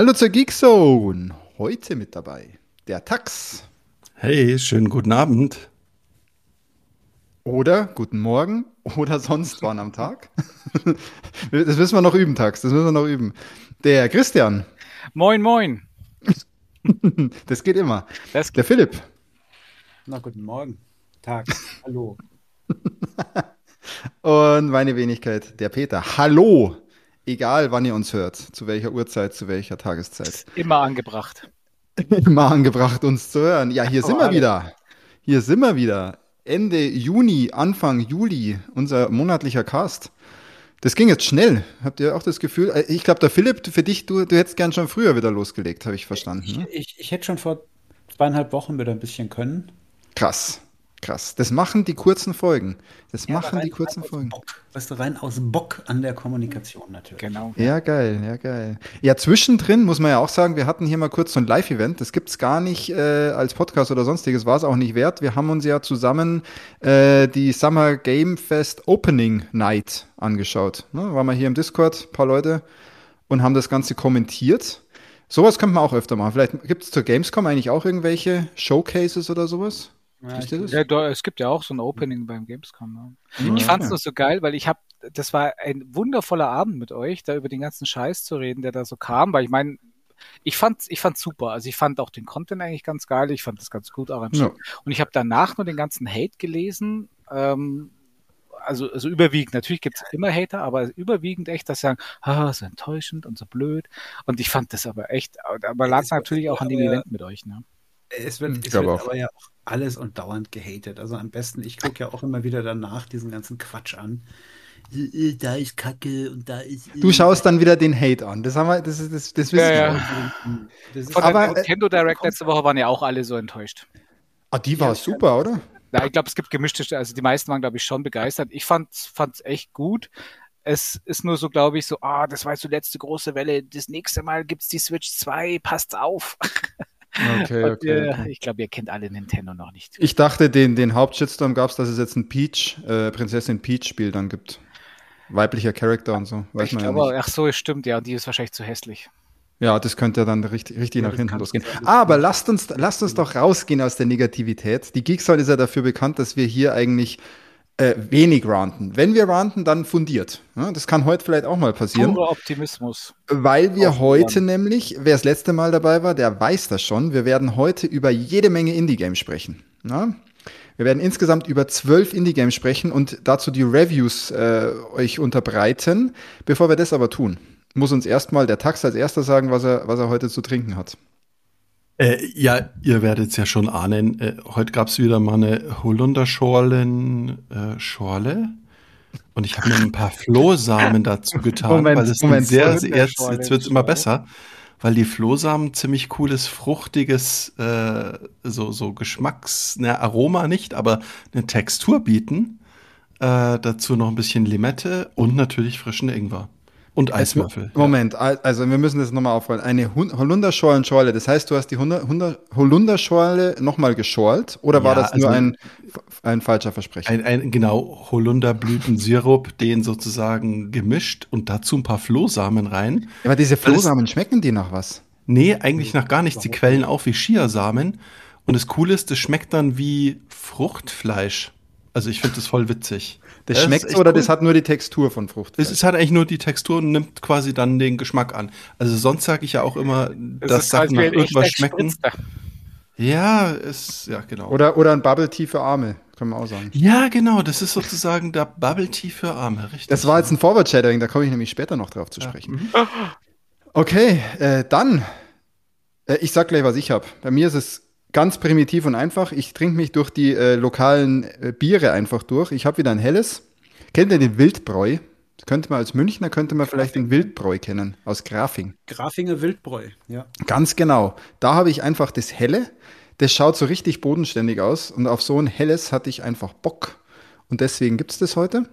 Hallo zur Geekzone. Heute mit dabei der Tax. Hey, schönen guten Abend. Oder guten Morgen oder sonst wann am Tag. Das müssen wir noch üben, Tax. Das müssen wir noch üben. Der Christian. Moin, moin. Das geht immer. Das Der Philipp. Na, guten Morgen. Tag. Hallo. Und meine Wenigkeit, der Peter. Hallo. Egal, wann ihr uns hört, zu welcher Uhrzeit, zu welcher Tageszeit. Immer angebracht. Immer angebracht, uns zu hören. Ja, hier sind wir alle. wieder. Hier sind wir wieder. Ende Juni, Anfang Juli, unser monatlicher Cast. Das ging jetzt schnell. Habt ihr auch das Gefühl? Äh, Ich glaube, der Philipp, für dich, du, du hättest gern schon früher wieder losgelegt, habe ich verstanden. Ich, Ne? ich, ich hätte schon vor zweieinhalb Wochen wieder ein bisschen können. Krass, krass. Das machen die kurzen Folgen. Das Ja, machen die kurzen Folgen. Bock. Weißt du, rein aus Bock an der Kommunikation natürlich. Genau. Ja, geil, ja, geil. Ja, zwischendrin muss man ja auch sagen, wir hatten hier mal kurz so ein Live-Event. Das gibt's gar nicht äh, als Podcast oder sonstiges, war es auch nicht wert. Wir haben uns ja zusammen äh, die Summer Game Fest Opening Night angeschaut. Ne? Waren wir hier im Discord, paar Leute, und haben das Ganze kommentiert. Sowas könnte man auch öfter machen. Vielleicht gibt's zur Gamescom eigentlich auch irgendwelche Showcases oder sowas? Ja, das? Ja, da, es gibt ja auch so ein Opening beim Gamescom. Ne? Ich Ja. fand es nur so geil, weil ich habe, das war ein wundervoller Abend mit euch, da über den ganzen Scheiß zu reden, der da so kam, weil ich meine, ich fand ich fand's super. Also ich fand auch den Content eigentlich ganz geil, ich fand das ganz gut arrangiert. Und ich habe danach nur den ganzen Hate gelesen. Ähm, also, also überwiegend, natürlich gibt's immer Hater, aber überwiegend echt, dass sie sagen, ah, so enttäuschend und so blöd. Und ich fand das aber echt, aber lag Es- natürlich auch an dem Event mit euch. Ne? Es wird, Ich es glaube wird auch. aber ja auch alles und dauernd gehatet. Also am besten, ich gucke ja auch immer wieder danach diesen ganzen Quatsch an. Äh, Da ist Kacke und da ist. äh, Du schaust dann wieder den Hate an. Das haben wir, das ist, das, das wissen Ja, wir. ja. Das ist Von Aber, der äh, Nintendo Direct letzte Woche waren ja auch alle so enttäuscht. Ah, die war super, oder? Ja, ich glaube, es gibt gemischte, also die meisten waren, glaube ich, schon begeistert. Ich fand es echt gut. Es ist nur so, glaube ich, so, ah, das war jetzt die letzte große Welle. Das nächste Mal gibt's die Switch 2, passt auf. Okay, Und, okay. äh, okay. Ich glaube, ihr kennt alle Nintendo noch nicht. Ich dachte, den, den Hauptshitstorm gab es, dass es jetzt ein Peach, äh, Prinzessin Peach-Spiel dann gibt. Weiblicher Charakter und so. Weiß ich man ja glaube, nicht. ach so, stimmt, ja, und die ist wahrscheinlich zu hässlich. Ja, das könnte ja dann richtig, richtig Ja, nach hinten losgehen. Aber lasst uns, lasst uns doch rausgehen aus der Negativität. Die Geeksoll ist ja dafür bekannt, dass wir hier eigentlich äh, wenig ranten. Wenn wir ranten, dann fundiert. Ja, das kann heute vielleicht auch mal passieren. Purer Optimismus. Weil wir heute nämlich, wer das letzte Mal dabei war, der weiß das schon, wir werden heute über jede Menge Indie-Games sprechen. Ja? Wir werden insgesamt über zwölf Indie-Games sprechen und dazu die Reviews äh, euch unterbreiten. Bevor wir das aber tun, muss uns erstmal der Tax als erster sagen, was er, was er heute zu trinken hat. Äh, ja, ihr werdet es ja schon ahnen. Äh, heute gab es wieder mal eine Holunderschorlen äh. Und ich habe mir ein paar Flohsamen dazu getan, Moment, weil es Moment, sehr, sehr jetzt, jetzt wird es immer besser, weil die Flohsamen ziemlich cooles, fruchtiges, äh, so, so Geschmacks, ne, Aroma nicht, aber eine Textur bieten. Äh, dazu noch ein bisschen Limette und natürlich frischen Ingwer. Und Eiswürfel. Moment, al- also wir müssen das nochmal aufrollen. Eine Holunderschorlenschorle, das heißt, du hast die Holunderschorle nochmal geschorlt oder war Ja, das nur also- ein, ein falscher Versprecher? Ein, ein genau Holunderblütensirup, den sozusagen gemischt und dazu ein paar Flohsamen rein. Aber diese Flohsamen, schmecken die nach was? Nee, eigentlich nach gar nichts. Die quellen auf wie Chiasamen. Und das Coole ist, das schmeckt dann wie Fruchtfleisch. Also ich finde das voll witzig. Das ist schmeckt oder cool. das hat nur die Textur von Frucht? Es ist halt eigentlich nur die Textur und nimmt quasi dann den Geschmack an. Also sonst sage ich ja auch immer, dass Sachen nach wie ein irgendwas schmecken. Spritzer. Ja, ist, ja, genau. Oder, oder ein Bubble Tea für Arme, können wir auch sagen. ja, genau, das ist sozusagen der Bubble Tea für Arme, richtig. Das war jetzt ein Forward-Shadowing, da komme ich nämlich später noch drauf zu sprechen. Mhm. Okay, äh, dann, äh, ich sag gleich, was ich habe. Bei mir ist es ganz primitiv und einfach. Ich trinke mich durch die äh, lokalen äh, Biere einfach durch. Ich habe wieder ein helles. Kennt ihr den Wildbräu? Das könnte man als Münchner, könnte man vielleicht den Wildbräu kennen, aus Grafing. Grafinger Wildbräu, ja. Ganz genau. Da habe ich einfach das Helle. Das schaut so richtig bodenständig aus. Und auf so ein Helles hatte ich einfach Bock. Und deswegen gibt's das heute.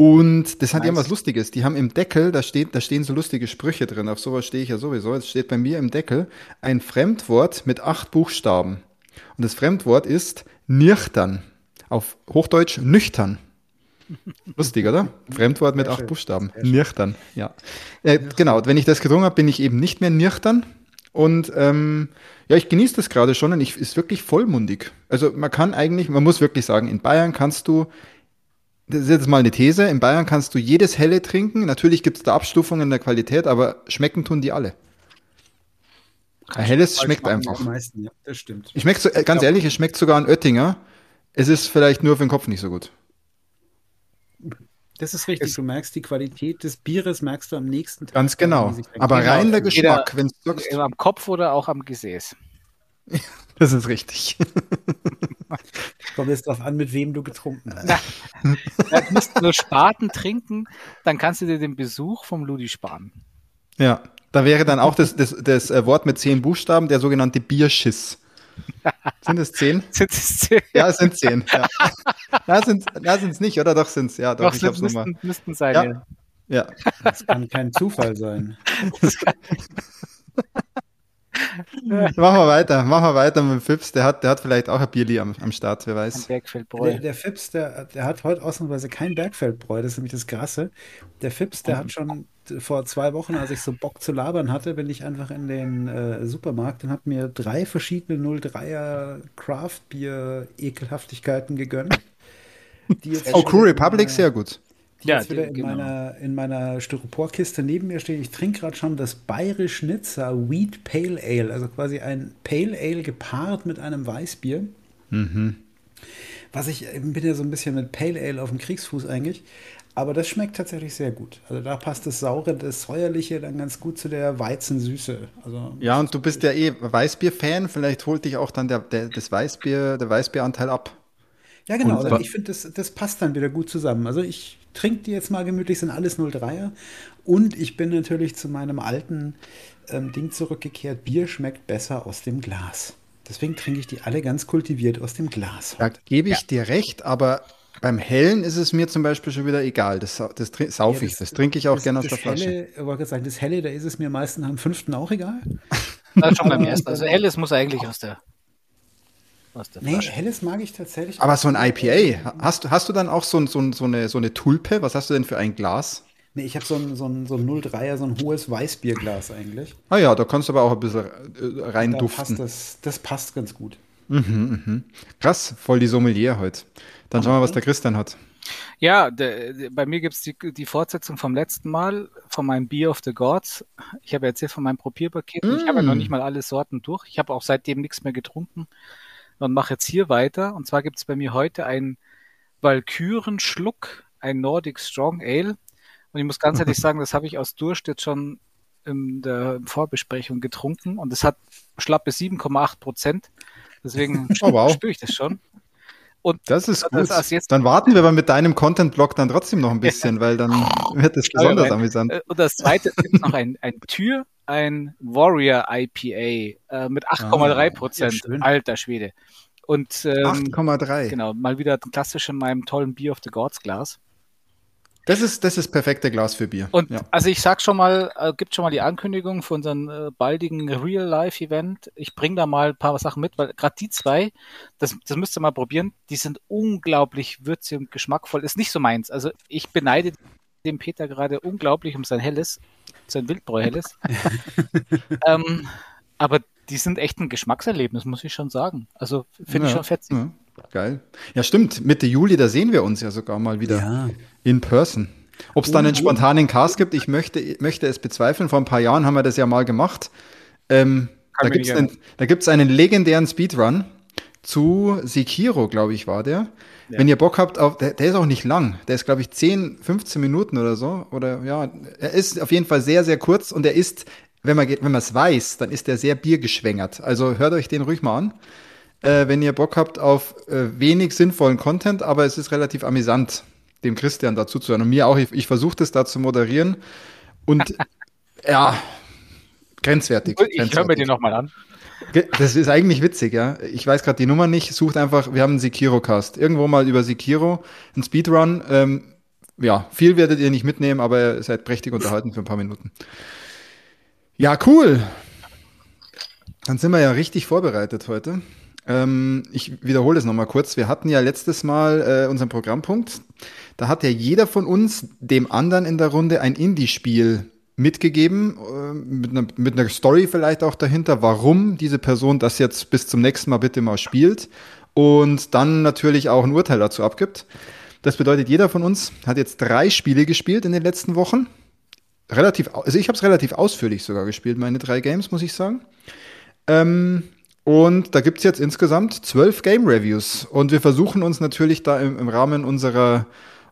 Und das hat Nice. irgendwas Lustiges. Die haben im Deckel, da, steht, da stehen so lustige Sprüche drin. Auf sowas stehe ich ja sowieso. Jetzt steht bei mir im Deckel ein Fremdwort mit acht Buchstaben. Und das Fremdwort ist nüchtern. Auf Hochdeutsch nüchtern. Lustig, oder? Fremdwort mit Sehr acht schön. Buchstaben. Nüchtern, ja. Äh, genau, wenn ich das getrunken habe, bin ich eben nicht mehr nüchtern. Und ähm, ja, ich genieße das gerade schon und ich ist wirklich vollmundig. Also man kann eigentlich, man muss wirklich sagen, in Bayern kannst du, das ist jetzt mal eine These, in Bayern kannst du jedes Helle trinken. Natürlich gibt es da Abstufungen in der Qualität, aber schmecken tun die alle. Ein Helles schmeckt einfach. Die meisten, ja, das stimmt. Ich schmeckt so, äh, ganz ehrlich, es schmeckt sogar an Oettinger. Es ist vielleicht nur für den Kopf nicht so gut. Das ist richtig. Du merkst die Qualität des Bieres, merkst du am nächsten Tag. Ganz genau. Aber rein der. Geschmack, wenn du sagst, Am Kopf oder auch am Gesäß. das ist richtig. Kommt jetzt drauf an, mit wem du getrunken hast. Ja, du musst nur Spaten trinken, dann kannst du dir den Besuch vom Ludi sparen. Ja, da wäre dann auch das, das, das äh, Wort mit zehn Buchstaben, der sogenannte Bierschiss. Sind es zehn? Sind es zehn? Ja, es sind zehn. Ja. Na, sind es nicht, oder? Doch, sind es. Ja, doch, Doch, ich hab's nochmal. müssten, müssten sein. Ja. Ja. Ja. Das kann kein Zufall sein. Machen wir weiter, machen wir weiter mit dem Fips. Der hat, der hat vielleicht auch ein Bierli am, am Start, wer Ein weiß. Bergfeldbräu. Der, der Fips, der, der hat heute ausnahmsweise kein Bergfeldbräu, das ist nämlich das Krasse. Der Fips, der hat schon vor zwei Wochen, als ich so Bock zu labern hatte, bin ich einfach in den äh, Supermarkt und habe mir drei verschiedene 03er Craft-Bier-Ekelhaftigkeiten gegönnt. Die jetzt Oh, Crew Republic, meiner- sehr gut. Die Ja, jetzt wieder in, genau. meiner, in meiner Styroporkiste neben mir stehen. Ich trinke gerade schon das Bayerisch Nizza Wheat Pale Ale, also quasi ein Pale Ale gepaart mit einem Weißbier. Was ich ich bin ja so ein bisschen mit Pale Ale auf dem Kriegsfuß eigentlich, aber das schmeckt tatsächlich sehr gut. Also da passt das Saure, das Säuerliche dann ganz gut zu der Weizensüße. Also Ja, und du bist ja eh Weißbier-Fan, vielleicht holt dich auch dann der, der, das Weißbier, der Weißbieranteil ab. Ja, genau. Und- Also ich finde, das, das passt dann wieder gut zusammen. Also ich trinke die jetzt mal gemütlich, sind alles 03er. Und ich bin natürlich zu meinem alten ähm, Ding zurückgekehrt. Bier schmeckt besser aus dem Glas. Deswegen trinke ich die alle ganz kultiviert aus dem Glas. Da gebe ich dir recht, aber beim Hellen ist es mir zum Beispiel schon wieder egal. Das, das trin- sauf Ja, ich. Das trinke ich auch gerne aus der das Flasche. Helle, ich wollte gerade sagen, das Helle, da ist es mir meistens am fünften auch egal. Das ist schon beim ersten. Also Helles muss eigentlich aus der, aus der Nee, Flasche. Helles mag ich tatsächlich. Aber so ein IPA, hast, du- hast du dann auch so, so, so, eine, so eine Tulpe? Was hast du denn für ein Glas? Nee, ich habe so ein, so, ein, so ein 03er, so ein hohes Weißbierglas eigentlich. Ah ja, da kannst du aber auch ein bisschen äh, rein Da passt duften. das, das passt ganz gut. Krass, voll die Sommelier heute. Dann schauen wir, was der Christian hat. Ja, der, der, bei mir gibt's die, die Fortsetzung vom letzten Mal, von meinem Beer of the Gods. Ich habe erzählt von meinem Probierpaket. Ich habe ja noch nicht mal alle Sorten durch. Ich habe auch seitdem nichts mehr getrunken und mache jetzt hier weiter. Und zwar gibt's bei mir heute ein Walküren-Schluck, ein Nordic Strong Ale. Und ich muss ganz ehrlich sagen, das habe ich aus Durst jetzt schon in der Vorbesprechung getrunken und es hat schlappe 7,8 Prozent. Deswegen Oh, wow. spüre ich das schon. Und Das ist Das gut. ist jetzt- dann warten wir aber mit deinem Content-Blog dann trotzdem noch ein bisschen, weil dann wird es besonders Nein. amüsant. Äh, Und das zweite ist noch ein, ein Tür, ein Warrior IPA äh, mit 8,3 Prozent. ja. Alter Schwede. Und ähm, 8,3. genau, mal wieder klassisch in meinem tollen Beer of the Gods Glas. Das ist das ist perfekte Glas für Bier. Und ja. also ich sag schon mal, äh, gibt schon mal die Ankündigung für unseren äh, baldigen Real-Life-Event. Ich bringe da mal ein paar Sachen mit, weil gerade die zwei, das, das müsst ihr mal probieren, die sind unglaublich würzig und geschmackvoll. Ist nicht so meins. Also ich beneide dem Peter gerade unglaublich um sein Helles, sein Wildbräu-Helles. ähm, aber die sind echt ein Geschmackserlebnis, muss ich schon sagen. Also finde ich Ja, schon fetzig. Ja, geil. Ja, stimmt. Mitte Juli, da sehen wir uns ja sogar mal wieder Ja. in person. Ob es dann einen spontanen Cast gibt, ich möchte, möchte es bezweifeln. Vor ein paar Jahren haben wir das ja mal gemacht. Ähm, da gibt es einen, einen legendären Speedrun zu Sekiro, glaube ich, war der. Wenn ihr Bock habt auf, der, der ist auch nicht lang. Der ist, glaube ich, 10, 15 Minuten oder so. Oder ja, er ist auf jeden Fall sehr, sehr kurz und er ist, wenn man wenn man es weiß, dann ist er sehr biergeschwängert. Also hört euch den ruhig mal an. Äh, wenn ihr Bock habt auf äh, wenig sinnvollen Content, aber es ist relativ amüsant, dem Christian dazu zu hören. Und mir auch, ich, ich versuche das da zu moderieren. Und ja, grenzwertig. Ich höre mir den nochmal an. Das ist eigentlich witzig, ja. Ich weiß gerade die Nummer nicht. Sucht einfach, wir haben einen Sekiro-Cast. Irgendwo mal über Sekiro, ein Speedrun. Ähm, ja, viel werdet ihr nicht mitnehmen, aber ihr seid prächtig unterhalten für ein paar Minuten. Ja, cool. Dann sind wir ja richtig vorbereitet heute. Ähm, ich wiederhole es nochmal kurz. Wir hatten ja letztes Mal äh, unseren Programmpunkt. Da hat ja jeder von uns dem anderen in der Runde ein Indie-Spiel mitgegeben, äh, mit, einer, mit einer Story vielleicht auch dahinter, warum diese Person das jetzt bis zum nächsten Mal bitte mal spielt und dann natürlich auch ein Urteil dazu abgibt. Das bedeutet, jeder von uns hat jetzt drei Spiele gespielt in den letzten Wochen. Relativ, also ich habe es relativ ausführlich sogar gespielt, meine drei Games, muss ich sagen. Ähm, und da gibt's jetzt insgesamt zwölf Game Reviews. Und wir versuchen uns natürlich da im, im Rahmen unserer,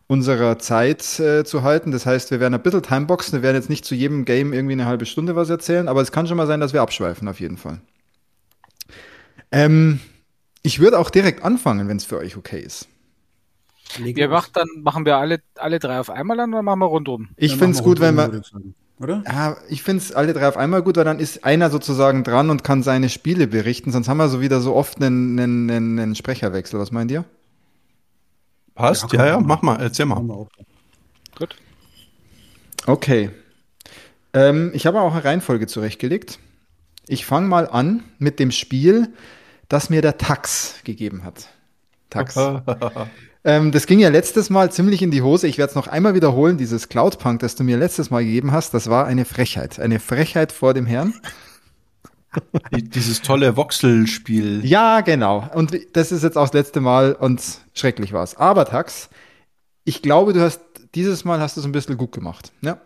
unserer Zeit äh, zu halten. Das heißt, wir werden ein bisschen Timeboxen. Wir werden jetzt nicht zu jedem Game irgendwie eine halbe Stunde was erzählen, aber es kann schon mal sein, dass wir abschweifen, auf jeden Fall. Ähm, ich würde auch direkt anfangen, wenn es für euch okay ist. Wir macht dann, machen wir alle, alle drei auf einmal an oder machen wir rundum? Ich finde es gut, wenn wir. Oder? Ja, ich finde es alle drei auf einmal gut, weil dann ist einer sozusagen dran und kann seine Spiele berichten. Sonst haben wir so wieder so oft einen, einen, einen Sprecherwechsel. Was meint ihr? Passt, ja, ja, ja mach mal, erzähl mal. Gut. Okay. Ähm, ich habe auch eine Reihenfolge zurechtgelegt. Ich fange mal an mit dem Spiel, das mir der Tax gegeben hat. Tax. ähm, das ging ja letztes Mal ziemlich in die Hose. Ich werde es noch einmal wiederholen. Dieses Cloudpunk, das du mir letztes Mal gegeben hast, das war eine Frechheit. Eine Frechheit vor dem Herrn. Dieses tolle Voxel-Spiel. Ja, genau. Und das ist jetzt auch das letzte Mal und schrecklich war es. Aber Tax, ich glaube, du hast dieses Mal hast du es ein bisschen gut gemacht. Ja.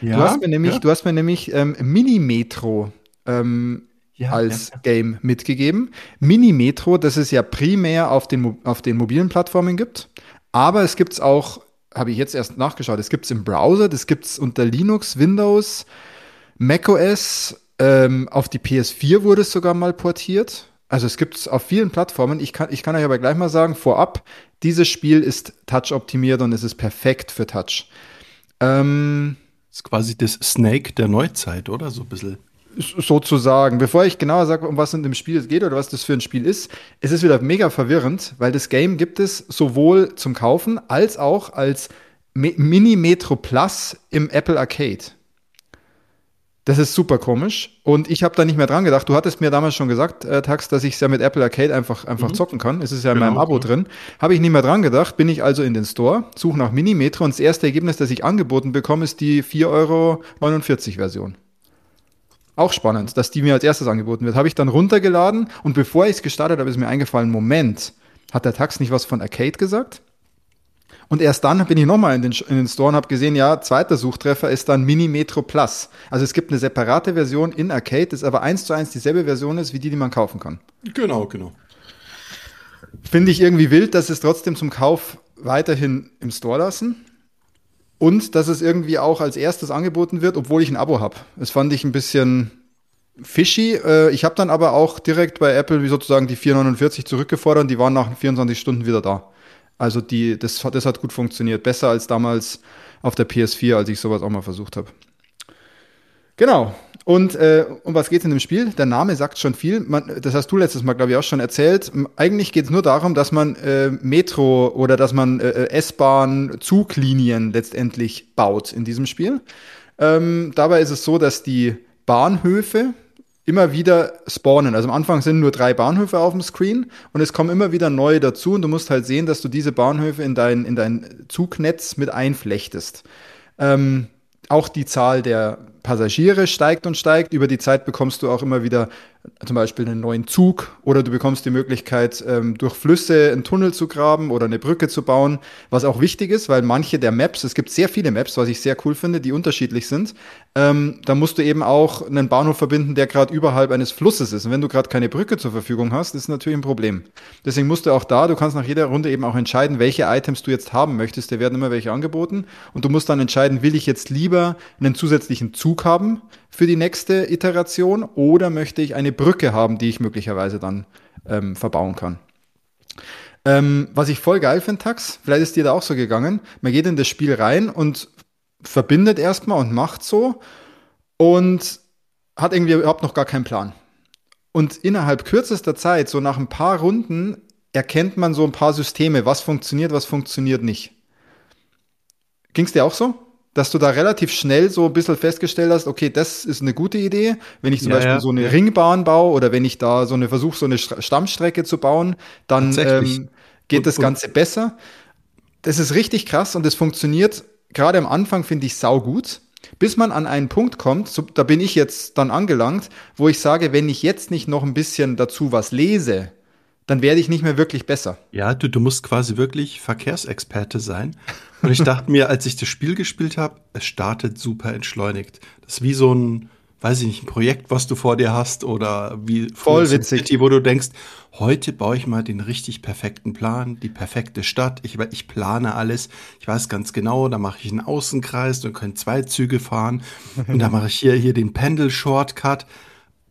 ja du hast mir nämlich, ja. du hast mir nämlich ähm, Mini-Metro ähm, ja, als ja. Game mitgegeben. Mini Metro, das es ja primär auf den, auf den mobilen Plattformen gibt, aber es gibt es auch, habe ich jetzt erst nachgeschaut, es gibt es im Browser, das gibt es unter Linux, Windows, macOS, ähm, auf die PS4 wurde es sogar mal portiert. Also es gibt es auf vielen Plattformen. Ich kann, ich kann euch aber gleich mal sagen, vorab, dieses Spiel ist Touch-optimiert und es ist perfekt für Touch. Ähm, das ist quasi das Snake der Neuzeit, oder? So ein bisschen sozusagen. Bevor ich genauer sage, um was in dem Spiel es geht oder was das für ein Spiel ist, es ist wieder mega verwirrend, weil das Game gibt es sowohl zum Kaufen als auch als Mini Metro Plus im Apple Arcade. Das ist super komisch. Und ich habe da nicht mehr dran gedacht. Du hattest mir damals schon gesagt, äh, Tax, dass ich es ja mit Apple Arcade einfach, einfach mhm. zocken kann. Es ist ja in genau, meinem Abo ja. drin. Habe ich nicht mehr dran gedacht. Bin ich also in den Store, suche nach Mini Metro und das erste Ergebnis, das ich angeboten bekomme, ist die 4,49 Euro Version. Auch spannend, dass die mir als erstes angeboten wird. Habe ich dann runtergeladen und bevor ich es gestartet habe, ist mir eingefallen, Moment, hat der Tax nicht was von Arcade gesagt? Und erst dann bin ich nochmal in den, in den Store und habe gesehen, ja, zweiter Suchtreffer ist dann Mini Metro Plus. Also es gibt eine separate Version in Arcade, das aber eins zu eins dieselbe Version ist, wie die, die man kaufen kann. Genau, genau. Finde ich irgendwie wild, dass es trotzdem zum Kauf weiterhin im Store lassen. Und dass es irgendwie auch als erstes angeboten wird, obwohl ich ein Abo habe. Das fand ich ein bisschen fishy. Äh, ich habe dann aber auch direkt bei Apple wie sozusagen die 449 zurückgefordert die waren nach 24 Stunden wieder da. Also die, das, das hat gut funktioniert. Besser als damals auf der PS4, als ich sowas auch mal versucht habe. Genau. Und äh, um was geht es in dem Spiel? Der Name sagt schon viel. Man, das hast du letztes Mal, glaube ich, auch schon erzählt. Eigentlich geht es nur darum, dass man äh, Metro oder dass man äh, äh, S-Bahn Zuglinien letztendlich baut in diesem Spiel. Ähm, dabei ist es so, dass die Bahnhöfe immer wieder spawnen. Also am Anfang sind nur drei Bahnhöfe auf dem Screen und es kommen immer wieder neue dazu und du musst halt sehen, dass du diese Bahnhöfe in dein, in dein Zugnetz mit einflechtest. Ähm, auch die Zahl der Passagiere steigt und steigt. Über die Zeit bekommst du auch immer wieder zum Beispiel einen neuen Zug oder du bekommst die Möglichkeit, ähm, durch Flüsse einen Tunnel zu graben oder eine Brücke zu bauen, was auch wichtig ist, weil manche der Maps, es gibt sehr viele Maps, was ich sehr cool finde, die unterschiedlich sind. Ähm, da musst du eben auch einen Bahnhof verbinden, der gerade überhalb eines Flusses ist. Und wenn du gerade keine Brücke zur Verfügung hast, ist natürlich ein Problem. Deswegen musst du auch da, du kannst nach jeder Runde eben auch entscheiden, welche Items du jetzt haben möchtest. Da werden immer welche angeboten und du musst dann entscheiden, will ich jetzt lieber einen zusätzlichen Zug haben für die nächste Iteration oder möchte ich eine Brücke haben, die ich möglicherweise dann ähm, verbauen kann. Ähm, was ich voll geil finde, Tax, vielleicht ist dir da auch so gegangen, man geht in das Spiel rein und verbindet erstmal und macht so und hat irgendwie überhaupt noch gar keinen Plan. Und innerhalb kürzester Zeit, so nach ein paar Runden, erkennt man so ein paar Systeme, was funktioniert, was funktioniert nicht. Ging es dir auch so? Dass du da relativ schnell so ein bisschen festgestellt hast, okay, das ist eine gute Idee. Wenn ich zum ja, Beispiel ja, so eine. Ringbahn baue oder wenn ich da so eine versuche, so eine Stammstrecke zu bauen, dann ähm, geht und, das Ganze besser. Das ist richtig krass und es funktioniert gerade am Anfang, finde ich, sau gut. Bis man an einen Punkt kommt, so, da bin ich jetzt dann angelangt, wo ich sage, wenn ich jetzt nicht noch ein bisschen dazu was lese, dann werde ich nicht mehr wirklich besser. Ja, du, du musst quasi wirklich Verkehrsexperte sein. Und ich dachte mir, als ich das Spiel gespielt habe, es startet super entschleunigt. Das ist wie so ein, weiß ich nicht, ein Projekt, was du vor dir hast oder wie voll witzig, City, wo du denkst, heute baue ich mal den richtig perfekten Plan, die perfekte Stadt. Ich, ich plane alles. Ich weiß ganz genau, da mache ich einen Außenkreis, dann können zwei Züge fahren und da mache ich hier hier den Pendel-Shortcut.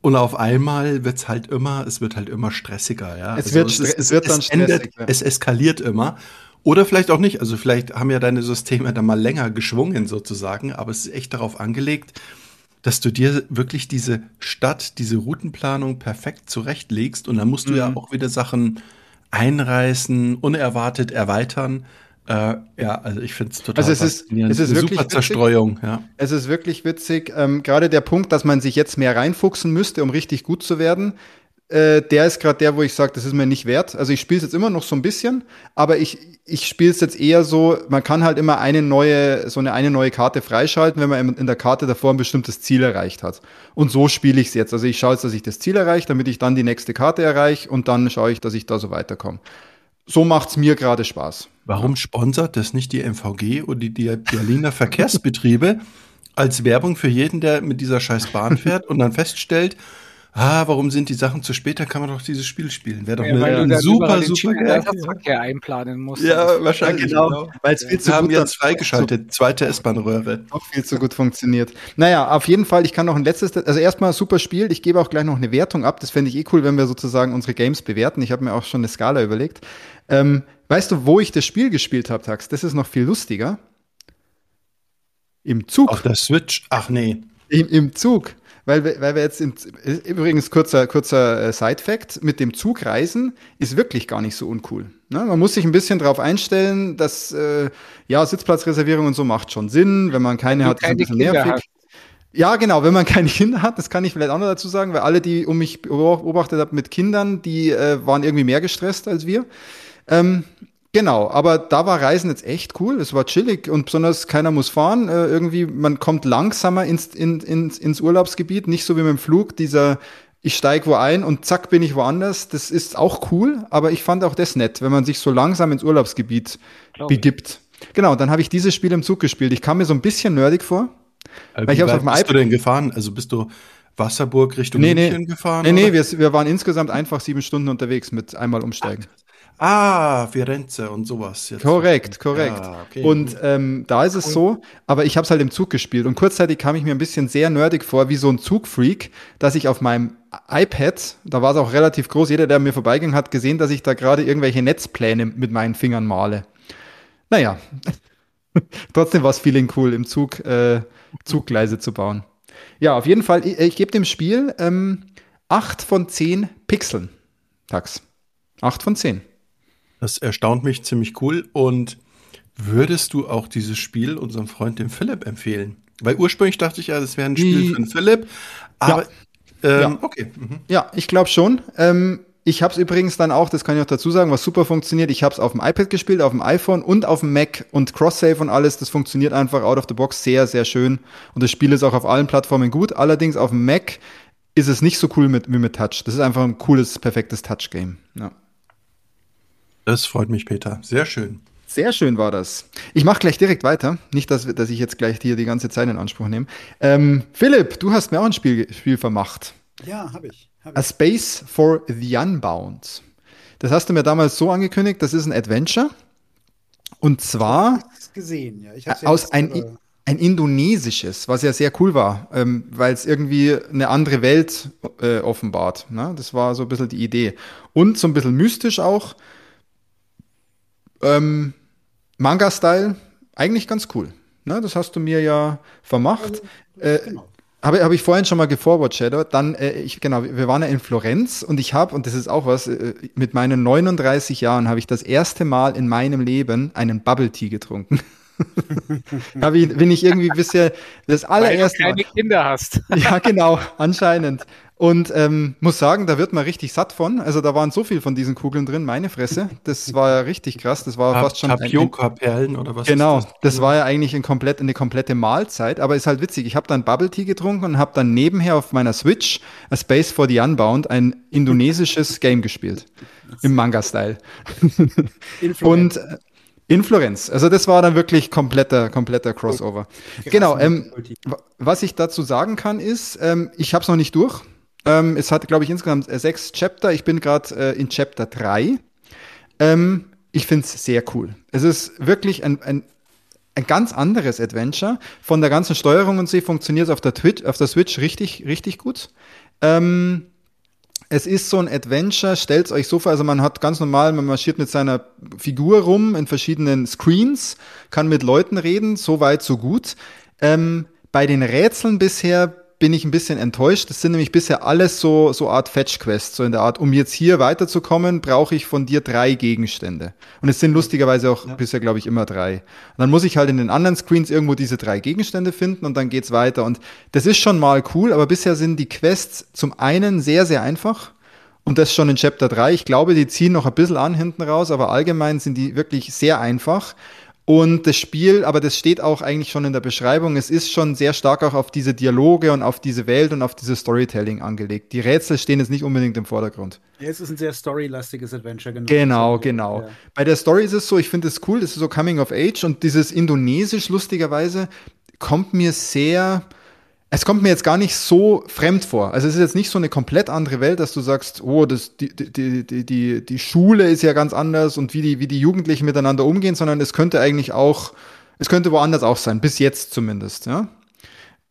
Und auf einmal wird's halt immer, es wird halt immer stressiger, ja. Es, also wird, es, es, es wird dann es endet, stressig, ja. Es eskaliert immer. Oder vielleicht auch nicht. Also vielleicht haben ja deine Systeme da mal länger geschwungen sozusagen, aber es ist echt darauf angelegt, dass du dir wirklich diese Stadt, diese Routenplanung perfekt zurechtlegst und dann musst du mhm. ja auch wieder Sachen einreißen, unerwartet erweitern. Äh, ja, also ich finde es total also es ist, es ist wirklich super Zerstreuung. Ja. Es ist wirklich witzig. Ähm, Gerade der Punkt, dass man sich jetzt mehr reinfuchsen müsste, um richtig gut zu werden, äh, der ist gerade der, wo ich sage, das ist mir nicht wert. Also ich spiele es jetzt immer noch so ein bisschen, aber ich, ich spiele es jetzt eher so, man kann halt immer eine neue, so eine, eine neue Karte freischalten, wenn man in der Karte davor ein bestimmtes Ziel erreicht hat. Und so spiele ich es jetzt. Also ich schaue jetzt, dass ich das Ziel erreiche, damit ich dann die nächste Karte erreiche und dann schaue ich, dass ich da so weiterkomme so macht's mir gerade Spaß. Warum sponsert das nicht die MVG oder die, die Berliner Verkehrsbetriebe als Werbung für jeden, der mit dieser scheiß Bahn fährt und dann feststellt, ah, warum sind die Sachen zu spät, dann kann man doch dieses Spiel spielen. Wäre doch ja, eine, eine super, super geil. Verkehr einplanen muss. Ja, wahrscheinlich. Ja, genau. genau. Weil es viel zu haben jetzt freigeschaltet, zweite S-Bahn-Röhre. Auch viel zu gut funktioniert. Naja, auf jeden Fall, ich kann noch ein letztes, also erstmal super Spiel. Ich gebe auch gleich noch eine Wertung ab. Das fände ich eh cool, wenn wir sozusagen unsere Games bewerten. Ich habe mir auch schon eine Skala überlegt. Ähm, weißt du, wo ich das Spiel gespielt habe, Tax? Das ist noch viel lustiger. Im Zug. Auf der Switch? Ach nee. Im, im Zug. Weil, wir, weil wir jetzt, im, übrigens kurzer, kurzer äh, Side-Fact, mit dem Zug reisen ist wirklich gar nicht so uncool. Ne? Man muss sich ein bisschen darauf einstellen, dass, äh, ja, Sitzplatzreservierung und so macht schon Sinn. Wenn man keine hat, ist ein bisschen nervig. Hat. Ja, genau, wenn man keine Kinder hat, das kann ich vielleicht auch noch dazu sagen, weil alle, die um mich beobachtet haben mit Kindern, die äh, waren irgendwie mehr gestresst als wir. Ähm, Genau, aber da war Reisen jetzt echt cool. Es war chillig und besonders keiner muss fahren. Äh, irgendwie, man kommt langsamer ins, in, ins, ins Urlaubsgebiet, nicht so wie mit dem Flug, dieser ich steig wo ein und zack bin ich woanders. Das ist auch cool, aber ich fand auch das nett, wenn man sich so langsam ins Urlaubsgebiet Glaube begibt. Genau, dann habe ich dieses Spiel im Zug gespielt. Ich kam mir so ein bisschen nerdig vor. Äh, weil ich auf dem bist du denn gefahren? Also bist du Wasserburg Richtung nee, München nee. gefahren? Nee, nee, wir, wir waren insgesamt einfach sieben Stunden unterwegs mit einmal umsteigen. Ah, Firenze und sowas. Jetzt korrekt, korrekt. Ja, okay. Und ähm, da ist es so, aber ich habe es halt im Zug gespielt und kurzzeitig kam ich mir ein bisschen sehr nerdig vor, wie so ein Zugfreak, dass ich auf meinem iPad, da war es auch relativ groß, jeder, der mir vorbeiging, hat gesehen, dass ich da gerade irgendwelche Netzpläne mit meinen Fingern male. Naja, trotzdem war es Feeling cool, im Zug äh, Zuggleise zu bauen. Ja, auf jeden Fall, ich, ich gebe dem Spiel ähm, 8 von 10 Pixeln. Tax. 8 von 10. Das erstaunt mich ziemlich cool. Und würdest du auch dieses Spiel unserem Freund, dem Philipp, empfehlen? Weil ursprünglich dachte ich ja, das wäre ein Spiel Die, für den Philipp. Aber ja, ähm, ja. okay. Mhm. Ja, ich glaube schon. Ähm, ich habe es übrigens dann auch, das kann ich auch dazu sagen, was super funktioniert. Ich habe es auf dem iPad gespielt, auf dem iPhone und auf dem Mac und Cross-Save und alles. Das funktioniert einfach out of the box sehr, sehr schön. Und das Spiel ist auch auf allen Plattformen gut. Allerdings auf dem Mac ist es nicht so cool mit, wie mit Touch. Das ist einfach ein cooles, perfektes Touch-Game. Ja. Das freut mich, Peter. Sehr schön. Sehr schön war das. Ich mache gleich direkt weiter. Nicht, dass, dass ich jetzt gleich hier die ganze Zeit in Anspruch nehme. Ähm, Philipp, du hast mir auch ein Spiel, Spiel vermacht. Ja, habe ich, hab ich. A Space for the Unbound. Das hast du mir damals so angekündigt, das ist ein Adventure. Und zwar gesehen, ja. Ich aus ein, ein indonesisches, was ja sehr cool war, ähm, weil es irgendwie eine andere Welt äh, offenbart. Ne? Das war so ein bisschen die Idee. Und so ein bisschen mystisch auch. Ähm, Manga-Style, eigentlich ganz cool. Ne, das hast du mir ja vermacht. Also, äh, genau. Habe hab ich vorhin schon mal geforward Shadow. Dann, äh, ich, genau, wir waren ja in Florenz und ich habe, und das ist auch was, äh, mit meinen 39 Jahren habe ich das erste Mal in meinem Leben einen Bubble Tea getrunken. Habe ich, bin ich irgendwie bisher das allererste Weil du keine Kinder hast. Ja, genau, anscheinend. Und ähm, muss sagen, da wird man richtig satt von. Also da waren so viel von diesen Kugeln drin, meine Fresse. Das war ja richtig krass. Das war Ta fast schon Tapioca-Perlen oder was? Genau, das? das? war ja eigentlich ein komplett, eine komplette Mahlzeit. Aber ist halt witzig. Ich habe dann Bubble Tea getrunken und habe dann nebenher auf meiner Switch A Space for the Unbound ein indonesisches Game gespielt im Manga-Style. und äh, in Florenz. Also das war dann wirklich kompletter, kompletter Crossover. Oh, genau. Ähm, was ich dazu sagen kann ist, ähm, ich habe es noch nicht durch. Ähm, es hat, glaube ich, insgesamt äh, sechs Chapter. Ich bin gerade äh, in Chapter 3. Ähm, ich finde es sehr cool. Es ist wirklich ein, ein, ein ganz anderes Adventure. Von der ganzen Steuerung und so funktioniert es auf der, auf der Switch richtig, richtig gut. Ähm, es ist so ein Adventure, stellt euch so vor, also man hat ganz normal, man marschiert mit seiner Figur rum in verschiedenen Screens, kann mit Leuten reden, so weit, so gut. Ähm, bei den Rätseln bisher bin ich ein bisschen enttäuscht. Das sind nämlich bisher alles so, so Art Fetch-Quests, so in der Art, um jetzt hier weiterzukommen, brauche ich von dir drei Gegenstände. Und es sind lustigerweise auch ja. bisher, glaube ich, immer drei. Und dann muss ich halt in den anderen Screens irgendwo diese drei Gegenstände finden und dann geht's weiter. Und das ist schon mal cool, aber bisher sind die Quests zum einen sehr, sehr einfach. Und das schon in Chapter 3. Ich glaube, die ziehen noch ein bisschen an hinten raus, aber allgemein sind die wirklich sehr einfach. Und das Spiel, aber das steht auch eigentlich schon in der Beschreibung, es ist schon sehr stark auch auf diese Dialoge und auf diese Welt und auf dieses Storytelling angelegt. Die Rätsel stehen jetzt nicht unbedingt im Vordergrund. Ja, es ist ein sehr storylastiges Adventure. Genau, genau. genau. Ja. Bei der Story ist es so, ich finde es cool, das ist so Coming of Age und dieses Indonesisch lustigerweise kommt mir sehr, es kommt mir jetzt gar nicht so fremd vor. Also es ist jetzt nicht so eine komplett andere Welt, dass du sagst, oh, das, die, die, die, die, die Schule ist ja ganz anders und wie die, wie die Jugendlichen miteinander umgehen, sondern es könnte eigentlich auch, es könnte woanders auch sein, bis jetzt zumindest, ja.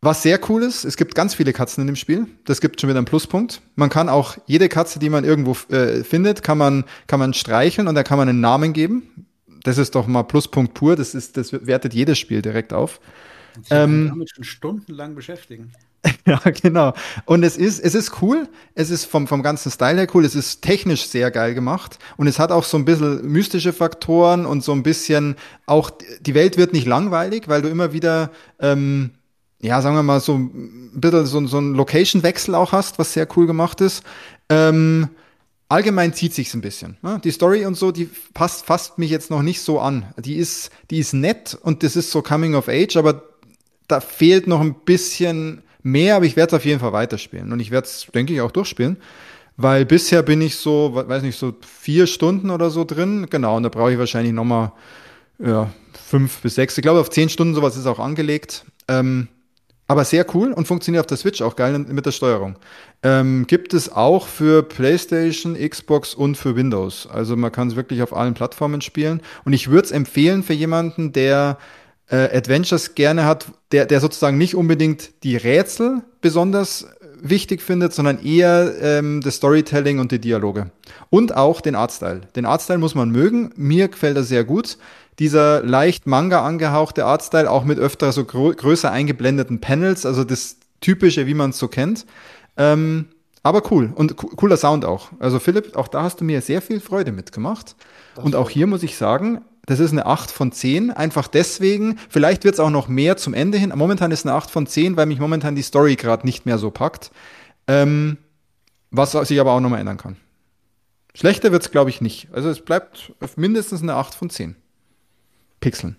Was sehr cool ist, es gibt ganz viele Katzen in dem Spiel. Das gibt schon wieder einen Pluspunkt. Man kann auch jede Katze, die man irgendwo äh, findet, kann man, kann man streicheln und da kann man einen Namen geben. Das ist doch mal Pluspunkt pur. Das ist, das wertet jedes Spiel direkt auf. Ich ähm, damit schon stundenlang beschäftigen. ja, genau. Und es ist, es ist cool. Es ist vom, vom ganzen Style her cool. Es ist technisch sehr geil gemacht. Und es hat auch so ein bisschen mystische Faktoren und so ein bisschen auch, die Welt wird nicht langweilig, weil du immer wieder, ähm, ja, sagen wir mal, so ein bisschen so, so ein Location-Wechsel auch hast, was sehr cool gemacht ist. Ähm, allgemein zieht sich's ein bisschen. Ne? Die Story und so, die passt, fasst mich jetzt noch nicht so an. Die ist, die ist nett und das ist so Coming of Age, aber da fehlt noch ein bisschen mehr, aber ich werde es auf jeden Fall weiterspielen. Und ich werde es, denke ich, auch durchspielen. Weil bisher bin ich so, weiß nicht, so vier Stunden oder so drin. Genau, und da brauche ich wahrscheinlich nochmal ja, fünf bis sechs. Ich glaube, auf zehn Stunden sowas ist auch angelegt. Ähm, aber sehr cool und funktioniert auf der Switch auch geil mit der Steuerung. Ähm, gibt es auch für PlayStation, Xbox und für Windows. Also man kann es wirklich auf allen Plattformen spielen. Und ich würde es empfehlen für jemanden, der äh, Adventures gerne hat, der, der sozusagen nicht unbedingt die Rätsel besonders wichtig findet, sondern eher ähm, das Storytelling und die Dialoge. Und auch den Artstyle. Den Artstyle muss man mögen. Mir gefällt er sehr gut. Dieser leicht Manga angehauchte Artstyle, auch mit öfter so größer eingeblendeten Panels, also das typische, wie man es so kennt. Ähm, aber cool und cooler Sound auch. Also Philipp, auch da hast du mir sehr viel Freude mitgemacht. Das und auch hier muss ich sagen, das ist eine 8 von 10, einfach deswegen. Vielleicht wird es auch noch mehr zum Ende hin. Momentan ist eine 8 von 10, weil mich momentan die Story gerade nicht mehr so packt. Ähm, was sich aber auch nochmal ändern kann. Schlechter wird es, glaube ich, nicht. Also es bleibt mindestens eine 8 von 10. Pixeln.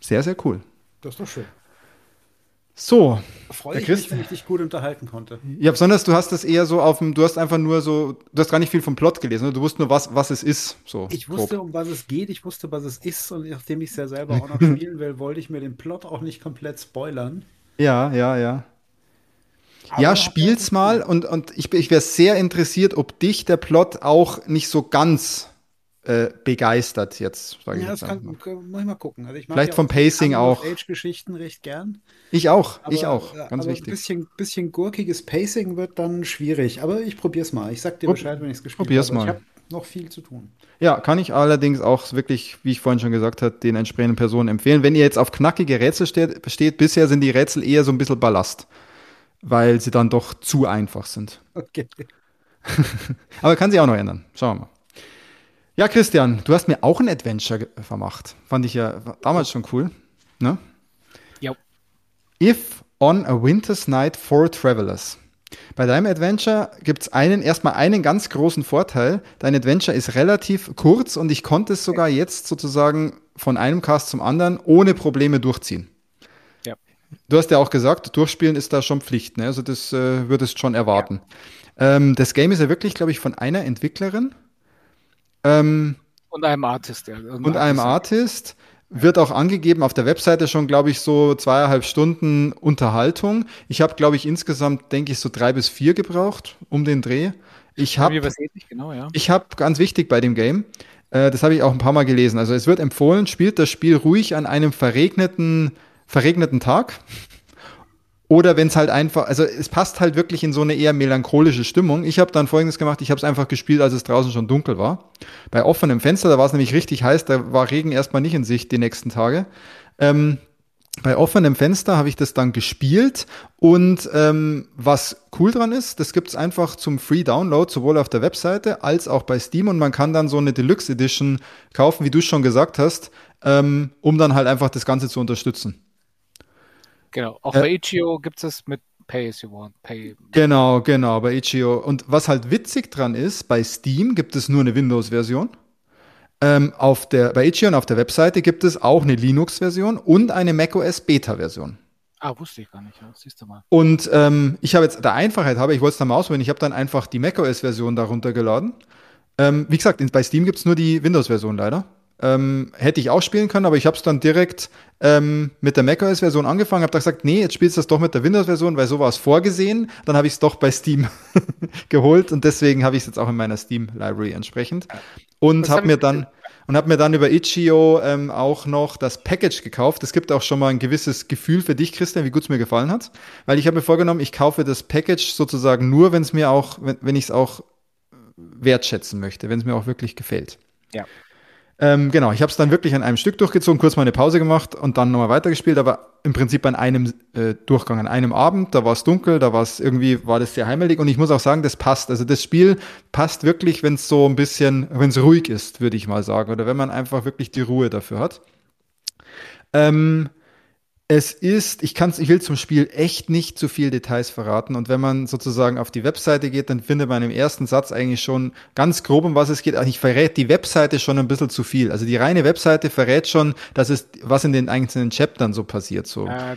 Sehr, sehr cool. Das ist doch schön. So. Freue ich mich, wenn ich dich gut unterhalten konnte. Ja, besonders du hast das eher so auf dem, du hast einfach nur so, du hast gar nicht viel vom Plot gelesen, du wusstest nur, was, was es ist. So, ich wusste, grob. um was es geht, ich wusste, was es ist und nachdem ich es ja selber auch noch spielen will, wollte ich mir den Plot auch nicht komplett spoilern. Ja, ja, ja. Aber ja, spiel's mal und, und ich, ich wäre sehr interessiert, ob dich der Plot auch nicht so ganz äh, begeistert jetzt, sage ja, ich jetzt. Kann, muss ich mal gucken. Also ich Vielleicht ja vom Pacing auch. Age-Geschichten recht gern. Ich auch, aber, ich auch, ganz wichtig. Ein bisschen, bisschen gurkiges Pacing wird dann schwierig, aber ich probier's mal. Ich sag dir Bescheid, wenn ich es gespielt probier's habe. Mal. Ich habe noch viel zu tun. Ja, kann ich allerdings auch wirklich, wie ich vorhin schon gesagt habe, den entsprechenden Personen empfehlen. Wenn ihr jetzt auf knackige Rätsel steht, steht, bisher sind die Rätsel eher so ein bisschen Ballast, weil sie dann doch zu einfach sind. Okay. aber kann sich auch noch ändern. Schauen wir mal. Ja, Christian, du hast mir auch ein Adventure vermacht. Fand ich ja damals schon cool. Ne? Ja. If on a Winter's Night for Travelers. Bei deinem Adventure gibt es einen, erstmal einen ganz großen Vorteil. Dein Adventure ist relativ kurz und ich konnte es sogar jetzt sozusagen von einem Cast zum anderen ohne Probleme durchziehen. Ja. Du hast ja auch gesagt, durchspielen ist da schon Pflicht, ne? Also das äh, würdest schon erwarten. Ja. Ähm, das Game ist ja wirklich, glaube ich, von einer Entwicklerin. Ähm, und einem Artist, ja. Und, und einem Artist. Wird auch angegeben auf der Webseite schon, glaube ich, so zweieinhalb Stunden Unterhaltung. Ich habe, glaube ich, insgesamt, denke ich, so drei bis vier gebraucht um den Dreh. Ich habe, genau, ja. ich habe ganz wichtig bei dem Game, äh, das habe ich auch ein paar Mal gelesen. Also es wird empfohlen, spielt das Spiel ruhig an einem verregneten, verregneten Tag. Oder wenn es halt einfach, also es passt halt wirklich in so eine eher melancholische Stimmung. Ich habe dann folgendes gemacht, ich habe es einfach gespielt, als es draußen schon dunkel war. Bei offenem Fenster, da war es nämlich richtig heiß, da war Regen erstmal nicht in Sicht die nächsten Tage. Ähm, bei offenem Fenster habe ich das dann gespielt und ähm, was cool dran ist, das gibt's einfach zum Free Download, sowohl auf der Webseite als auch bei Steam und man kann dann so eine Deluxe Edition kaufen, wie du schon gesagt hast, ähm, um dann halt einfach das Ganze zu unterstützen. Genau, auch äh, bei Itch.io gibt es mit Pay as you want. Pay. Genau, genau, bei Itch.io. Und was halt witzig dran ist, bei Steam gibt es nur eine Windows-Version. Ähm, auf der, bei Itch.io und auf der Webseite gibt es auch eine Linux-Version und eine macOS Beta-Version. Ah, wusste ich gar nicht. Ja, siehst du mal. Und ähm, ich habe jetzt der Einfachheit habe, ich wollte es dann mal ausprobieren, ich habe dann einfach die macOS-Version darunter geladen. Ähm, wie gesagt, bei Steam gibt es nur die Windows-Version leider. Ähm, hätte ich auch spielen können, aber ich habe es dann direkt ähm, mit der macOS-Version angefangen, habe da gesagt, nee, jetzt spielst du das doch mit der Windows-Version, weil so war es vorgesehen. Dann habe ich es doch bei Steam geholt und deswegen habe ich es jetzt auch in meiner Steam-Library entsprechend. Und habe hab mir dann und habe mir dann über Itch.io ähm, auch noch das Package gekauft. Es gibt auch schon mal ein gewisses Gefühl für dich, Christian, wie gut es mir gefallen hat, weil ich habe mir vorgenommen, ich kaufe das Package sozusagen nur, wenn es mir auch, wenn, wenn ich es auch wertschätzen möchte, wenn es mir auch wirklich gefällt. Ja. Ähm, genau, ich habe es dann wirklich an einem Stück durchgezogen, kurz mal eine Pause gemacht und dann nochmal weitergespielt, aber im Prinzip an einem äh, Durchgang, an einem Abend, da war es dunkel, da war es irgendwie, war das sehr heimelig und ich muss auch sagen, das passt. Also das Spiel passt wirklich, wenn es so ein bisschen, wenn es ruhig ist, würde ich mal sagen, oder wenn man einfach wirklich die Ruhe dafür hat. Ähm, es ist, ich kann's, ich will zum Spiel echt nicht zu viel Details verraten. Und wenn man sozusagen auf die Webseite geht, dann findet man im ersten Satz eigentlich schon ganz grob, um was es geht. Ich verrät die Webseite schon ein bisschen zu viel. Also die reine Webseite verrät schon, dass es, was in den einzelnen Chaptern so passiert, so. Ja,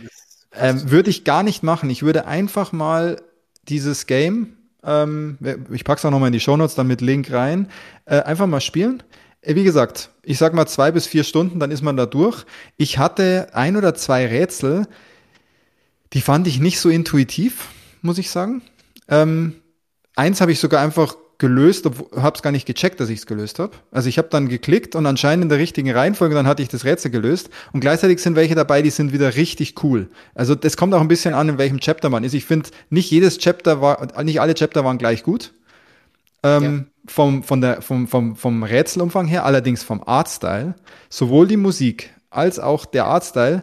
ähm, würde ich gar nicht machen. Ich würde einfach mal dieses Game, ähm, ich pack's auch nochmal in die Shownotes dann mit Link rein, äh, einfach mal spielen. Äh, wie gesagt, ich sag mal zwei bis vier Stunden, dann ist man da durch. Ich hatte ein oder zwei Rätsel, die fand ich nicht so intuitiv, muss ich sagen. Ähm, eins habe ich sogar einfach gelöst, habe es gar nicht gecheckt, dass ich es gelöst habe. Also ich habe dann geklickt und anscheinend in der richtigen Reihenfolge, dann hatte ich das Rätsel gelöst. Und gleichzeitig sind welche dabei, die sind wieder richtig cool. Also das kommt auch ein bisschen an, in welchem Chapter man ist. Ich finde, nicht jedes Chapter war, nicht alle Chapter waren gleich gut. Ähm, ja. Vom, von der, vom, vom, vom Rätselumfang her, allerdings vom Artstyle, sowohl die Musik als auch der Artstyle,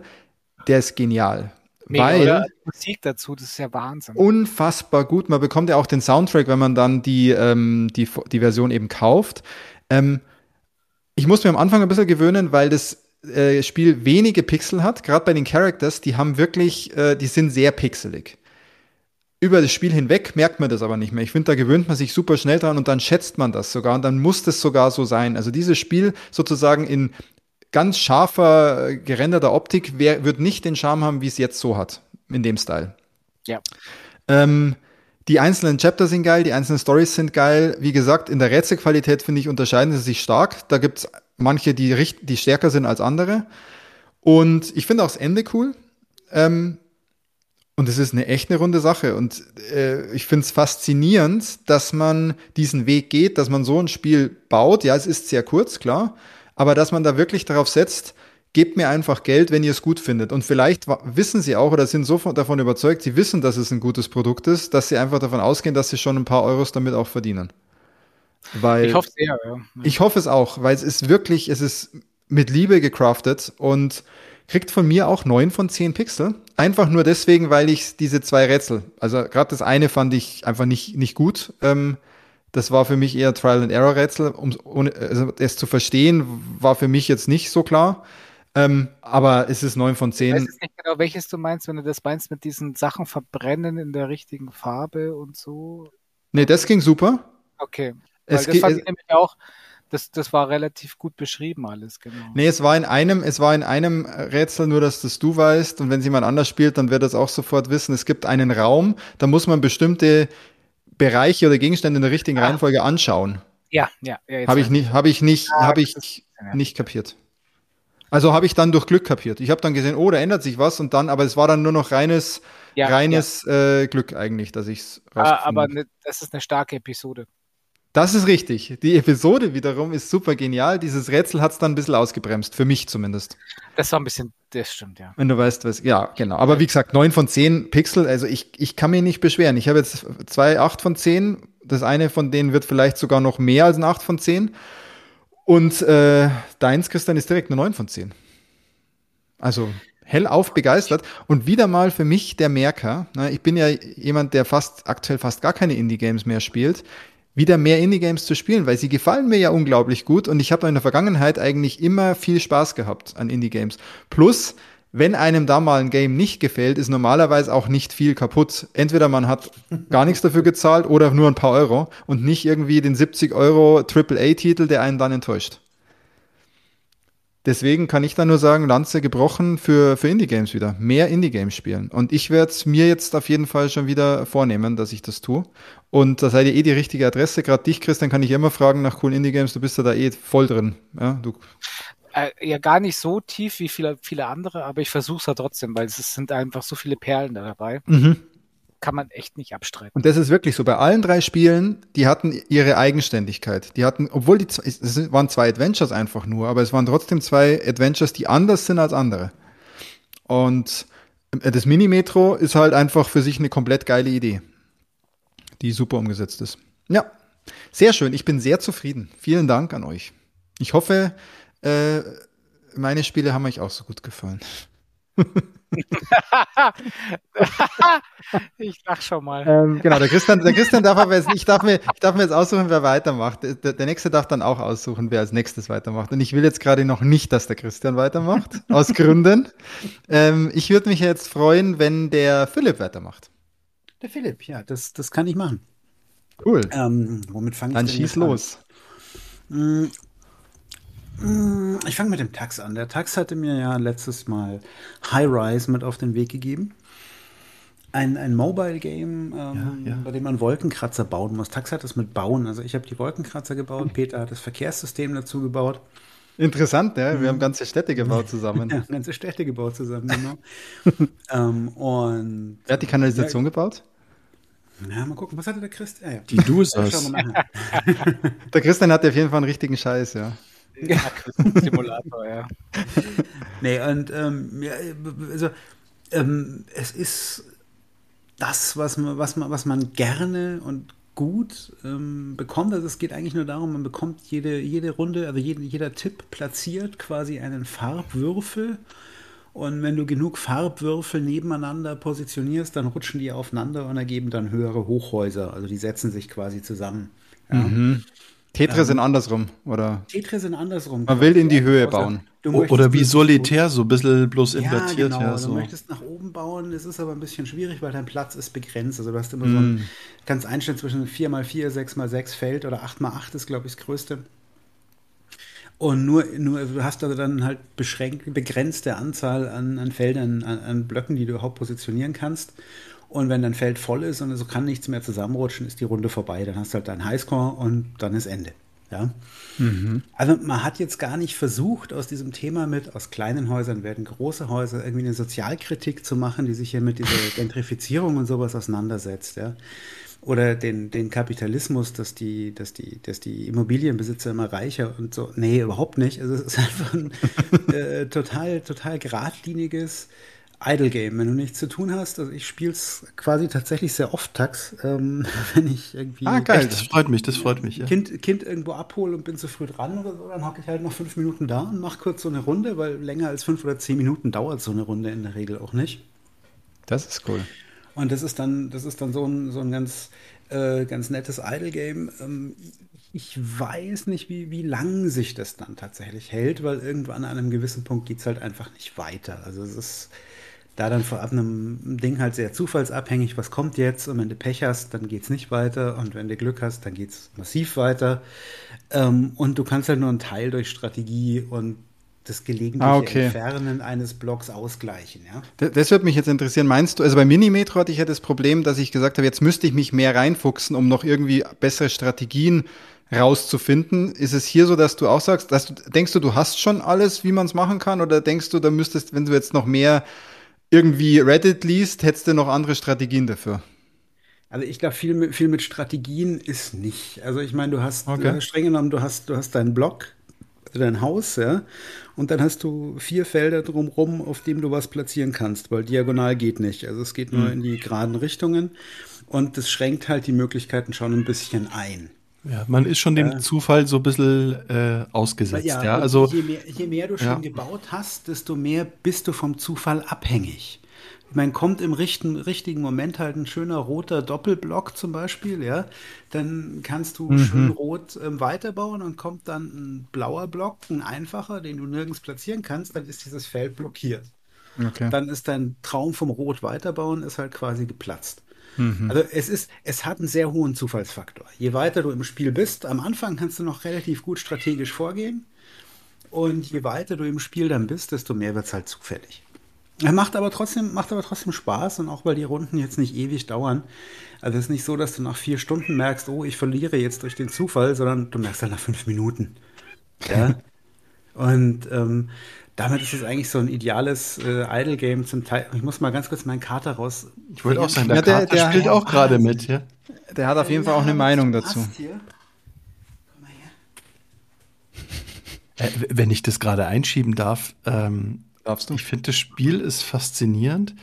der ist genial. Mega, weil oder? Musik dazu, das ist ja Wahnsinn. Unfassbar gut. Man bekommt ja auch den Soundtrack, wenn man dann die, ähm, die, die Version eben kauft. Ähm, ich muss mir am Anfang ein bisschen gewöhnen, weil das äh, Spiel wenige Pixel hat. Gerade bei den Characters, die haben wirklich, äh, die sind sehr pixelig über das Spiel hinweg merkt man das aber nicht mehr. Ich finde, da gewöhnt man sich super schnell dran und dann schätzt man das sogar und dann muss das sogar so sein. Also dieses Spiel sozusagen in ganz scharfer, gerenderter Optik wer, wird nicht den Charme haben, wie es jetzt so hat, in dem Style. Ja. Ähm, die einzelnen Chapter sind geil, die einzelnen Stories sind geil. Wie gesagt, in der Rätselqualität finde ich unterscheiden sie sich stark. Da gibt es manche, die, die stärker sind als andere. Und ich finde auch das Ende cool. Ähm, und es ist eine echt eine runde Sache. Und äh, ich finde es faszinierend, dass man diesen Weg geht, dass man so ein Spiel baut. Ja, es ist sehr kurz, klar. Aber dass man da wirklich darauf setzt, gebt mir einfach Geld, wenn ihr es gut findet. Und vielleicht wissen sie auch oder sind so davon überzeugt, sie wissen, dass es ein gutes Produkt ist, dass sie einfach davon ausgehen, dass sie schon ein paar Euros damit auch verdienen. Weil, ich hoffe sehr, ja. Ich hoffe es auch, weil es ist wirklich, es ist mit Liebe gecraftet und kriegt von mir auch neun von zehn Pixel. Einfach nur deswegen, weil ich diese zwei Rätsel, also gerade das eine fand ich einfach nicht, nicht gut. Ähm, Das war für mich eher Trial and Error Rätsel. Um, also es zu verstehen, war für mich jetzt nicht so klar. Ähm, aber es ist 9 von 10. Ich weiß nicht genau, welches du meinst, wenn du das meinst mit diesen Sachen verbrennen in der richtigen Farbe und so. Nee, das ging super. Okay. Weil es das fand ich nämlich auch, das, das war relativ gut beschrieben alles, genau. Nee, es war in einem, es war in einem Rätsel nur, dass das du weißt und wenn es jemand anders spielt, dann wird das auch sofort wissen. Es gibt einen Raum, da muss man bestimmte Bereiche oder Gegenstände in der richtigen ah. Reihenfolge anschauen. Ja, ja. ja habe ich nicht, habe ich nicht, ah, habe ich ist, ja. nicht kapiert. Also habe ich dann durch Glück kapiert. Ich habe dann gesehen, oh, da ändert sich was und dann, aber es war dann nur noch reines, ja, reines ja. Äh, Glück eigentlich, dass ich es ah, Aber ne, das ist eine starke Episode. Das ist richtig. Die Episode wiederum ist super genial. Dieses Rätsel hat es dann ein bisschen ausgebremst, für mich zumindest. Das war ein bisschen, das stimmt, ja. Wenn du weißt, was, ja, genau. Aber wie gesagt, 9 von 10 Pixel, also ich, ich kann mich nicht beschweren. Ich habe jetzt zwei 8 von 10. Das eine von denen wird vielleicht sogar noch mehr als ein 8 von 10. Und äh, deins, Christian, ist direkt eine 9 von 10. Also hellauf begeistert. Und wieder mal für mich der Merker. Ne, ich bin ja jemand, der fast aktuell fast gar keine Indie-Games mehr spielt wieder mehr Indie-Games zu spielen, weil sie gefallen mir ja unglaublich gut und ich habe in der Vergangenheit eigentlich immer viel Spaß gehabt an Indie-Games. Plus, wenn einem da mal ein Game nicht gefällt, ist normalerweise auch nicht viel kaputt. Entweder man hat gar nichts dafür gezahlt oder nur ein paar Euro und nicht irgendwie den 70 Euro AAA-Titel, der einen dann enttäuscht. Deswegen kann ich da nur sagen, Lanze gebrochen für, für Indie-Games wieder. Mehr Indie-Games spielen. Und ich werde es mir jetzt auf jeden Fall schon wieder vornehmen, dass ich das tue. Und da seid ihr eh die richtige Adresse. Gerade dich, Christian, kann ich immer fragen nach coolen Indie-Games. Du bist ja da eh voll drin. Ja, du. Äh, ja, gar nicht so tief wie viele, viele andere, aber ich versuche es ja trotzdem, weil es sind einfach so viele Perlen da dabei. Mhm kann man echt nicht abstreiten. Und das ist wirklich so. Bei allen drei Spielen, die hatten ihre Eigenständigkeit. Die hatten, obwohl die, es waren zwei Adventures einfach nur, aber es waren trotzdem zwei Adventures, die anders sind als andere. Und äh, das Mini-Metro ist halt einfach für sich eine komplett geile Idee, die super umgesetzt ist. Ja, sehr schön. Ich bin sehr zufrieden. Vielen Dank an euch. Ich hoffe, äh, meine Spiele haben euch auch so gut gefallen. ich lach schon mal. Ähm, genau, der Christian, der Christian darf aber jetzt, ich darf mir, ich darf mir jetzt aussuchen, wer weitermacht. Der, der, nächste darf dann auch aussuchen, wer als nächstes weitermacht. Und ich will jetzt gerade noch nicht, dass der Christian weitermacht, aus Gründen. Ähm, ich würde mich jetzt freuen, wenn der Philipp weitermacht. Der Philipp, ja, das, das kann ich machen. Cool. Ähm, womit fange ich Dann schieß los. An? Mm, ich fange mit dem Tax an. Der Tax hatte mir ja letztes Mal High Rise mit auf den Weg gegeben. Ein, ein Mobile-Game, ähm, ja, ja. bei dem man Wolkenkratzer bauen muss. Tax hat es mit Bauen. Also ich habe die Wolkenkratzer gebaut, Peter hat das Verkehrssystem dazu gebaut. Interessant, ja. Wir mhm. haben ganze Städte gebaut zusammen. ja, ganze Städte gebaut zusammen, genau. ähm, und Wer hat die Kanalisation ja, gebaut? Na, mal gucken, was hatte der Christian? Ah, ja. Die Dusers. der Christian hatte auf jeden Fall einen richtigen Scheiß, ja. Ja, Simulator, ja. Nee, und ähm, ja, also ähm, es ist das, was man, was man, was man gerne und gut ähm, bekommt. Also es geht eigentlich nur darum, man bekommt jede, jede Runde, also jede, jeder Tipp platziert quasi einen Farbwürfel. Und wenn du genug Farbwürfel nebeneinander positionierst, dann rutschen die aufeinander und ergeben dann höhere Hochhäuser. Also die setzen sich quasi zusammen. Ja. Mhm. Tetris ähm, sind andersrum, oder? Tetris sind andersrum. Man will in die Höhe bauen. Oder wie Solitär, so ein bisschen bloß invertiert. Ja, genau. Ja, so. Du möchtest nach oben bauen, es ist aber ein bisschen schwierig, weil dein Platz ist begrenzt. Also du hast immer mm. so ein, ganz einstellen zwischen 4x4, 6x6 Feld oder 8x8 ist, glaube ich, das größte. Und nur, nur du hast also dann halt beschränkt, begrenzte Anzahl an, an Feldern, an, an Blöcken, die du überhaupt positionieren kannst. Und wenn dein Feld voll ist und so kann nichts mehr zusammenrutschen, ist die Runde vorbei. Dann hast du halt deinen Highscore und dann ist Ende. Ja? Mhm. Also man hat jetzt gar nicht versucht, aus diesem Thema mit, aus kleinen Häusern werden große Häuser, irgendwie eine Sozialkritik zu machen, die sich hier mit dieser Gentrifizierung und sowas auseinandersetzt. Ja? Oder den, den Kapitalismus, dass die, dass, die, dass die Immobilienbesitzer immer reicher und so. Nee, überhaupt nicht. Also es ist einfach ein äh, total, total geradliniges Idle Game, wenn du nichts zu tun hast. Also ich spiele es quasi tatsächlich sehr oft Tax, ähm, wenn ich irgendwie. Ah, geil, das freut mich, das freut mich. Ja. Kind, kind irgendwo abhole und bin zu früh dran oder so, dann hocke ich halt noch fünf Minuten da und mache kurz so eine Runde, weil länger als fünf oder zehn Minuten dauert so eine Runde in der Regel auch nicht. Das ist cool. Und das ist dann, das ist dann so ein, so ein ganz Äh, ganz nettes Idle-Game. Ähm, ich weiß nicht, wie, wie lang sich das dann tatsächlich hält, weil irgendwann an einem gewissen Punkt geht es halt einfach nicht weiter. Also es ist da dann vorab einem Ding halt sehr zufallsabhängig, was kommt jetzt und wenn du Pech hast, dann geht es nicht weiter und wenn du Glück hast, dann geht es massiv weiter. Ähm, und du kannst halt nur einen Teil durch Strategie und das gelegentliche Ah, okay. Entfernen eines Blocks ausgleichen, ja. Das würde mich jetzt interessieren. Meinst du, also bei Minimetro hatte ich ja das Problem, dass ich gesagt habe, jetzt müsste ich mich mehr reinfuchsen, um noch irgendwie bessere Strategien rauszufinden. Ist es hier so, dass du auch sagst, dass du, denkst du, du hast schon alles, wie man es machen kann? Oder denkst du, da müsstest, wenn du jetzt noch mehr irgendwie Reddit liest, hättest du noch andere Strategien dafür? Also ich glaube, viel, mit- viel mit Strategien ist nicht. Also ich meine, du hast Okay. äh, streng genommen, du hast, du hast deinen Block, also dein Haus, ja, und dann hast du vier Felder drumherum, auf dem du was platzieren kannst, weil diagonal geht nicht. Also es geht nur in die geraden Richtungen und das schränkt halt die Möglichkeiten schon ein bisschen ein. Ja, man ist schon dem Zufall so ein bisschen äh, ausgesetzt. Ja, und also je, mehr, je mehr du schon Ja. gebaut hast, desto mehr bist du vom Zufall abhängig. Ich meine, kommt im richten, richtigen Moment halt ein schöner roter Doppelblock zum Beispiel, ja, dann kannst du schön rot ähm, weiterbauen und kommt dann ein blauer Block, ein einfacher, den du nirgends platzieren kannst, dann ist dieses Feld blockiert. Okay. Dann ist dein Traum vom Rot weiterbauen ist halt quasi geplatzt. Mhm. Also es ist, es hat einen sehr hohen Zufallsfaktor. Je weiter du im Spiel bist, am Anfang kannst du noch relativ gut strategisch vorgehen. Und je weiter du im Spiel dann bist, desto mehr wird es halt zufällig. Er macht aber trotzdem, macht aber trotzdem Spaß und auch weil die Runden jetzt nicht ewig dauern. Also es ist nicht so, dass du nach vier Stunden merkst, oh, ich verliere jetzt durch den Zufall, sondern du merkst halt nach fünf Minuten. Ja. und ähm, damit ist es eigentlich so ein ideales äh, Idle-Game zum Teil. Ich muss mal ganz kurz meinen Kater raus. ich wollte auch sagen, der, Ja, der- Kater der- spielt auch gerade mit. Ja? Der hat auf jeden Fall auch eine Meinung dazu. Äh, wenn ich das gerade einschieben darf, ähm, Darfst du? ich finde, das Spiel ist faszinierend,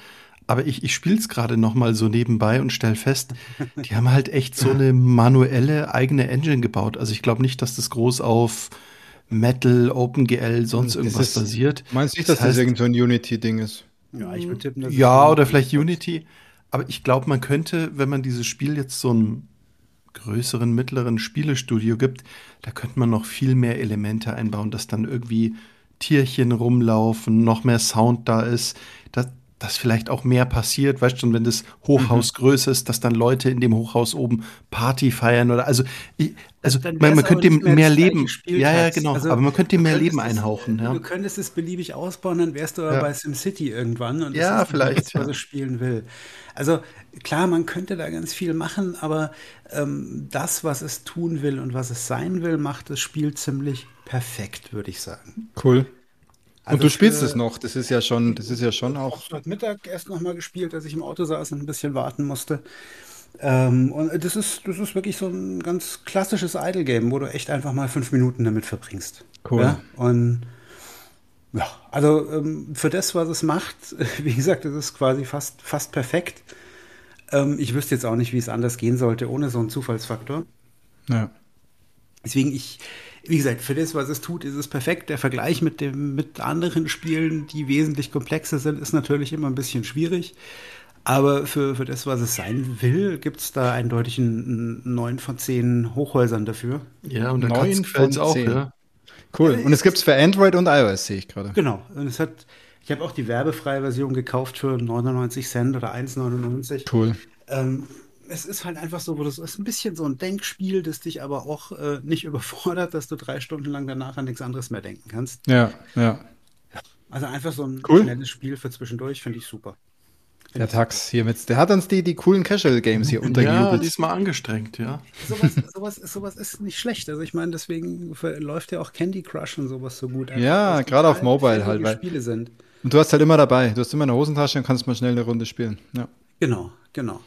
aber ich, ich spiele es gerade noch mal so nebenbei und stelle fest, die haben halt echt so eine manuelle eigene Engine gebaut. Also ich glaube nicht, dass das groß auf Metal, OpenGL, sonst irgendwas ist- basiert. Meinst du nicht, dass das, heißt- irgend so ein Unity-Ding ist? Ja, ich würde tippen, dass Ja, oder vielleicht Unity. Aber ich glaube, man könnte, wenn man dieses Spiel jetzt so einem größeren, mittleren Spielestudio gibt, da könnte man noch viel mehr Elemente einbauen, dass dann irgendwie Tierchen rumlaufen, noch mehr Sound da ist, dass, dass vielleicht auch mehr passiert, weißt du schon, wenn das Hochhaus größer ist, dass dann Leute in dem Hochhaus oben Party feiern oder also, ich, also Dann man, man könnte dem mehr gleiche Leben, ja, ja, genau, Also, aber man könnte dem mehr Leben es- einhauchen, ja. Du könntest es beliebig ausbauen, dann wärst du aber Ja. bei SimCity irgendwann und das Ja, vielleicht, das, was ja. ich spielen will. Also klar, man könnte da ganz viel machen, aber ähm, das, was es tun will und was es sein will, macht das Spiel ziemlich perfekt, würde ich sagen. Cool. Also und du spielst es noch. Das ist ja schon, das ist ja schon auch. Heute Mittag erst nochmal gespielt, als ich im Auto saß und ein bisschen warten musste. Ähm, und das ist, das ist wirklich so ein ganz klassisches Idle-Game, wo du echt einfach mal fünf Minuten damit verbringst. Cool. Ja? Und ja, also ähm, für das, was es macht, wie gesagt, es ist quasi fast, fast perfekt. Ähm, ich wüsste jetzt auch nicht, wie es anders gehen sollte, ohne so einen Zufallsfaktor. Ja. Deswegen, ich, wie gesagt, für das, was es tut, ist es perfekt. Der Vergleich mit dem, mit anderen Spielen, die wesentlich komplexer sind, ist natürlich immer ein bisschen schwierig. Aber für, für das, was es sein will, gibt es da eindeutig einen, einen 9 von 10 Hochhäusern dafür. Ja, und Katz gefällt's von auch, zehn. ja. Cool. Und es gibt's für Android und iOS, sehe ich gerade. Genau. Und es hat, ich habe auch die werbefreie Version gekauft für 99 Cent oder 1,99. Cool. Ähm, es ist halt einfach so, wo das ist ein bisschen so ein Denkspiel, das dich aber auch äh, nicht überfordert, dass du drei Stunden lang danach an nichts anderes mehr denken kannst. Ja, ja. Also einfach so ein Cool. schnelles Spiel für zwischendurch finde ich super. Der Tax hier mit, der hat uns die, die coolen Casual Games hier Ja, untergejubelt. diesmal angestrengt, ja. Sowas, sowas, sowas ist nicht schlecht. Also ich meine, deswegen läuft ja auch Candy Crush und sowas so gut. Einfach, Ja, es gerade auf Mobile halt, weil- Spiele sind. Und du hast halt immer dabei. Du hast immer eine Hosentasche und kannst mal schnell eine Runde spielen. Ja. Genau, genau.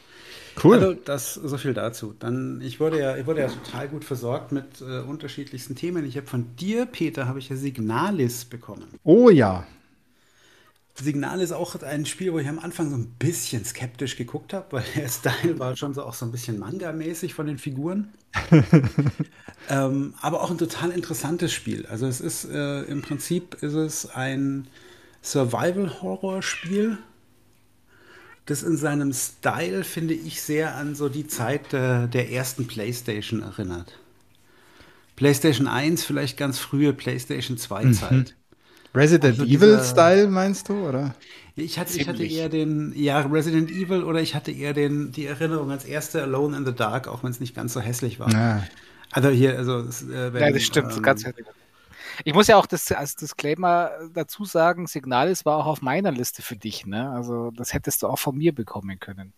Cool. Also das so viel dazu. Dann ich wurde ja, ich wurde ja total gut versorgt mit äh, unterschiedlichsten Themen. Ich habe von dir, Peter, habe ich ja Signalis bekommen. oh ja. Signal ist auch ein Spiel, wo ich am Anfang so ein bisschen skeptisch geguckt habe, weil der Style war schon so auch so ein bisschen Manga-mäßig von den Figuren. ähm, aber auch ein total interessantes Spiel. Also es ist äh, im Prinzip ist es ein Survival-Horror-Spiel. Das in seinem Style, finde ich, sehr an so die Zeit der, der ersten PlayStation erinnert. PlayStation 1, vielleicht ganz frühe PlayStation 2 Zeit. Mhm. Resident also Evil Style meinst du, oder? Ich hatte, ich hatte eher den, ja, Resident Evil oder ich hatte eher den, die Erinnerung als erste Alone in the Dark, auch wenn es nicht ganz so hässlich war. Ja. Also hier, also. Äh, wenn, ja, das stimmt, ähm, ganz hässlich. Ich muss ja auch das als Disclaimer dazu sagen, Signalis war auch auf meiner Liste für dich, ne? Also das hättest du auch von mir bekommen können.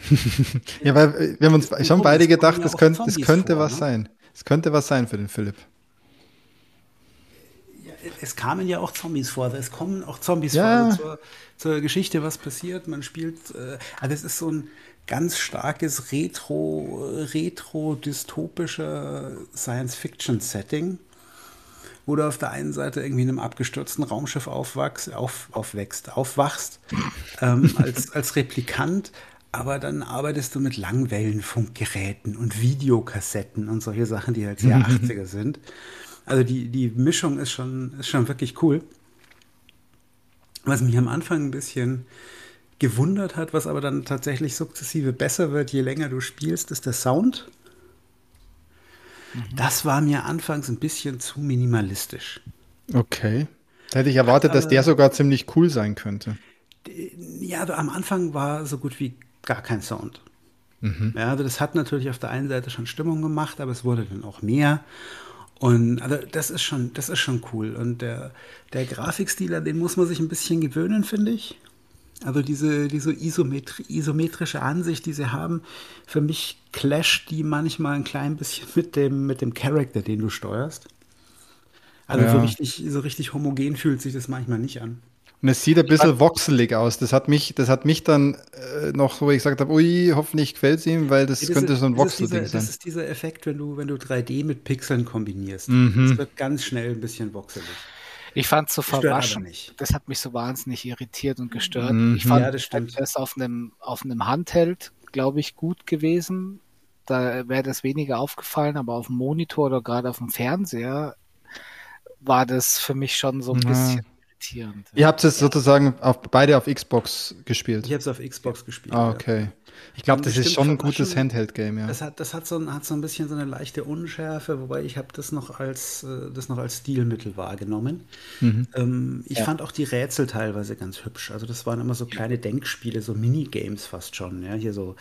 ja, weil äh, wir haben uns schon beide gedacht, das, könnte, das könnte vor, was ne? sein. Es könnte was sein für den Philipp. Ja, es kamen ja auch Zombies vor. Es kommen auch Zombies ja. vor. Also zur, zur, Geschichte, was passiert. Man spielt, äh, also es ist so ein ganz starkes Retro, retro-dystopischer Science-Fiction-Setting wo du auf der einen Seite irgendwie in einem abgestürzten Raumschiff aufwachst, auf, aufwächst, aufwachst, ähm, als, als Replikant, aber dann arbeitest du mit Langwellenfunkgeräten und Videokassetten und solche Sachen, die halt sehr 80er sind. Also die, die Mischung ist schon, ist schon wirklich cool. Was mich am Anfang ein bisschen gewundert hat, was aber dann tatsächlich sukzessive besser wird, je länger du spielst, ist der Sound. Mhm. Das war mir anfangs ein bisschen zu minimalistisch. Okay. Da hätte ich erwartet, dass der sogar ziemlich cool sein könnte. Ja, am Anfang war so gut wie gar kein Sound. Mhm. Ja, also das hat natürlich auf der einen Seite schon Stimmung gemacht, aber es wurde dann auch mehr. Und also das ist schon, das ist schon cool. Und der, der Grafikstil, den muss man sich ein bisschen gewöhnen, finde ich. Also diese, diese isometri isometrische Ansicht, die sie haben, für mich clasht die manchmal ein klein bisschen mit dem, mit dem Charakter, den du steuerst. Also ja. so, richtig, so richtig homogen fühlt sich das manchmal nicht an. Und es sieht ein bisschen voxelig aus. Das hat mich, das hat mich dann äh, noch, wo ich gesagt habe, ui, hoffentlich gefällt es ihm, weil das, das könnte ist, so ein Voxel-Ding sein. Das ist dieser Effekt, wenn du, wenn du 3D mit Pixeln kombinierst. Mhm. Das wird ganz schnell ein bisschen voxelig. Ich fand es so verwaschen. Das hat mich so wahnsinnig irritiert und gestört. Mhm. Ich fand ja, das, das auf einem, auf einem Handheld, glaube ich, gut gewesen. Da wäre das weniger aufgefallen, aber auf dem Monitor oder gerade auf dem Fernseher war das für mich schon so ein ja. bisschen irritierend. Ihr habt es sozusagen auf, beide auf Xbox gespielt? Ich habe es auf Xbox gespielt. Ah, okay. Ja. Ich glaube, das ist schon ein gutes Handheld-Game, ja. Das hat, das hat so, ein, hat so ein bisschen so eine leichte Unschärfe, wobei ich habe das noch als äh, das noch als Stilmittel wahrgenommen. Mhm. Ähm, ich ja. fand auch die Rätsel teilweise ganz hübsch. Also das waren immer so kleine Denkspiele, so Minigames fast schon. Ja? Hier so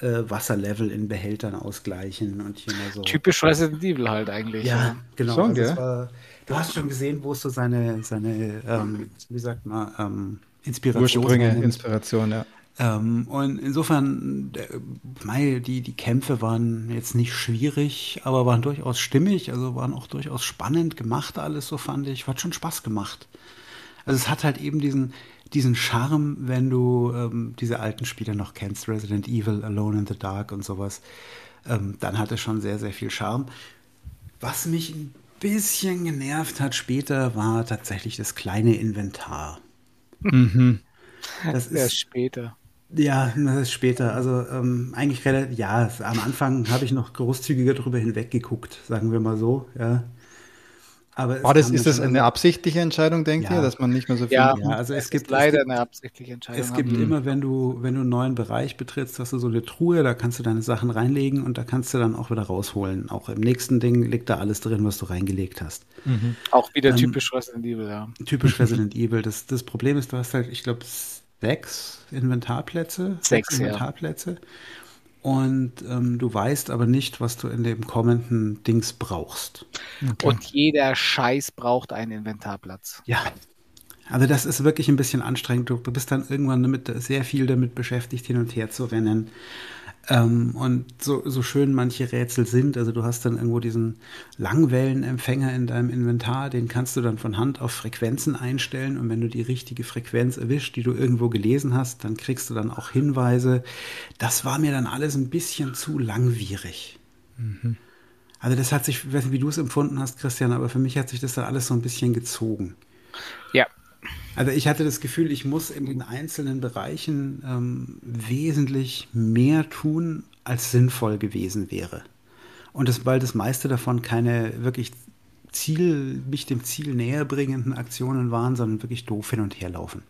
äh, Wasserlevel in Behältern ausgleichen und hier mal so. Typisch Resident Evil halt eigentlich. Ja, ja. genau. Schon, also war, du hast schon gesehen, wo es so seine, seine ähm, wie sagt man, ähm, Inspiration. Ursprünge, Inspiration, ja. Ähm, und insofern, äh, die, die Kämpfe waren jetzt nicht schwierig, aber waren durchaus stimmig, also waren auch durchaus spannend gemacht alles, so fand ich. Hat schon Spaß gemacht. Also es hat halt eben diesen, diesen Charme, wenn du ähm, diese alten Spiele noch kennst, Resident Evil, Alone in the Dark und sowas, ähm, dann hat es schon sehr, sehr viel Charme. Was mich ein bisschen genervt hat später, war tatsächlich das kleine Inventar. Mhm. Das ist Erst später. Ja, das ist später. Also ähm, eigentlich relativ, ja, am Anfang habe ich noch großzügiger darüber hinweggeguckt, sagen wir mal so, ja. Aber War das, ist das eine absichtliche Entscheidung, denkt ja. ihr, dass man nicht mehr so viel Ja, ja also es, es gibt leider es gibt, eine absichtliche Entscheidung. Es gibt haben. immer, wenn du, wenn du einen neuen Bereich betrittst, hast du so eine Truhe, da kannst du deine Sachen reinlegen und da kannst du dann auch wieder rausholen. Auch im nächsten Ding liegt da alles drin, was du reingelegt hast. Mhm. Auch wieder ähm, typisch Resident Evil, ja. Typisch Resident Evil. Das, das Problem ist, du hast halt, ich glaube, sechs Inventarplätze. Sechs, Inventarplätze. Ja. Und ähm, du weißt aber nicht, was du in dem kommenden Dings brauchst. Okay. Und jeder Scheiß braucht einen Inventarplatz. Ja. Also das ist wirklich ein bisschen anstrengend. Du, du bist dann irgendwann damit sehr viel damit beschäftigt, hin und her zu rennen. Ähm, und so, so schön manche Rätsel sind, also du hast dann irgendwo diesen Langwellenempfänger in deinem Inventar, den kannst du dann von Hand auf Frequenzen einstellen und wenn du die richtige Frequenz erwischt, die du irgendwo gelesen hast, dann kriegst du dann auch Hinweise. Das war mir dann alles ein bisschen zu langwierig. Mhm. Also das hat sich, ich weiß nicht, wie du es empfunden hast, Christian, aber für mich hat sich das dann alles so ein bisschen gezogen. Also ich hatte das Gefühl, ich muss in den einzelnen Bereichen ähm, wesentlich mehr tun, als sinnvoll gewesen wäre. Und das, weil das meiste davon keine wirklich Ziel, mich dem Ziel näher bringenden Aktionen waren, sondern wirklich doof hin und her laufen.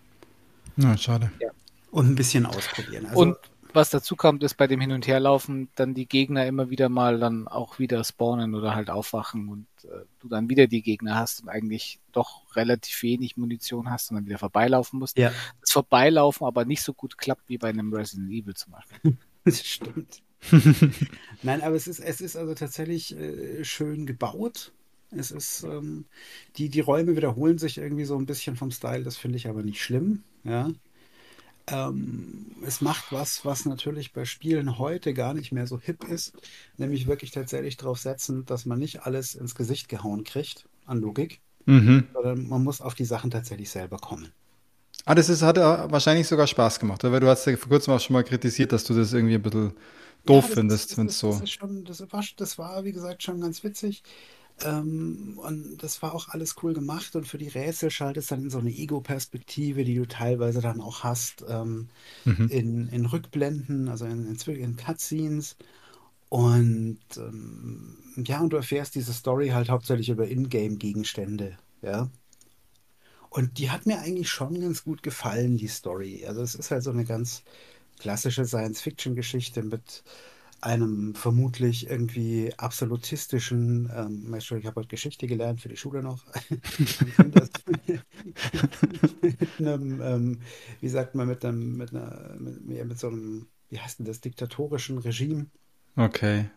Na, schade. Ja. Und Und ein bisschen ausprobieren. Also, und was dazu kommt, ist bei dem Hin- und Herlaufen dann die Gegner immer wieder mal dann auch wieder spawnen oder halt aufwachen und äh, du dann wieder die Gegner hast und eigentlich doch relativ wenig Munition hast und dann wieder vorbeilaufen musst. Ja. Das Vorbeilaufen aber nicht so gut klappt wie bei einem Resident Evil zum Beispiel. das stimmt. Nein, aber es ist, es ist also tatsächlich äh, schön gebaut. Es ist, ähm, die, die Räume wiederholen sich irgendwie so ein bisschen vom Style, das finde ich aber nicht schlimm. Ja. Ähm, es macht was, was natürlich bei Spielen heute gar nicht mehr so hip ist, nämlich wirklich tatsächlich darauf setzen, dass man nicht alles ins Gesicht gehauen kriegt an Logik, mhm. sondern man muss auf die Sachen tatsächlich selber kommen. Ah, das ist, hat wahrscheinlich sogar Spaß gemacht, weil du hast ja vor kurzem auch schon mal kritisiert, dass du das irgendwie ein bisschen doof ja, findest, wenn es so. Das, schon, das, war, das war, wie gesagt, schon ganz witzig. Ähm, und das war auch alles cool gemacht. Und für die Rätsel schaltest dann in so eine Ego-Perspektive, die du teilweise dann auch hast, ähm, mhm. in, in Rückblenden, also in, in, in Cutscenes. Und ähm, ja, und du erfährst diese Story halt hauptsächlich über Ingame-Gegenstände, ja. Und die hat mir eigentlich schon ganz gut gefallen, die Story. Also es ist halt so eine ganz klassische Science-Fiction-Geschichte mit einem vermutlich irgendwie absolutistischen, ähm, ich habe heute Geschichte gelernt für die Schule noch, mit einem, ähm, wie sagt man, mit einem, mit einer, mit, mit so einem, wie heißt denn das, diktatorischen Regime. Okay.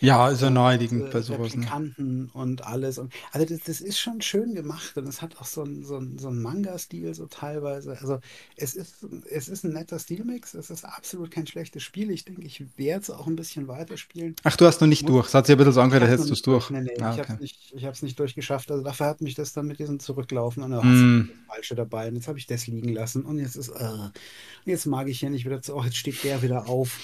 Ja, ist ja naheliegend bei sowas. Ne? und alles. Und, also das, das ist schon schön gemacht und es hat auch so einen so so ein Manga-Stil so teilweise. Also es ist, es ist ein netter Stilmix, es ist absolut kein schlechtes Spiel. Ich denke, ich werde es auch ein bisschen weiterspielen. Ach, du hast noch nicht Muss, durch. Es hat sich ein bisschen so angehört, da hättest du es durch. Nee, nee, ah, ich okay. habe es nicht, nicht durchgeschafft. Also dafür hat mich das dann mit diesem Zurücklaufen und da mm. das Falsche dabei. Und jetzt habe ich das liegen lassen und jetzt ist, äh, jetzt mag ich hier nicht wieder zu, oh, jetzt steht der wieder auf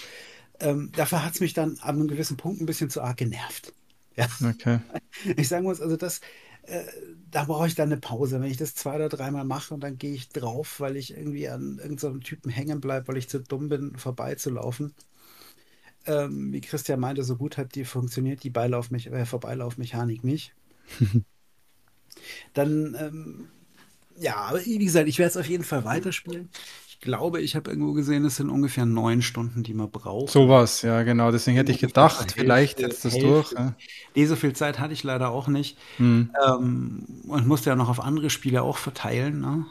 ähm, dafür hat es mich dann an einem gewissen Punkt ein bisschen zu arg genervt. Ja. Okay. Ich sagen muss, also das, äh, da brauche ich dann eine Pause. Wenn ich das zwei oder dreimal mache und dann gehe ich drauf, weil ich irgendwie an irgendeinem so Typen hängen bleibe, weil ich zu dumm bin, vorbeizulaufen. Ähm, wie Christian meinte, so gut hat die funktioniert die Beilaufmech äh, Vorbeilaufmechanik nicht. dann, ähm, ja, wie gesagt, ich werde es auf jeden Fall weiterspielen glaube, ich habe irgendwo gesehen, es sind ungefähr neun Stunden, die man braucht. Sowas, ja, genau. Deswegen hätte ich gedacht, vielleicht jetzt das durch. Ja. Nee, so viel Zeit hatte ich leider auch nicht. Hm. Ähm, und musste ja noch auf andere Spiele auch verteilen. Ne?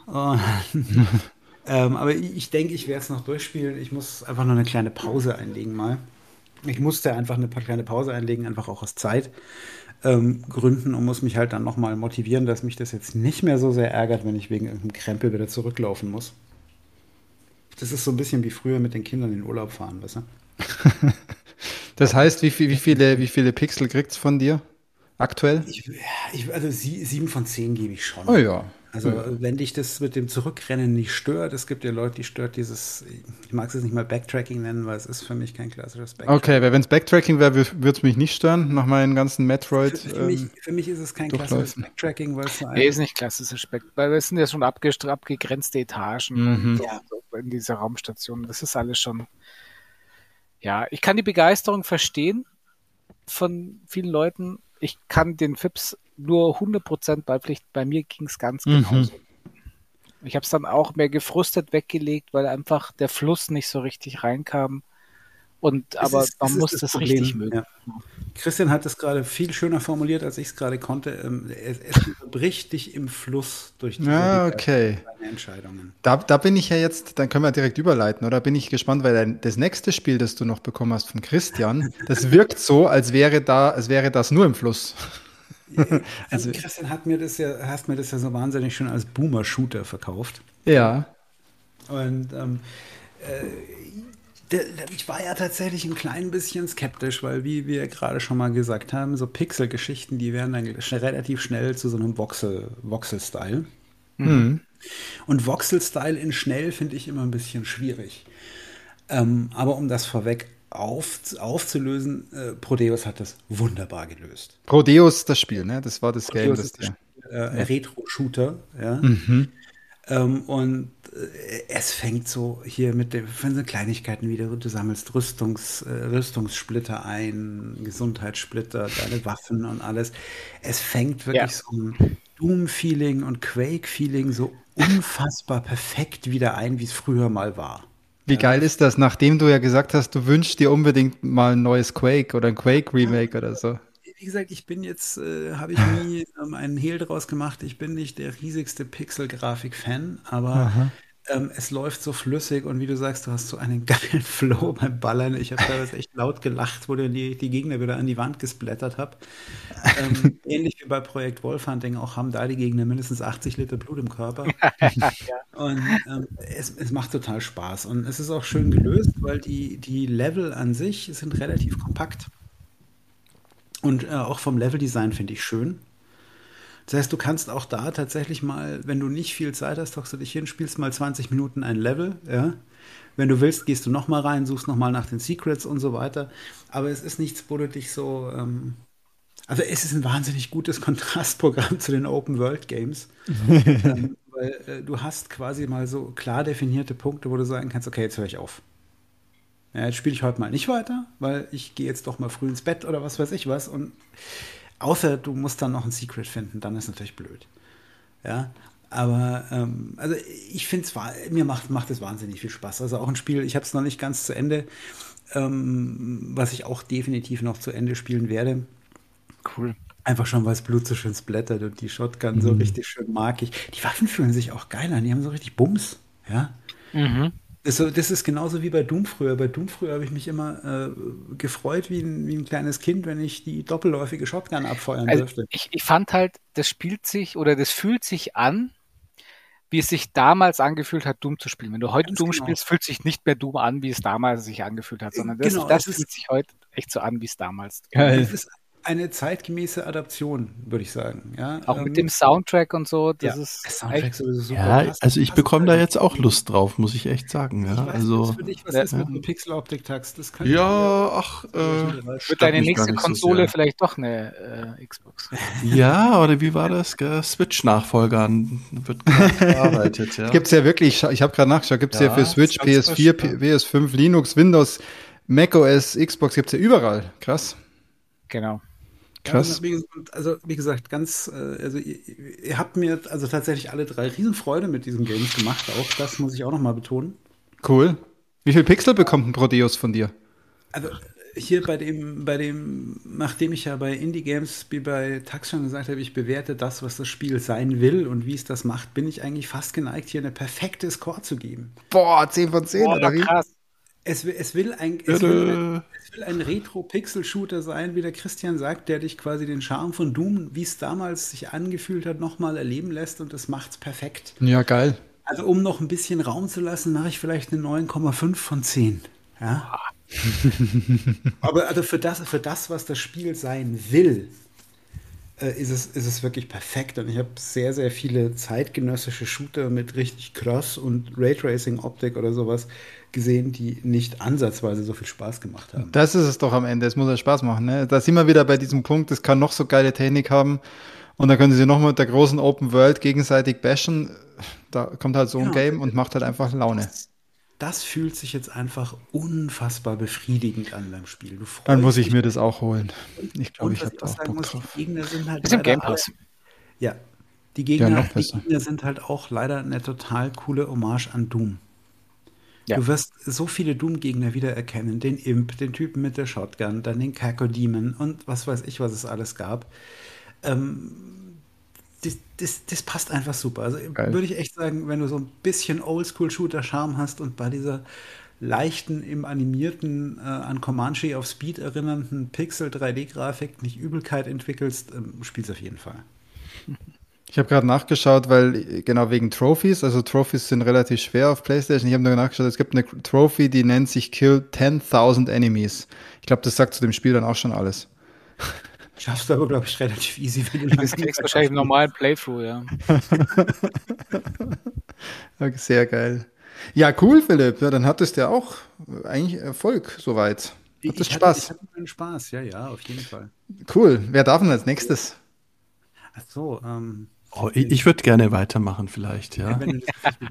ähm, aber ich denke, ich werde es noch durchspielen. Ich muss einfach nur eine kleine Pause einlegen mal. Ich musste einfach eine kleine Pause einlegen, einfach auch aus Zeit. Ähm, Gründen und muss mich halt dann nochmal motivieren, dass mich das jetzt nicht mehr so sehr ärgert, wenn ich wegen irgendeinem Krempel wieder zurücklaufen muss. Das ist so ein bisschen wie früher mit den Kindern in den Urlaub fahren, weißt du? das heißt, wie, viel, wie, viele, wie viele Pixel kriegt es von dir aktuell? Ich, ich, also sie, sieben von zehn gebe ich schon. Oh ja. Also ja. wenn dich das mit dem Zurückrennen nicht stört, es gibt ja Leute, die stört dieses, ich mag es jetzt nicht mal Backtracking nennen, weil es ist für mich kein klassisches Backtracking. Okay, weil wenn es Backtracking wäre, würde es mich nicht stören, nach meinen ganzen Metroid. Für, für, mich, ähm, für mich, ist es kein klassisches Backtracking, weil es so Nee, ist nicht klassisches Backtracking, weil es sind ja schon abgegrenzte Etagen mhm. in dieser Raumstation. Das ist alles schon. Ja, ich kann die Begeisterung verstehen von vielen Leuten. Ich kann den Fips nur 100% Beipflicht. Bei mir ging es ganz mhm. genauso. Ich habe es dann auch mehr gefrustet weggelegt, weil einfach der Fluss nicht so richtig reinkam. Und aber ist, man muss das, das richtig mögen. Ja. Christian hat es gerade viel schöner formuliert, als ich es gerade konnte. Ähm, es, es bricht dich im Fluss durch die ja, okay. Entscheidungen. Da, da bin ich ja jetzt, dann können wir direkt überleiten, oder? Bin ich gespannt, weil dein, das nächste Spiel, das du noch bekommen hast von Christian, das wirkt so, als wäre da, als wäre das nur im Fluss. also, Christian hat mir das ja, hast mir das ja so wahnsinnig schon als Boomer-Shooter verkauft. Ja. Und ähm, äh, ich war ja tatsächlich ein klein bisschen skeptisch, weil, wie wir gerade schon mal gesagt haben, so Pixel-Geschichten, die werden dann relativ schnell zu so einem Voxel-Style. Mhm. Und Voxel-Style in schnell finde ich immer ein bisschen schwierig. Ähm, aber um das vorweg auf, aufzulösen. Äh, Prodeus hat das wunderbar gelöst. Prodeus, das Spiel, ne? Das war das Prodeus Game. Das, Spiel, äh, Retro-Shooter, ja. Mhm. Ähm, und äh, es fängt so hier mit den so Kleinigkeiten wieder. Du sammelst Rüstungs, äh, Rüstungssplitter ein, Gesundheitssplitter, deine Waffen und alles. Es fängt wirklich ja. so ein Doom-Feeling und Quake-Feeling so unfassbar perfekt wieder ein, wie es früher mal war. Wie geil ist das, nachdem du ja gesagt hast, du wünschst dir unbedingt mal ein neues Quake oder ein Quake-Remake oder so? Wie gesagt, ich bin jetzt, äh, habe ich nie ähm, einen Hehl draus gemacht. Ich bin nicht der riesigste Pixel-Grafik-Fan, aber ähm, es läuft so flüssig und wie du sagst, du hast so einen geilen Flow beim Ballern. Ich habe teilweise echt laut gelacht, wo du die, die Gegner wieder an die Wand gesplattert habe. Ähm, ähnlich wie bei Projekt Wolfhunting, auch haben da die Gegner mindestens 80 Liter Blut im Körper. Und ähm, es, es macht total Spaß. Und es ist auch schön gelöst, weil die, die Level an sich sind relativ kompakt. Und äh, auch vom Leveldesign finde ich schön. Das heißt, du kannst auch da tatsächlich mal, wenn du nicht viel Zeit hast, hockst du dich hin, spielst mal 20 Minuten ein Level, ja. Wenn du willst, gehst du nochmal rein, suchst nochmal nach den Secrets und so weiter. Aber es ist nichts, wo du dich so, ähm, also es ist ein wahnsinnig gutes Kontrastprogramm zu den Open World Games. ähm, weil äh, du hast quasi mal so klar definierte Punkte, wo du sagen kannst, okay, jetzt höre ich auf. Ja, jetzt spiele ich heute mal nicht weiter, weil ich gehe jetzt doch mal früh ins Bett oder was weiß ich was. Und außer du musst dann noch ein Secret finden, dann ist natürlich blöd. Ja, aber ähm, also ich finde es, mir macht, macht es wahnsinnig viel Spaß. Also auch ein Spiel, ich habe es noch nicht ganz zu Ende, ähm, was ich auch definitiv noch zu Ende spielen werde. Cool. Einfach schon, weil das Blut so schön splattert und die Shotgun mhm. so richtig schön mag ich. Die Waffen fühlen sich auch geil an, die haben so richtig Bums. Ja. Mhm. Das, das ist genauso wie bei Doom früher. Bei Doom früher habe ich mich immer äh, gefreut wie ein, wie ein kleines Kind, wenn ich die doppelläufige Shotgun abfeuern also dürfte. Ich, ich fand halt, das spielt sich oder das fühlt sich an, wie es sich damals angefühlt hat, Doom zu spielen. Wenn du heute Ganz Doom genau. spielst, fühlt sich nicht mehr Doom an, wie es damals sich angefühlt hat, sondern das, genau, das fühlt sich heute echt so an, wie es damals. Es ist eine zeitgemäße Adaption, würde ich sagen. Ja, auch ähm, mit dem Soundtrack und so. Das ja, ist Soundtrack sowieso super. Ja, also ich bekomme da jetzt auch Lust drauf, muss ich echt sagen. Ja, weiß, also für dich was ja, ist mit einem Pixel-Optik-Tax? Ja, ach, äh, wird deine nächste Konsole so vielleicht doch eine äh, Xbox? Ja, oder wie war das? Switch-Nachfolger wird gearbeitet. ja. Gibt es ja wirklich. Ich habe gerade nachgeschaut. Gibt es ja, ja, für Switch, PS4, PS5, Linux, Windows, macOS, Xbox. Gibt es ja überall. Krass. Genau. Krass. Ja, wie, also wie gesagt, ganz, äh, also ihr, ihr, habt mir also tatsächlich alle drei Riesenfreude mit diesen Games gemacht. Auch das muss ich auch nochmal betonen. Cool. Wie viel Pixel bekommt ein Prodeus von dir? Also hier bei dem, bei dem, nachdem ich ja bei Indie Games wie bei Tax schon gesagt habe, ich bewerte das, was das Spiel sein will und wie es das macht, bin ich eigentlich fast geneigt, hier eine perfekte Score zu geben. Boah, 10 von 10, Boah, oder wie? Krass. Es, es, will ein, es will ein, will ein Retro-Pixel-Shooter sein, wie der Christian sagt, der dich quasi den Charme von Doom, wie es damals sich angefühlt hat, nochmal erleben lässt und das macht's perfekt. Ja, geil. Also um noch ein bisschen Raum zu lassen, mache ich vielleicht eine 9,5 von 10. Ja. Aber also für das, für das, was das Spiel sein will, äh, ist, es, ist es wirklich perfekt. Und ich habe sehr, sehr viele zeitgenössische Shooter mit richtig Cross und Raytracing-Optik oder sowas gesehen, die nicht ansatzweise so viel Spaß gemacht haben. Das ist es doch am Ende. Es muss ja Spaß machen. Ne? Da sind wir wieder bei diesem Punkt, es kann noch so geile Technik haben. Und dann können sie noch mit der großen Open World gegenseitig bashen. Da kommt halt so ein genau. Game und macht halt einfach Laune. Das, das, fühlt sich jetzt einfach unfassbar befriedigend an beim Spiel. dann muss ich mir das auch holen. Ich glaube, ich habe da auch Bock muss, drauf. Die Gegner sind halt ist Game Pass. Ja, die Gegner, ja, die Gegner sind halt auch leider eine total coole Hommage an Doom. Ja. Du wirst so viele Doom-Gegner wiedererkennen. Den Imp, den Typen mit der Shotgun, dann den Kako-Demon und was weiß ich, was es alles gab. Ähm, das, das, das, passt einfach super. Also würde ich echt sagen, wenn du so ein bisschen Oldschool-Shooter-Charme hast und bei dieser leichten, im animierten, äh, an Comanche auf Speed erinnernden Pixel-3D-Grafik nicht Übelkeit entwickelst, ähm, spielst auf jeden Fall. Ich habe gerade nachgeschaut, weil genau wegen Trophies, also Trophies sind relativ schwer auf PlayStation. Ich habe nur nachgeschaut, es gibt eine Trophy, die nennt sich Kill 10.000 Enemies. Ich glaube, das sagt zu dem Spiel dann auch schon alles. Schaffst du aber, glaube ich, relativ easy, wenn du das kriegst wahrscheinlich einen normalen Playthrough, ja. okay, sehr geil. Ja, cool, Philipp. Ja, dann hattest du ja auch eigentlich Erfolg soweit. Hattest ich Spaß? Hatte, ich hatte Spaß, ja, ja, auf jeden Fall. Cool. Wer darf denn als nächstes? Ach so, ähm, Oh, ich, ich würde gerne weitermachen vielleicht, ja.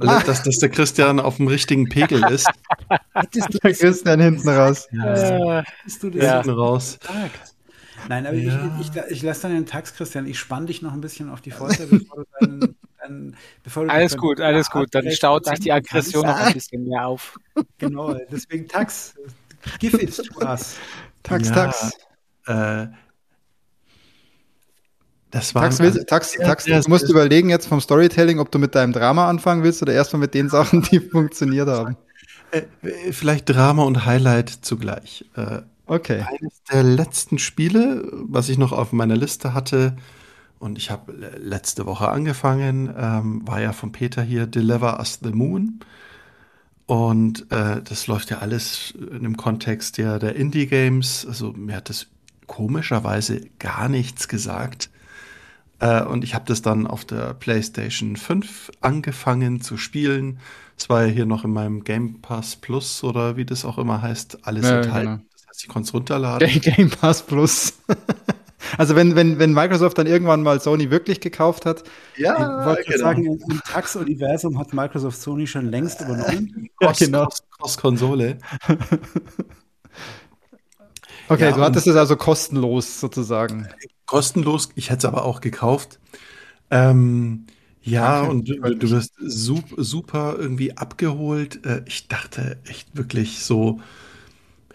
ja dass, dass der Christian auf dem richtigen Pegel ist. Hättest du der Christian hinten raus. Ja. Hättest du das ja. hinten raus. Nein, aber ja. ich, ich, ich lasse dann den Tax, Christian. Ich spann dich noch ein bisschen auf die Folter, bevor du deinen, Dann, alles gut, alles gut. Dann staut sich die Aggression noch ein bisschen mehr auf. Genau, deswegen Tax. Give it to us. Tax, ja, Tax. Äh, das war Tax, willst, Tax, Tax, du musst überlegen jetzt vom Storytelling, ob du mit deinem Drama anfangen willst oder erstmal mit den Sachen, die funktioniert haben. Äh, vielleicht Drama und Highlight zugleich. Äh, okay. Eines der letzten Spiele, was ich noch auf meiner Liste hatte, und ich habe letzte Woche angefangen, ähm, war ja von Peter hier Deliver Us the Moon. Und äh, das läuft ja alles in dem Kontext der, der Indie-Games. Also mir hat das komischerweise gar nichts gesagt. Äh, und ich habe das dann auf der PlayStation 5 angefangen zu spielen. Es war ja hier noch in meinem Game Pass Plus oder wie das auch immer heißt, alles ja, enthalten. Genau. Das heißt, ich konnte es runterladen. Game Pass Plus. Also wenn, wenn, wenn Microsoft dann irgendwann mal Sony wirklich gekauft hat. Ja, ich wollte genau. sagen, im Tax-Universum hat Microsoft Sony schon längst übernommen. ja, genau. Cross-Konsole. okay, ja, du hattest es also kostenlos sozusagen kostenlos. Ich hätte es aber auch gekauft. Ähm, ja, okay. und du, du wirst super, super irgendwie abgeholt. Äh, ich dachte echt wirklich so,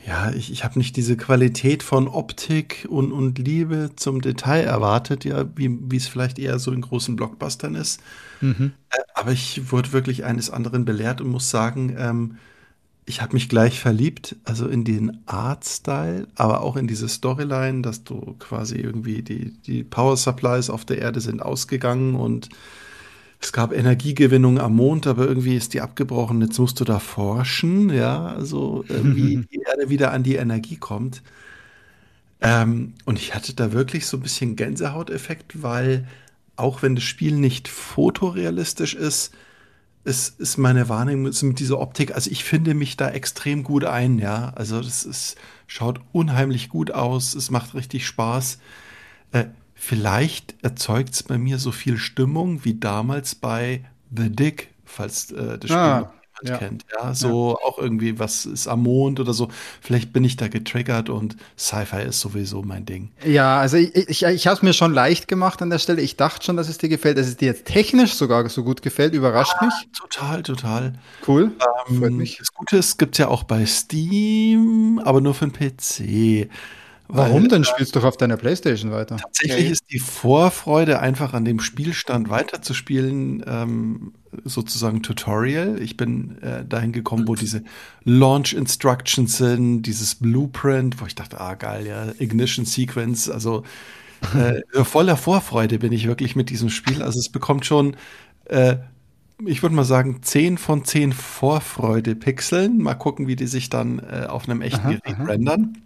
ja, ich, ich habe nicht diese Qualität von Optik und, und Liebe zum Detail erwartet, ja, wie, wie es vielleicht eher so in großen Blockbustern ist. Mhm. Äh, aber ich wurde wirklich eines anderen belehrt und muss sagen, ähm, ich habe mich gleich verliebt, also in den Artstyle, aber auch in diese Storyline, dass du quasi irgendwie die, die Power Supplies auf der Erde sind ausgegangen und es gab Energiegewinnung am Mond, aber irgendwie ist die abgebrochen. Jetzt musst du da forschen, ja, also wie die Erde wieder an die Energie kommt. Ähm, und ich hatte da wirklich so ein bisschen Gänsehauteffekt, weil auch wenn das Spiel nicht fotorealistisch ist, ist, ist meine Wahrnehmung mit dieser Optik. Also ich finde mich da extrem gut ein, ja. Also das ist, schaut unheimlich gut aus, es macht richtig Spaß. Äh, vielleicht erzeugt es bei mir so viel Stimmung wie damals bei The Dick, falls äh, das Spiel ah, ja. kennt. Ja, so ja. auch irgendwie, was ist am Mond oder so. Vielleicht bin ich da getriggert und Sci-Fi ist sowieso mein Ding. Ja, also ich, ich, ich habe es mir schon leicht gemacht an der Stelle. Ich dachte schon, dass es dir gefällt. Dass es dir jetzt technisch sogar so gut gefällt, überrascht ah, mich. Total, total. Cool. Ähm, Freut mich. Das Gute ist, gibt es ja auch bei Steam, aber nur für den PC. Warum weil, denn spielst du doch auf deiner Playstation weiter? Tatsächlich okay. ist die Vorfreude, einfach an dem Spielstand weiterzuspielen, ähm, sozusagen Tutorial. Ich bin äh, dahin gekommen, wo diese Launch Instructions sind, dieses Blueprint, wo ich dachte, ah geil, ja, Ignition Sequence, also äh, voller Vorfreude bin ich wirklich mit diesem Spiel. Also es bekommt schon, äh, ich würde mal sagen, 10 von 10 Vorfreude-Pixeln. Mal gucken, wie die sich dann äh, auf einem echten aha, Gerät aha. rendern.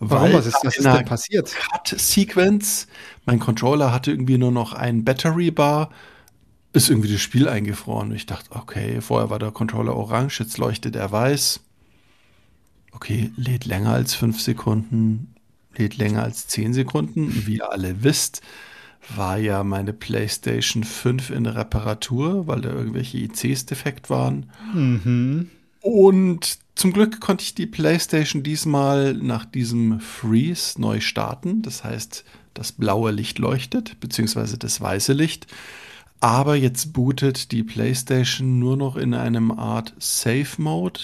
Warum? Was ist, was ist denn passiert? Cut-Sequence. Mein Controller hatte irgendwie nur noch ein Battery Bar. Ist irgendwie das Spiel eingefroren. Ich dachte, okay, vorher war der Controller orange, jetzt leuchtet er weiß. Okay, lädt länger als fünf Sekunden, lädt länger als zehn Sekunden. Wie ihr alle wisst, war ja meine PlayStation 5 in Reparatur, weil da irgendwelche ICs defekt waren. Mhm. Und zum Glück konnte ich die PlayStation diesmal nach diesem Freeze neu starten. Das heißt, das blaue Licht leuchtet, beziehungsweise das weiße Licht. Aber jetzt bootet die PlayStation nur noch in einem Art Safe Mode.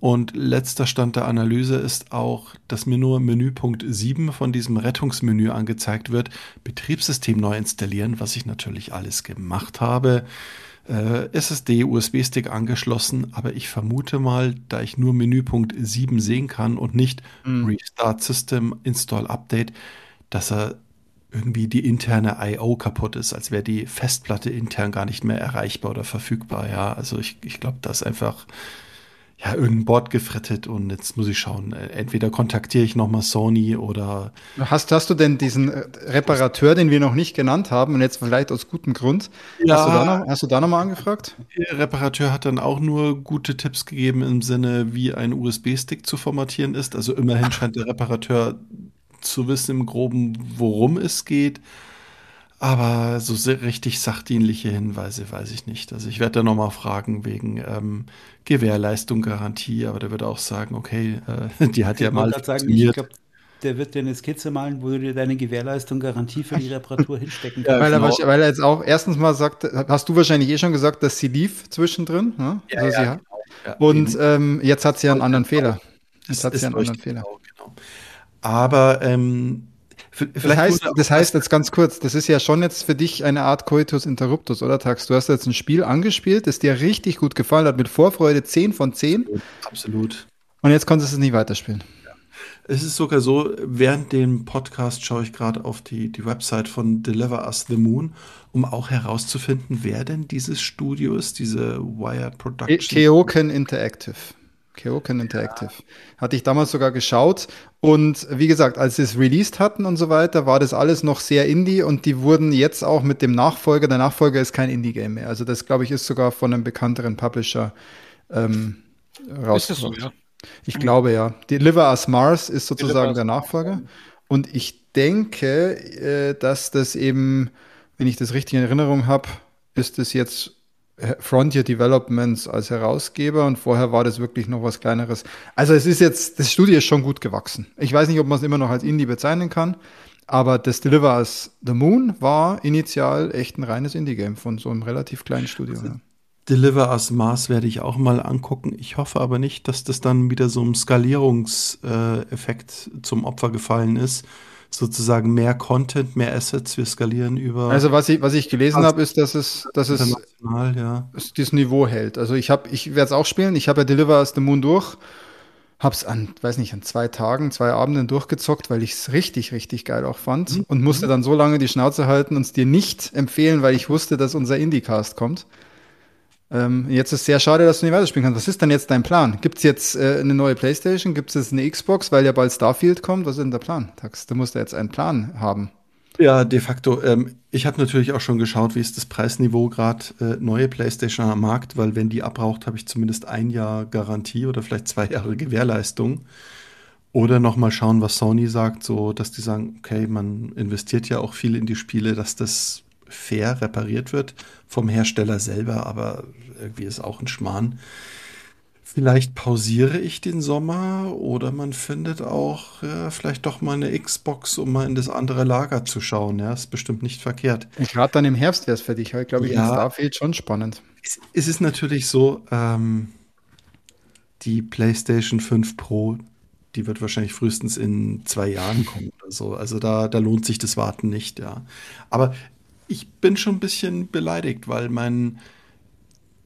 Und letzter Stand der Analyse ist auch, dass mir nur Menüpunkt 7 von diesem Rettungsmenü angezeigt wird. Betriebssystem neu installieren, was ich natürlich alles gemacht habe äh, SSD, USB-Stick angeschlossen, aber ich vermute mal, da ich nur Menüpunkt 7 sehen kann und nicht mm. Restart System, Install Update, dass er irgendwie die interne I.O. kaputt ist, als wäre die Festplatte intern gar nicht mehr erreichbar oder verfügbar. Ja, also ich, ich glaube, das ist einfach ja, irgendein Board gefrettet und jetzt muss ich schauen. Äh, entweder kontaktiere ich nochmal Sony oder. Hast, hast du denn diesen äh, Reparateur, den wir noch nicht genannt haben und jetzt vielleicht aus gutem Grund? Ja, hast du da noch, hast du da nochmal angefragt? Der Reparateur hat dann auch nur gute Tipps gegeben im Sinne, wie ein USB-Stick zu formatieren ist. Also immerhin scheint der Reparateur zu wissen im Groben, worum es geht. Aber so sehr richtig sachdienliche Hinweise weiß ich nicht. Also ich werde da nochmal fragen wegen ähm, Gewährleistung, Garantie, aber der wird auch sagen, okay, äh, die hat ja mal sagen, ich glaub, der wird dir eine Skizze malen, wo du dir deine Gewährleistung Garantie für die Reparatur hinstecken kannst. Ja, weil, genau. er, weil, er, jetzt auch erstens mal sagt, hast du wahrscheinlich eh schon gesagt, dass sie lief zwischendrin. Ne? Ja, also ja, genau. ja, Und ähm, jetzt hat sie einen anderen Fehler. Jetzt hat sie einen anderen Fehler. Genau, genau. Aber ähm, das heißt, das heißt jetzt ganz kurz, das ist ja schon jetzt für dich eine Art Coitus Interruptus, oder Tax? Du hast jetzt ein Spiel angespielt, das dir richtig gut gefallen hat, mit Vorfreude 10 von 10. Absolut. Und jetzt konntest du es nicht weiterspielen. Ja. Es ist sogar so, während dem Podcast schaue ich gerade auf die, die Website von Deliver Us the Moon, um auch herauszufinden, wer denn dieses Studio ist, diese Wired Production. Keoken Interactive. Keoken Interactive. Ja. Hatte ich damals sogar geschaut. Und wie gesagt, als sie es released hatten und so weiter, war das alles noch sehr Indie und die wurden jetzt auch mit dem Nachfolger, der Nachfolger ist kein Indie-Game mehr. Also das, glaube ich, ist sogar von einem bekannteren Publisher ähm, rausgekommen. So, ja? Ich mhm. glaube ja. Deliver Us Mars ist sozusagen der Nachfolger. Und ich denke, äh, dass das eben, wenn ich das richtig in Erinnerung habe, ist es jetzt Frontier Developments als Herausgeber und vorher war das wirklich noch was kleineres. Also es ist jetzt, das Studio ist schon gut gewachsen. Ich weiß nicht, ob man es immer noch als Indie bezeichnen kann, aber das Deliver as the Moon war initial echt ein reines Indie-Game von so einem relativ kleinen Studio. Also, Deliver as Mars werde ich auch mal angucken. Ich hoffe aber nicht, dass das dann wieder so ein Skalierungseffekt äh, zum Opfer gefallen ist sozusagen mehr Content, mehr Assets, wir skalieren über. Also was ich, was ich gelesen habe, ist, dass es, dass es, ja. es dieses Niveau hält. Also ich habe, ich werde es auch spielen. Ich habe ja Deliver as the Moon durch, hab's an, weiß nicht, an zwei Tagen, zwei Abenden durchgezockt, weil ich es richtig, richtig geil auch fand mhm. und musste dann so lange die Schnauze halten und es dir nicht empfehlen, weil ich wusste, dass unser Indycast kommt. Ähm, jetzt ist sehr schade, dass du nicht weiterspielen kannst. Was ist denn jetzt dein Plan? Gibt es jetzt äh, eine neue Playstation? Gibt es jetzt eine Xbox, weil ja bald Starfield kommt? Was ist denn der Plan? Du musst ja jetzt einen Plan haben. Ja, de facto. Ähm, ich habe natürlich auch schon geschaut, wie ist das Preisniveau gerade äh, neue PlayStation am Markt, weil wenn die abraucht, habe ich zumindest ein Jahr Garantie oder vielleicht zwei Jahre Gewährleistung. Oder nochmal schauen, was Sony sagt, so dass die sagen, okay, man investiert ja auch viel in die Spiele, dass das fair repariert wird vom Hersteller selber, aber irgendwie ist auch ein Schmarrn. Vielleicht pausiere ich den Sommer oder man findet auch ja, vielleicht doch mal eine Xbox, um mal in das andere Lager zu schauen. Ja, ist bestimmt nicht verkehrt. Gerade dann im Herbst wäre es für dich, glaube ich, ja, in Starfield schon spannend. Es, es ist natürlich so, ähm, die PlayStation 5 Pro, die wird wahrscheinlich frühestens in zwei Jahren kommen oder so. Also da, da lohnt sich das Warten nicht, ja. Aber ich bin schon ein bisschen beleidigt, weil mein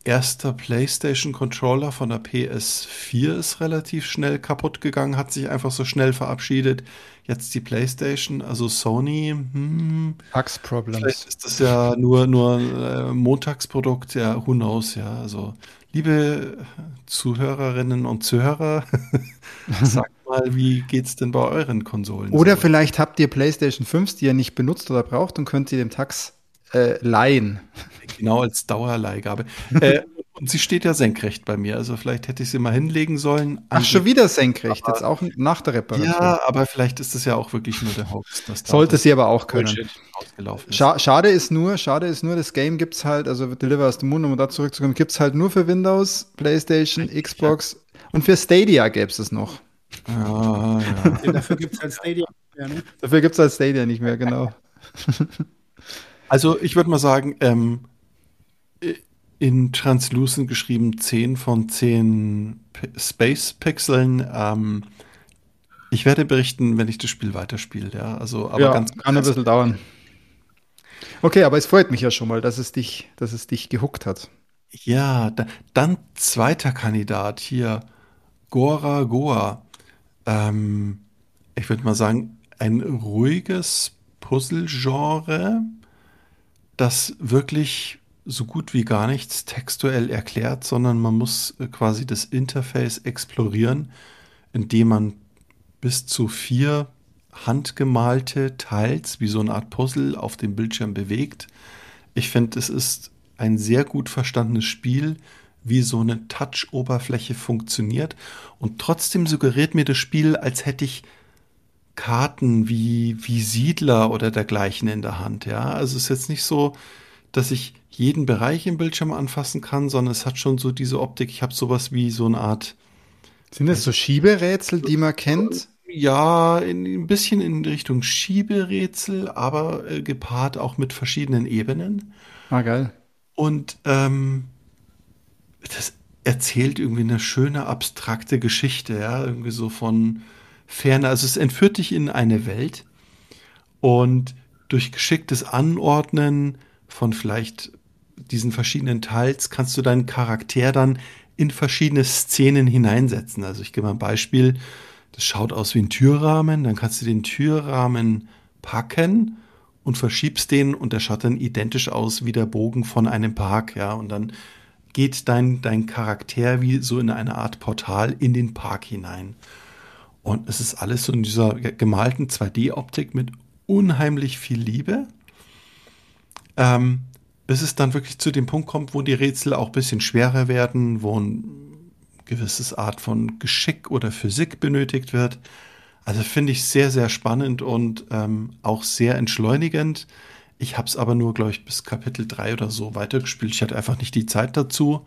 erster PlayStation Controller von der PS4 ist relativ schnell kaputt gegangen, hat sich einfach so schnell verabschiedet. Jetzt die PlayStation, also Sony, hm, Fax Problems. Vielleicht ist das ja nur nur äh, Montagsprodukt, ja, who knows, ja. Also liebe Zuhörerinnen und Zuhörer, sagt mal, wie geht's denn bei euren Konsolen? Oder so? vielleicht habt ihr PlayStation 5, die ihr nicht benutzt oder braucht und könnt ihr dem Tax äh, leihen. Genau als Dauerleihgabe. äh, und sie steht ja senkrecht bei mir, also vielleicht hätte ich sie mal hinlegen sollen. Ach, schon wieder senkrecht, aber, jetzt auch nach der Reparatur. Ja, aber vielleicht ist das ja auch wirklich nur der Hoax. Sollte sie aber auch können. Scha schade ist nur, schade ist nur, das Game gibt's halt, also Deliver Us the Moon, um da zurückzukommen, gibt's halt nur für Windows, Playstation, Xbox und für Stadia gäbe es es noch. Ah, ja. Dafür gibt es halt Stadia nicht mehr, ne? Dafür gibt es halt Stadia nicht mehr, genau. Also ich würde mal sagen, ähm, in Translucent geschrieben 10 von 10 Space Pixeln. Ähm, ich werde berichten, wenn ich das Spiel weiterspiele, ja. Also, aber ja, ganz kann ein bisschen dauern. Okay, aber es freut mich ja schon mal, dass es dich, dass es dich gehuckt hat. Ja, da, dann zweiter Kandidat hier, Gora Goa. Ähm, ich würde mal sagen, ein ruhiges Puzzle-Genre, das wirklich so gut wie gar nichts textuell erklärt, sondern man muss äh, quasi das Interface explorieren, indem man bis zu vier handgemalte Teils wie so eine Art Puzzle auf dem Bildschirm bewegt. Ich finde, es ist ein sehr gut verstandenes Spiel, wie so eine Touch-Oberfläche funktioniert. Und trotzdem suggeriert mir das Spiel, als hätte ich Karten wie, wie Siedler oder dergleichen in der Hand. Ja, also es ist jetzt nicht so, dass ich jeden Bereich im Bildschirm anfassen kann, sondern es hat schon so diese Optik. Ich habe sowas wie so eine Art. Sind das so Schieberätsel, die man kennt? Ja, in, ein bisschen in Richtung Schieberätsel, aber äh, gepaart auch mit verschiedenen Ebenen. Ah, geil. Und ähm, das erzählt irgendwie eine schöne, abstrakte Geschichte, ja, irgendwie so von Ferne. Also es entführt dich in eine Welt und durch geschicktes Anordnen von vielleicht diesen verschiedenen Teils kannst du deinen Charakter dann in verschiedene Szenen hineinsetzen. Also ich gebe mal ein Beispiel. Das schaut aus wie ein Türrahmen. Dann kannst du den Türrahmen packen und verschiebst den und der schaut dann identisch aus wie der Bogen von einem Park. Ja, und dann geht dein, dein Charakter wie so in eine Art Portal in den Park hinein. Und es ist alles so in dieser gemalten 2D-Optik mit unheimlich viel Liebe. Ähm, bis es dann wirklich zu dem Punkt kommt, wo die Rätsel auch ein bisschen schwerer werden, wo ein gewisses Art von Geschick oder Physik benötigt wird. Also finde ich sehr, sehr spannend und ähm, auch sehr entschleunigend. Ich habe es aber nur, glaube ich, bis Kapitel 3 oder so weitergespielt. Ich hatte einfach nicht die Zeit dazu.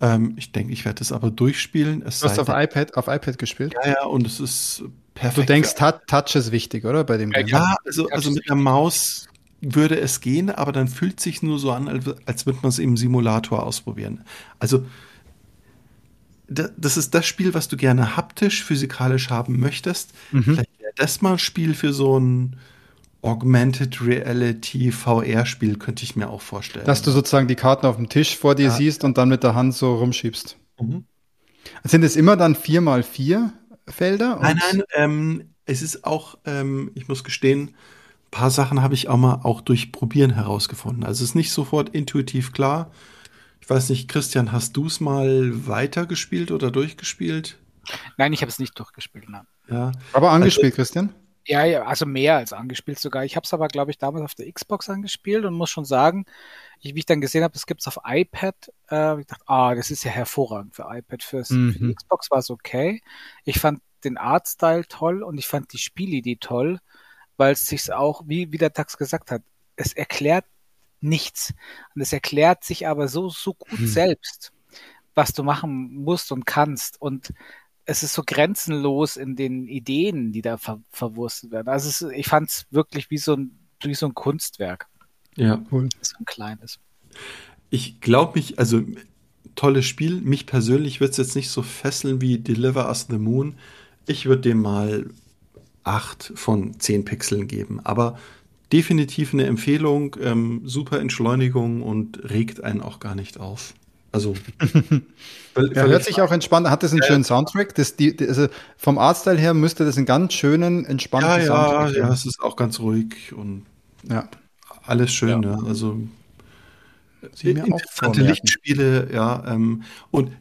Ähm, ich denke, ich werde es aber durchspielen. Es du hast auf iPad, auf iPad gespielt? Ja, ja, und es ist perfekt. Du denkst, Touch ist wichtig, oder? Bei dem ja, ja also, also mit der Maus würde es gehen, aber dann fühlt es sich nur so an, als würde man es im Simulator ausprobieren. Also das ist das Spiel, was du gerne haptisch, physikalisch haben möchtest. Mhm. Vielleicht wäre das mal ein Spiel für so ein Augmented Reality VR-Spiel, könnte ich mir auch vorstellen. Dass du sozusagen die Karten auf dem Tisch vor dir ja. siehst und dann mit der Hand so rumschiebst. Mhm. Sind es immer dann vier mal vier Felder? Nein, nein, ähm, es ist auch, ähm, ich muss gestehen, paar Sachen habe ich auch mal auch durch Probieren herausgefunden. Also es ist nicht sofort intuitiv klar. Ich weiß nicht, Christian, hast du es mal weitergespielt oder durchgespielt? Nein, ich habe es nicht durchgespielt. Nein. Ja. Aber angespielt, also, Christian? Ja, ja, also mehr als angespielt sogar. Ich habe es aber, glaube ich, damals auf der Xbox angespielt und muss schon sagen, ich, wie ich dann gesehen habe, es gibt es auf iPad, äh, ich dachte, ah, das ist ja hervorragend für iPad. Fürs, mhm. Für die Xbox war es okay. Ich fand den Artstyle toll und ich fand die Spielidee toll weil es sich auch, wie, wie der Tax gesagt hat, es erklärt nichts. Und es erklärt sich aber so, so gut hm. selbst, was du machen musst und kannst. Und es ist so grenzenlos in den Ideen, die da ver verwurstet werden. Also ist, ich fand es wirklich wie so ein, wie so ein Kunstwerk. Ja, cool. So ein kleines. Ich glaube mich, also tolles Spiel. Mich persönlich wird es jetzt nicht so fesseln wie Deliver Us the Moon. Ich würde dem mal 8 von 10 Pixeln geben. Aber definitiv eine Empfehlung, ähm, super Entschleunigung und regt einen auch gar nicht auf. Also ja, hört sich auch entspannt. Hat das einen ja. schönen Soundtrack? Das, die, also vom Artstyle her müsste das einen ganz schönen, entspannten ja, Soundtrack Ja, ja, es ist auch ganz ruhig und ja. alles schön. Ja. Also Sie interessante Lichtspiele, ja. Ähm, und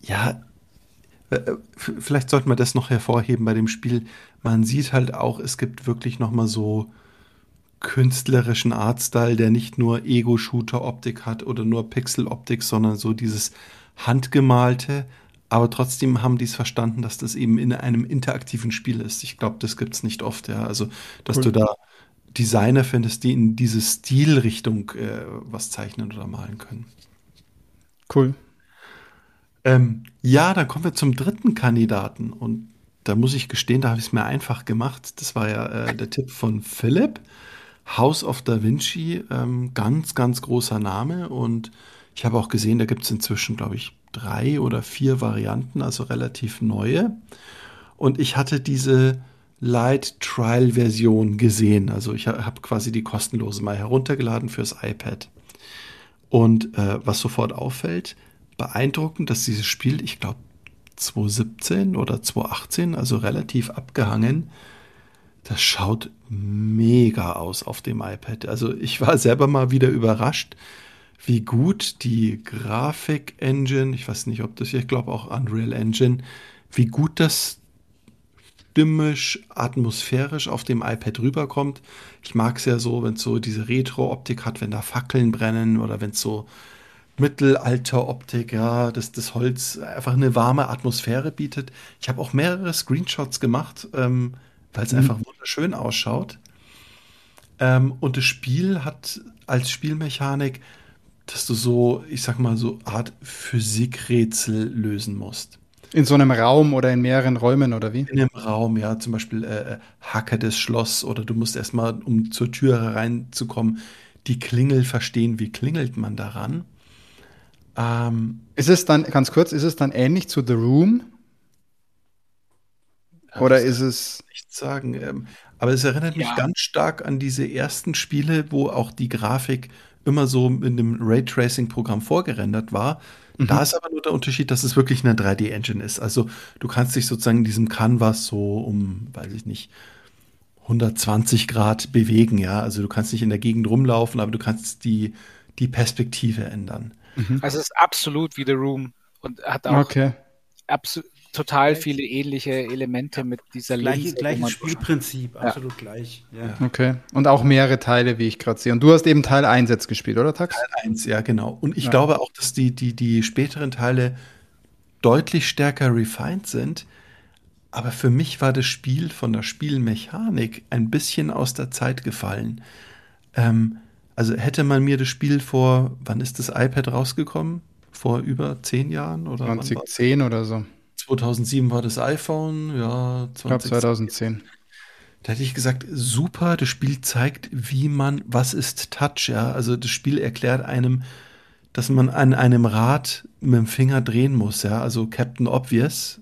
ja, vielleicht sollten wir das noch hervorheben bei dem Spiel. Man sieht halt auch, es gibt wirklich noch mal so künstlerischen Artstyle, der nicht nur Ego-Shooter-Optik hat oder nur Pixel-Optik, sondern so dieses handgemalte. Aber trotzdem haben die es verstanden, dass das eben in einem interaktiven Spiel ist. Ich glaube, das gibt es nicht oft, ja. Also, dass cool. du da Designer findest, die in diese Stilrichtung äh, was zeichnen oder malen können. Cool. Ähm, ja, dann kommen wir zum dritten Kandidaten. Und da muss ich gestehen, da habe ich es mir einfach gemacht. Das war ja äh, der Tipp von Philipp. House of Da Vinci, ähm, ganz, ganz großer Name. Und ich habe auch gesehen, da gibt es inzwischen, glaube ich, drei oder vier Varianten, also relativ neue. Und ich hatte diese Light Trial Version gesehen. Also ich habe quasi die kostenlose mal heruntergeladen fürs iPad. Und äh, was sofort auffällt, beeindruckend, dass dieses Spiel, ich glaube, 2017 oder 2018, also relativ abgehangen, das schaut mega aus auf dem iPad. Also ich war selber mal wieder überrascht, wie gut die Grafik-Engine, ich weiß nicht, ob das hier, ich glaube auch Unreal Engine, wie gut das stimmisch, atmosphärisch auf dem iPad rüberkommt. Ich mag es ja so, wenn es so diese Retro-Optik hat, wenn da Fackeln brennen oder wenn es so Mittelalter-Optik, ja, dass das Holz einfach eine warme Atmosphäre bietet. Ich habe auch mehrere Screenshots gemacht, ähm, weil es mhm. einfach wunderschön ausschaut. Ähm, und das Spiel hat als Spielmechanik, dass du so, ich sag mal, so Art Physikrätsel lösen musst. In so einem Raum oder in mehreren Räumen oder wie? In einem Raum, ja, zum Beispiel äh, Hacke des Schloss oder du musst erstmal, um zur Tür hereinzukommen, die Klingel verstehen. Wie klingelt man daran? Ähm, ist es dann, ganz kurz, ist es dann ähnlich zu The Room? Oder ist es. Nicht sagen. Ähm, aber es erinnert mich ja. ganz stark an diese ersten Spiele, wo auch die Grafik immer so in dem Raytracing-Programm vorgerendert war. Mhm. Da ist aber nur der Unterschied, dass es wirklich eine 3D-Engine ist. Also du kannst dich sozusagen in diesem Canvas so um, weiß ich nicht, 120 Grad bewegen, ja. Also du kannst nicht in der Gegend rumlaufen, aber du kannst die, die Perspektive ändern. Mhm. Also es ist absolut wie The Room und hat auch okay. total viele ähnliche Elemente mit dieser Gleiche. Gleiches Spielprinzip, absolut ja. gleich. Ja. Okay. Und auch mehrere Teile, wie ich gerade sehe. Und du hast eben Teil 1 jetzt gespielt, oder Tax? Teil 1, ja, genau. Und ich ja. glaube auch, dass die, die, die späteren Teile deutlich stärker refined sind. Aber für mich war das Spiel von der Spielmechanik ein bisschen aus der Zeit gefallen. Ähm, also hätte man mir das Spiel vor, wann ist das iPad rausgekommen? Vor über zehn Jahren oder 2010 oder so. 2007 war das iPhone, ja. 2010. Ich glaube 2010. Da hätte ich gesagt, super, das Spiel zeigt, wie man, was ist Touch, ja. Also das Spiel erklärt einem, dass man an einem Rad mit dem Finger drehen muss, ja. Also Captain Obvious.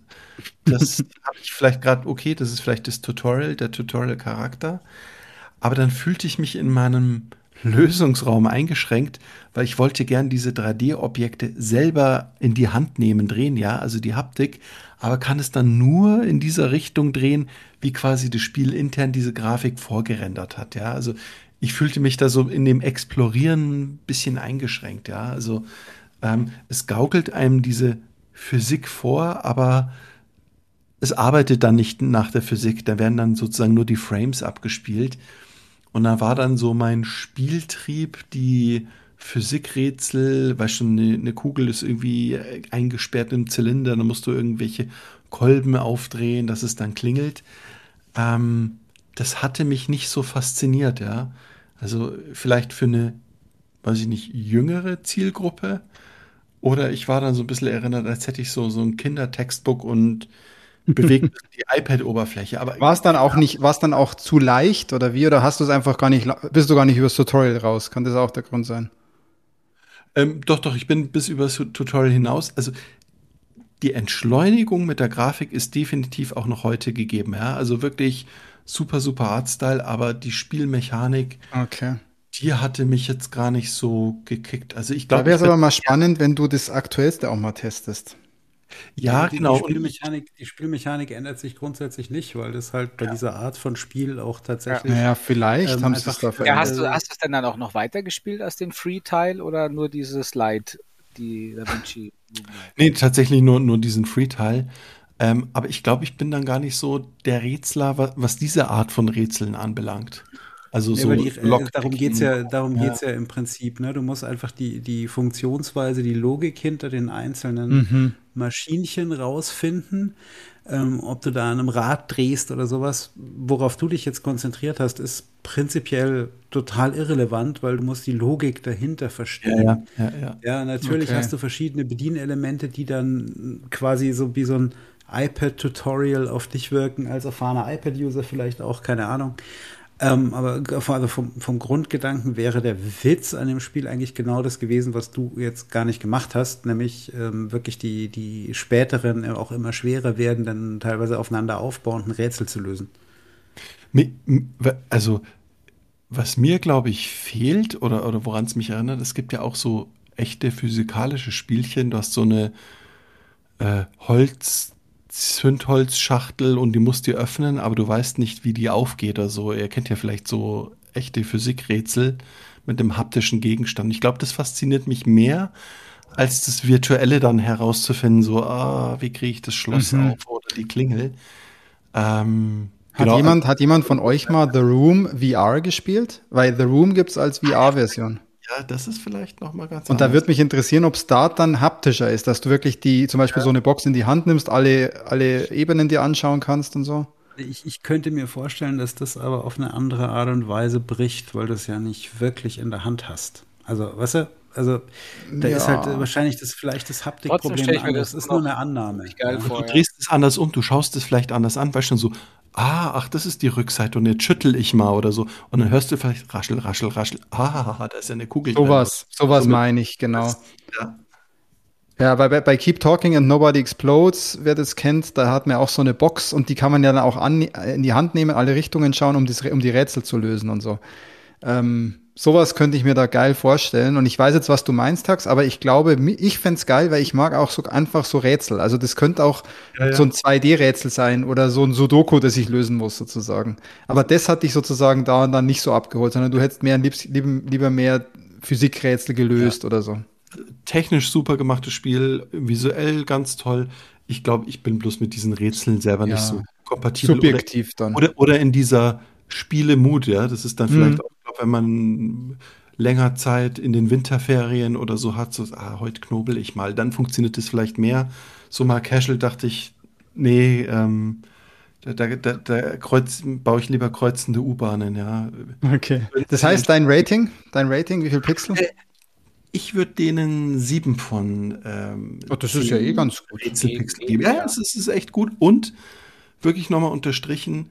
Das habe ich vielleicht gerade, okay, das ist vielleicht das Tutorial, der Tutorial-Charakter. Aber dann fühlte ich mich in meinem Lösungsraum eingeschränkt, weil ich wollte gern diese 3D-Objekte selber in die Hand nehmen, drehen, ja, also die Haptik, aber kann es dann nur in dieser Richtung drehen, wie quasi das Spiel intern diese Grafik vorgerendert hat, ja, also ich fühlte mich da so in dem Explorieren ein bisschen eingeschränkt, ja, also ähm, es gaukelt einem diese Physik vor, aber es arbeitet dann nicht nach der Physik, da werden dann sozusagen nur die Frames abgespielt. Und da war dann so mein Spieltrieb, die Physikrätsel, weißt du, eine, eine Kugel ist irgendwie eingesperrt im Zylinder, dann musst du irgendwelche Kolben aufdrehen, dass es dann klingelt. Ähm, das hatte mich nicht so fasziniert, ja. Also vielleicht für eine, weiß ich nicht, jüngere Zielgruppe. Oder ich war dann so ein bisschen erinnert, als hätte ich so, so ein Kindertextbook und bewegt die iPad-Oberfläche. Aber war es dann auch nicht, war es dann auch zu leicht oder wie? Oder hast du es einfach gar nicht, bist du gar nicht übers Tutorial raus? Kann das auch der Grund sein? Ähm, doch, doch, ich bin bis übers Tutorial hinaus. Also die Entschleunigung mit der Grafik ist definitiv auch noch heute gegeben. Ja? Also wirklich super, super Artstyle, aber die Spielmechanik, okay. die hatte mich jetzt gar nicht so gekickt. Also ich glaube, da wäre es aber mal spannend, wenn du das Aktuellste auch mal testest. Ja, die, genau. Die Spielmechanik, die Spielmechanik ändert sich grundsätzlich nicht, weil das halt bei ja. dieser Art von Spiel auch tatsächlich. Naja, vielleicht ähm, haben sie es da verändert. Ja, hast du, hast du es denn dann auch noch weitergespielt als den Free-Teil oder nur dieses Light, die Da Vinci? Nee, tatsächlich nur, nur diesen Free-Teil. Ähm, aber ich glaube, ich bin dann gar nicht so der Rätsler, was, was diese Art von Rätseln anbelangt. Also so die, äh, darum geht es ja, darum ja. Geht's ja im Prinzip. Ne? Du musst einfach die, die Funktionsweise, die Logik hinter den einzelnen mhm. Maschinchen rausfinden. Ähm, ob du da an einem Rad drehst oder sowas, worauf du dich jetzt konzentriert hast, ist prinzipiell total irrelevant, weil du musst die Logik dahinter verstehen. Ja, ja, ja, ja. natürlich okay. hast du verschiedene Bedienelemente, die dann quasi so wie so ein iPad-Tutorial auf dich wirken, als erfahrener iPad-User vielleicht auch, keine Ahnung. Ähm, aber also vom, vom Grundgedanken wäre der Witz an dem Spiel eigentlich genau das gewesen, was du jetzt gar nicht gemacht hast, nämlich ähm, wirklich die, die späteren, äh, auch immer schwerer werdenden, teilweise aufeinander aufbauenden Rätsel zu lösen. Also, was mir, glaube ich, fehlt oder, oder woran es mich erinnert, es gibt ja auch so echte physikalische Spielchen. Du hast so eine äh, Holz, Zündholzschachtel und die musst du öffnen, aber du weißt nicht, wie die aufgeht oder so. Ihr kennt ja vielleicht so echte Physikrätsel mit einem haptischen Gegenstand. Ich glaube, das fasziniert mich mehr, als das Virtuelle dann herauszufinden, so, ah, wie kriege ich das Schloss mhm. auf oder die Klingel. Ähm, hat, genau. jemand, hat jemand von euch mal The Room VR gespielt? Weil The Room gibt es als VR-Version. Ja, das ist vielleicht nochmal ganz Und anders. da würde mich interessieren, ob es da dann haptischer ist, dass du wirklich die, zum Beispiel ja. so eine Box in die Hand nimmst, alle, alle Ebenen dir anschauen kannst und so. Ich, ich könnte mir vorstellen, dass das aber auf eine andere Art und Weise bricht, weil du es ja nicht wirklich in der Hand hast. Also, weißt du, Also da ja. ist halt wahrscheinlich das vielleicht das Haptikproblem. Das ist nur eine Annahme. Ja. Vor, du drehst es anders um, du schaust es vielleicht anders an, weißt du so, ah, ach, das ist die Rückseite und jetzt schüttel ich mal oder so. Und dann hörst du vielleicht raschel, raschel, raschel. Ah, da ist ja eine Kugel. Sowas, sowas so meine ich, genau. Das, ja. Ja, bei, bei Keep Talking and Nobody Explodes, wer das kennt, da hat man auch so eine Box und die kann man ja dann auch an, in die Hand nehmen, alle Richtungen schauen, um, das, um die Rätsel zu lösen und so. Ähm, sowas könnte ich mir da geil vorstellen. Und ich weiß jetzt, was du meinst, Tax, aber ich glaube, ich fände geil, weil ich mag auch so einfach so Rätsel. Also das könnte auch ja, ja. so ein 2D-Rätsel sein oder so ein Sudoku, das ich lösen muss, sozusagen. Aber das hat dich sozusagen da und dann nicht so abgeholt, sondern du hättest mehr lieb, lieber mehr Physikrätsel gelöst ja. oder so. Technisch super gemachtes Spiel, visuell ganz toll. Ich glaube, ich bin bloß mit diesen Rätseln selber nicht so kompatibel. Subjektiv oder, dann. Oder, oder in dieser Spielemut, ja. Das ist dann mhm. vielleicht auch wenn man länger Zeit in den Winterferien oder so hat, so, ah, heute knobel ich mal, dann funktioniert es vielleicht mehr. So mal casual dachte ich, nee, ähm, da, da, da, da kreuz, baue ich lieber kreuzende U-Bahnen, ja. Okay. Das heißt, dein Rating, dein Rating, wie viel Pixel? Äh, ich würde denen sieben von ähm, oh, das ist ja eh ganz gut. Rätselpixel geben. Ja, es ist, ist echt gut. Und wirklich nochmal unterstrichen,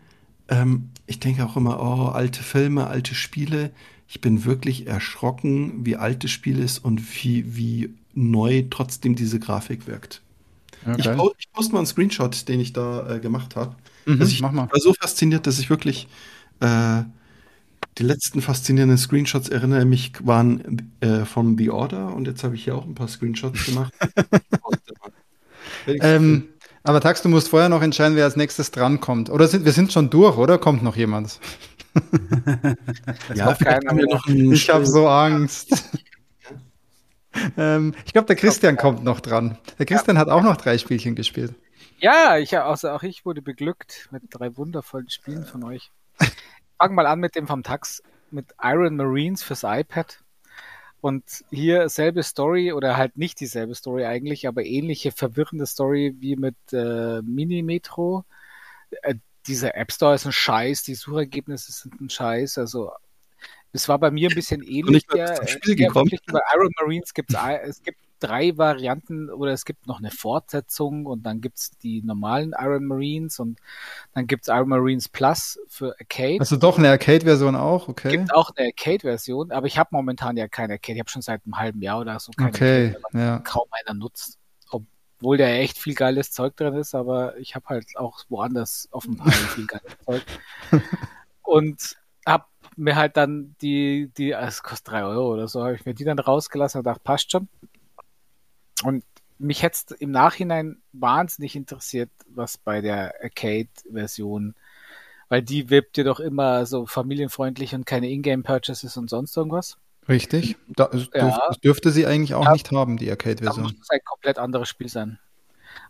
ähm, ich denke auch immer, oh, alte Filme, alte Spiele. Ich bin wirklich erschrocken, wie alt das Spiel ist und wie, wie neu trotzdem diese Grafik wirkt. Okay. Ich, ich poste mal einen Screenshot, den ich da äh, gemacht habe. Mhm, also ich war so fasziniert, dass ich wirklich äh, die letzten faszinierenden Screenshots erinnere mich waren äh, von The Order und jetzt habe ich hier auch ein paar Screenshots gemacht. ähm, aber Tax, du musst vorher noch entscheiden, wer als nächstes drankommt. Oder sind, wir sind schon durch, oder? Kommt noch jemand? ja, Ich habe so Angst. ähm, ich glaube, der Christian kommt noch dran. Der Christian ja. hat auch noch drei Spielchen gespielt. Ja, ich, also auch ich wurde beglückt mit drei wundervollen Spielen von euch. Fangen mal an mit dem vom Tax, mit Iron Marines fürs iPad. Und hier selbe Story oder halt nicht dieselbe Story eigentlich, aber ähnliche verwirrende Story wie mit äh, Mini Metro. Äh, dieser App Store ist ein Scheiß, die Suchergebnisse sind ein Scheiß. Also es war bei mir ein bisschen ähnlich. Der, Spiel der, gekommen. Bei Iron Marines gibt's, es gibt drei Varianten oder es gibt noch eine Fortsetzung und dann gibt's die normalen Iron Marines und dann gibt's Iron Marines Plus für Arcade. Also doch eine Arcade-Version auch, okay. Es Gibt auch eine Arcade-Version, aber ich habe momentan ja keine Arcade. Ich habe schon seit einem halben Jahr oder so keine okay, Arcade, ja. kaum einer nutzt. Obwohl da echt viel geiles Zeug drin ist, aber ich habe halt auch woanders Pile viel geiles Zeug. Und hab mir halt dann die, die, es kostet drei Euro oder so, habe ich mir die dann rausgelassen und dachte, passt schon. Und mich hätte es im Nachhinein wahnsinnig interessiert, was bei der Arcade-Version, weil die wirbt ja doch immer so familienfreundlich und keine Ingame-Purchases und sonst irgendwas. Richtig. Da, das, ja. dürfte sie eigentlich auch ja, nicht haben, die Arcade-Version. Das muss ein komplett anderes Spiel sein.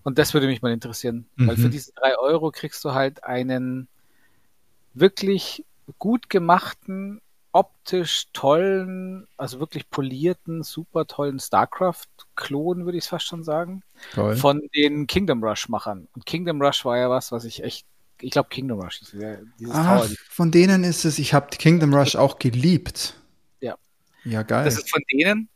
Und das würde mich mal interessieren, mhm. weil für mhm. diese drei Euro kriegst du halt einen wirklich gut gemachten optisch tollen, also wirklich polierten, super tollen StarCraft-Klon, würde ich fast schon sagen. Toll. Von den Kingdom Rush-Machern. Und Kingdom Rush war ja was, was ich echt, ich glaube Kingdom Rush ist dieses Tower. Von denen ist es, ich habe Kingdom Rush auch geliebt. Ja. Ja, geil. Das ist von denen.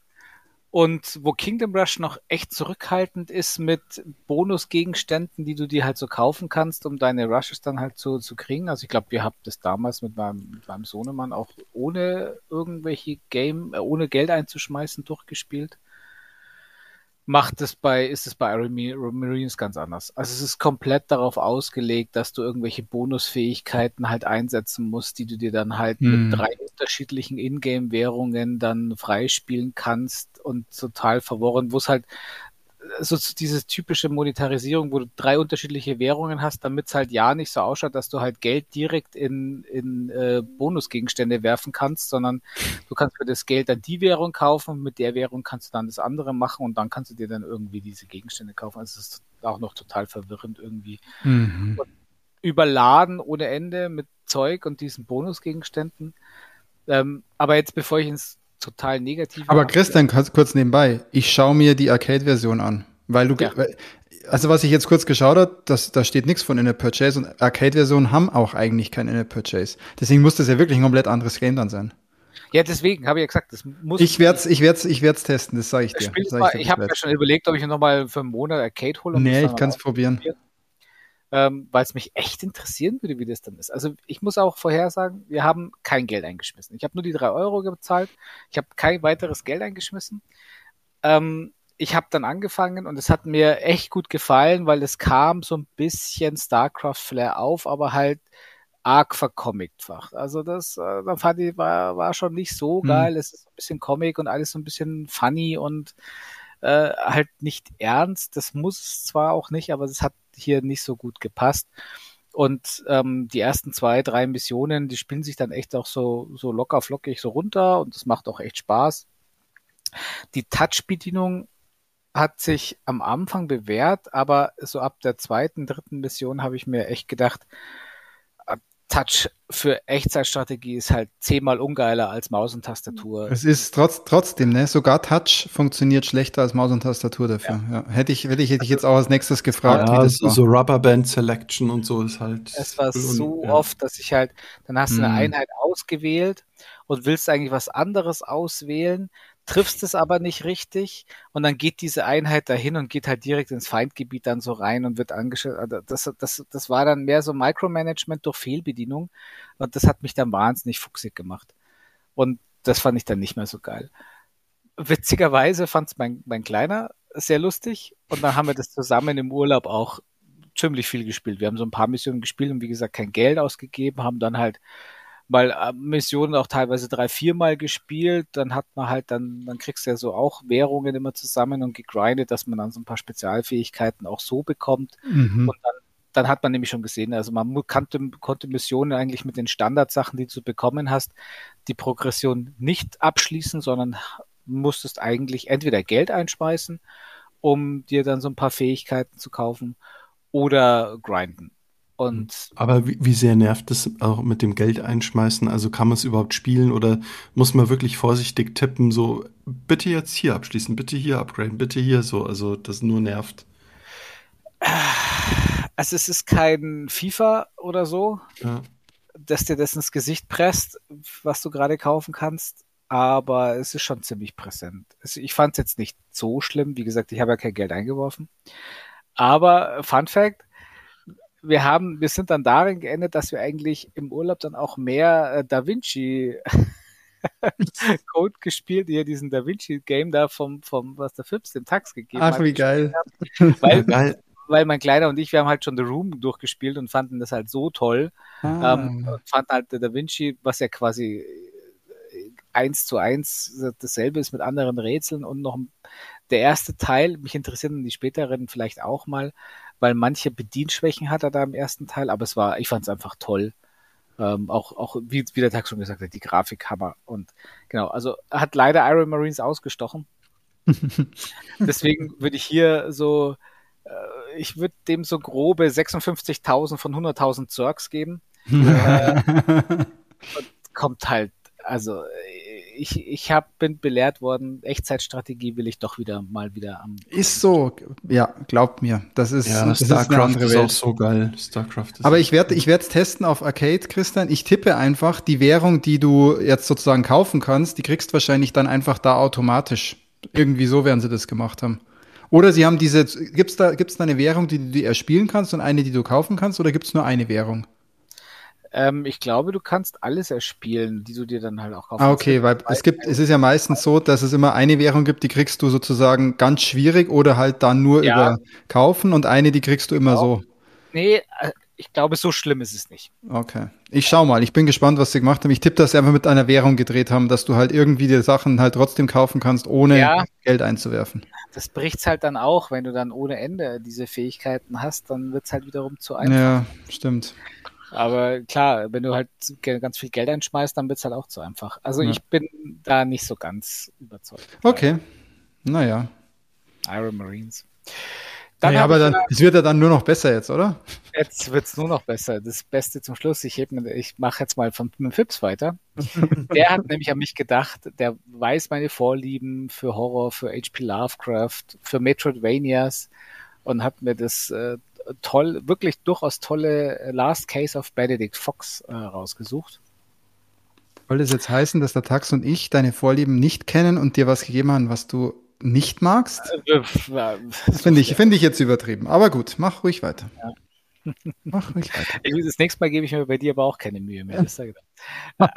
Und wo Kingdom Rush noch echt zurückhaltend ist mit Bonusgegenständen, die du dir halt so kaufen kannst, um deine Rushes dann halt so zu kriegen. Also ich glaube, wir haben das damals mit meinem, mit meinem Sohnemann auch ohne irgendwelche Game, äh, ohne Geld einzuschmeißen durchgespielt macht es bei, ist es bei Iron Marines ganz anders. Also es ist komplett darauf ausgelegt, dass du irgendwelche Bonusfähigkeiten halt einsetzen musst, die du dir dann halt hm. mit drei unterschiedlichen Ingame-Währungen dann freispielen kannst und total verworren, wo es halt so diese typische Monetarisierung, wo du drei unterschiedliche Währungen hast, damit es halt ja nicht so ausschaut, dass du halt Geld direkt in, in äh, Bonusgegenstände werfen kannst, sondern du kannst für das Geld dann die Währung kaufen, mit der Währung kannst du dann das andere machen und dann kannst du dir dann irgendwie diese Gegenstände kaufen. Also es ist auch noch total verwirrend irgendwie. Mhm. überladen ohne Ende mit Zeug und diesen Bonusgegenständen. Ähm, aber jetzt, bevor ich ins total negativ. Aber Christian, kurz nebenbei, ich schaue mir die Arcade-Version an, weil du, ja. also was ich jetzt kurz geschaut habe, das, da steht nichts von In-App Purchase und Arcade-Versionen haben auch eigentlich kein In-App Purchase. Deswegen muss das ja wirklich ein komplett anderes Game dann sein. Ja, deswegen habe ich ja gesagt, das muss. Ich werde es ich werd's, ich werd's testen, das sage ich dir. Sag dir, ich habe mir schon überlegt, ob ich nochmal für einen Monat Arcade hole. Nee, ich kann es probieren. Ähm, Weil es mich echt interessieren würde, wie das dann ist. Also ich muss auch vorhersagen, wir haben kein Geld eingeschmissen. Ich habe nur die drei Euro gezahlt. Ich habe kein weiteres Geld eingeschmissen. Ähm, ich habe dann angefangen und es hat mir echt gut gefallen, weil es kam so ein bisschen StarCraft-Flair auf, aber halt arg vercomictfach. Also das, äh, fand ich, war, war schon nicht so Hm. geil. Es ist ein bisschen Comic und alles so ein bisschen funny und äh, halt nicht ernst. Das muss es zwar auch nicht, aber es hat hier nicht so gut gepasst. Und ähm, die ersten zwei, drei Missionen, die spielen sich dann echt auch so, so locker flockig so runter und das macht auch echt Spaß. Die Touch-Bedienung hat sich am Anfang bewährt, aber so ab der zweiten, dritten Mission habe ich mir echt gedacht, Touch für Echtzeitstrategie ist halt zehnmal ungeiler als Maus und Tastatur. Es ist trotz, trotzdem, ne? Sogar Touch funktioniert schlechter als Maus und Tastatur dafür. Ja. Hätte, ich, hätte, ich, hätte ich jetzt auch als nächstes gefragt, ja, wie das so, war. so Rubberband Selection und so ist halt. Es war und- so ja. oft, dass ich halt, dann hast du eine Hm. Einheit ausgewählt und willst eigentlich was anderes auswählen, triffst es aber nicht richtig und dann geht diese Einheit dahin und geht halt direkt ins Feindgebiet dann so rein und wird angeschaut. Das, das, das war dann mehr so Micromanagement durch Fehlbedienung und das hat mich dann wahnsinnig fuchsig gemacht. Und das fand ich dann nicht mehr so geil. Witzigerweise fand es mein, mein Kleiner sehr lustig und dann haben wir das zusammen im Urlaub auch ziemlich viel gespielt. Wir haben so ein paar Missionen gespielt und wie gesagt kein Geld ausgegeben, haben dann halt mal äh, Missionen auch teilweise drei, viermal gespielt. Dann hat man halt dann, dann kriegst du ja so auch Währungen immer zusammen und gegrindet, dass man dann so ein paar Spezialfähigkeiten auch so bekommt. Mhm. Und dann, dann hat man nämlich schon gesehen, also man kannte, konnte Missionen eigentlich mit den Standardsachen, die du bekommen hast, die Progression nicht abschließen, sondern musstest eigentlich entweder Geld einschmeißen, um dir dann so ein paar Fähigkeiten zu kaufen, oder grinden. Und Aber wie, wie sehr nervt es auch mit dem Geld einschmeißen? Also kann man es überhaupt spielen oder muss man wirklich vorsichtig tippen, so bitte jetzt hier abschließen, bitte hier upgraden, bitte hier so, also das nur nervt. also es ist kein FIFA oder so, Ja. dass dir das ins Gesicht presst, was du gerade kaufen kannst, aber es ist schon ziemlich präsent. Also ich fand es jetzt nicht so schlimm, wie gesagt, ich habe ja kein Geld eingeworfen. Aber Fun Fact, wir haben, wir sind dann darin geendet, dass wir eigentlich im Urlaub dann auch mehr äh, Da Vinci Code gespielt, hier diesen Da Vinci Game da vom, vom, was der Phipps dem Tax gegeben Ach, hat. wie geil. Weil, Geil. weil mein Kleiner und ich, wir haben halt schon The Room durchgespielt und fanden das halt so toll. Ah. Ähm, und fanden halt Da Vinci, was ja quasi äh, eins zu eins dasselbe ist mit anderen Rätseln und noch der erste Teil, mich interessieren die späteren vielleicht auch mal, weil manche Bedienschwächen hat er da im ersten Teil, aber es war, ich fand es einfach toll. Ähm, auch, auch wie, wie der Tag schon gesagt hat, die Grafik Hammer. Und genau, also hat leider Iron Marines ausgestochen. Deswegen würde ich hier so, äh, ich würde dem so grobe 56.000 von 100.000 Zergs geben. Kommt halt, also ich, ich hab, bin belehrt worden, Echtzeitstrategie will ich doch wieder mal wieder am. Ist so, ja, glaubt mir. Das ist, Ja, das ist eine StarCraft andere ist, auch Welt. so geil. StarCraft ist Aber ich werde ich werde es testen auf Arcade, Christian. Ich tippe einfach, die Währung, die du jetzt sozusagen kaufen kannst, die kriegst wahrscheinlich dann einfach da automatisch. Irgendwie so werden sie das gemacht haben. Oder sie haben diese, gibt's da, gibt's da eine Währung, die du erspielen kannst und eine, die du kaufen kannst, oder gibt's nur eine Währung? Ähm, ich glaube, du kannst alles erspielen, die du dir dann halt auch kaufen Ah, okay, weil es gibt, es ist ja meistens so, dass es immer eine Währung gibt, die kriegst du sozusagen ganz schwierig oder halt dann nur Ja. über kaufen und eine, die kriegst du immer Genau. so. Nee, äh, ich glaube, so schlimm ist es nicht. Okay. Ich schau mal, ich bin gespannt, was sie gemacht haben. Ich tippe, dass sie einfach mit einer Währung gedreht haben, dass du halt irgendwie die Sachen halt trotzdem kaufen kannst, ohne Ja. Geld einzuwerfen. Das bricht's halt dann auch, wenn du dann ohne Ende diese Fähigkeiten hast, dann wird's halt wiederum zu einfach. Ja, stimmt. Aber klar, wenn du halt ganz viel Geld einschmeißt, dann wird's halt auch zu einfach. Also Ja. ich bin da nicht so ganz überzeugt. Okay. Naja. Iron Marines. Dann naja, aber dann, ja- es wird ja dann nur noch besser jetzt, oder? Jetzt wird's nur noch besser. Das Beste zum Schluss. Ich, heb ich mache jetzt mal von mit Fips weiter. der hat nämlich an mich gedacht. Der weiß meine Vorlieben für Horror, für H.P. Lovecraft, für Metroidvanias und hat mir das äh, toll, wirklich durchaus tolle äh, Last Case of Benedict Fox äh, rausgesucht. Soll das jetzt heißen, dass der Tax und ich deine Vorlieben nicht kennen und dir was gegeben haben, was du nicht magst? Äh, finde ich, finde ich jetzt übertrieben. Aber gut, mach ruhig weiter. Ja. Mach ruhig weiter. Das nächste Mal gebe ich mir bei dir aber auch keine Mühe mehr.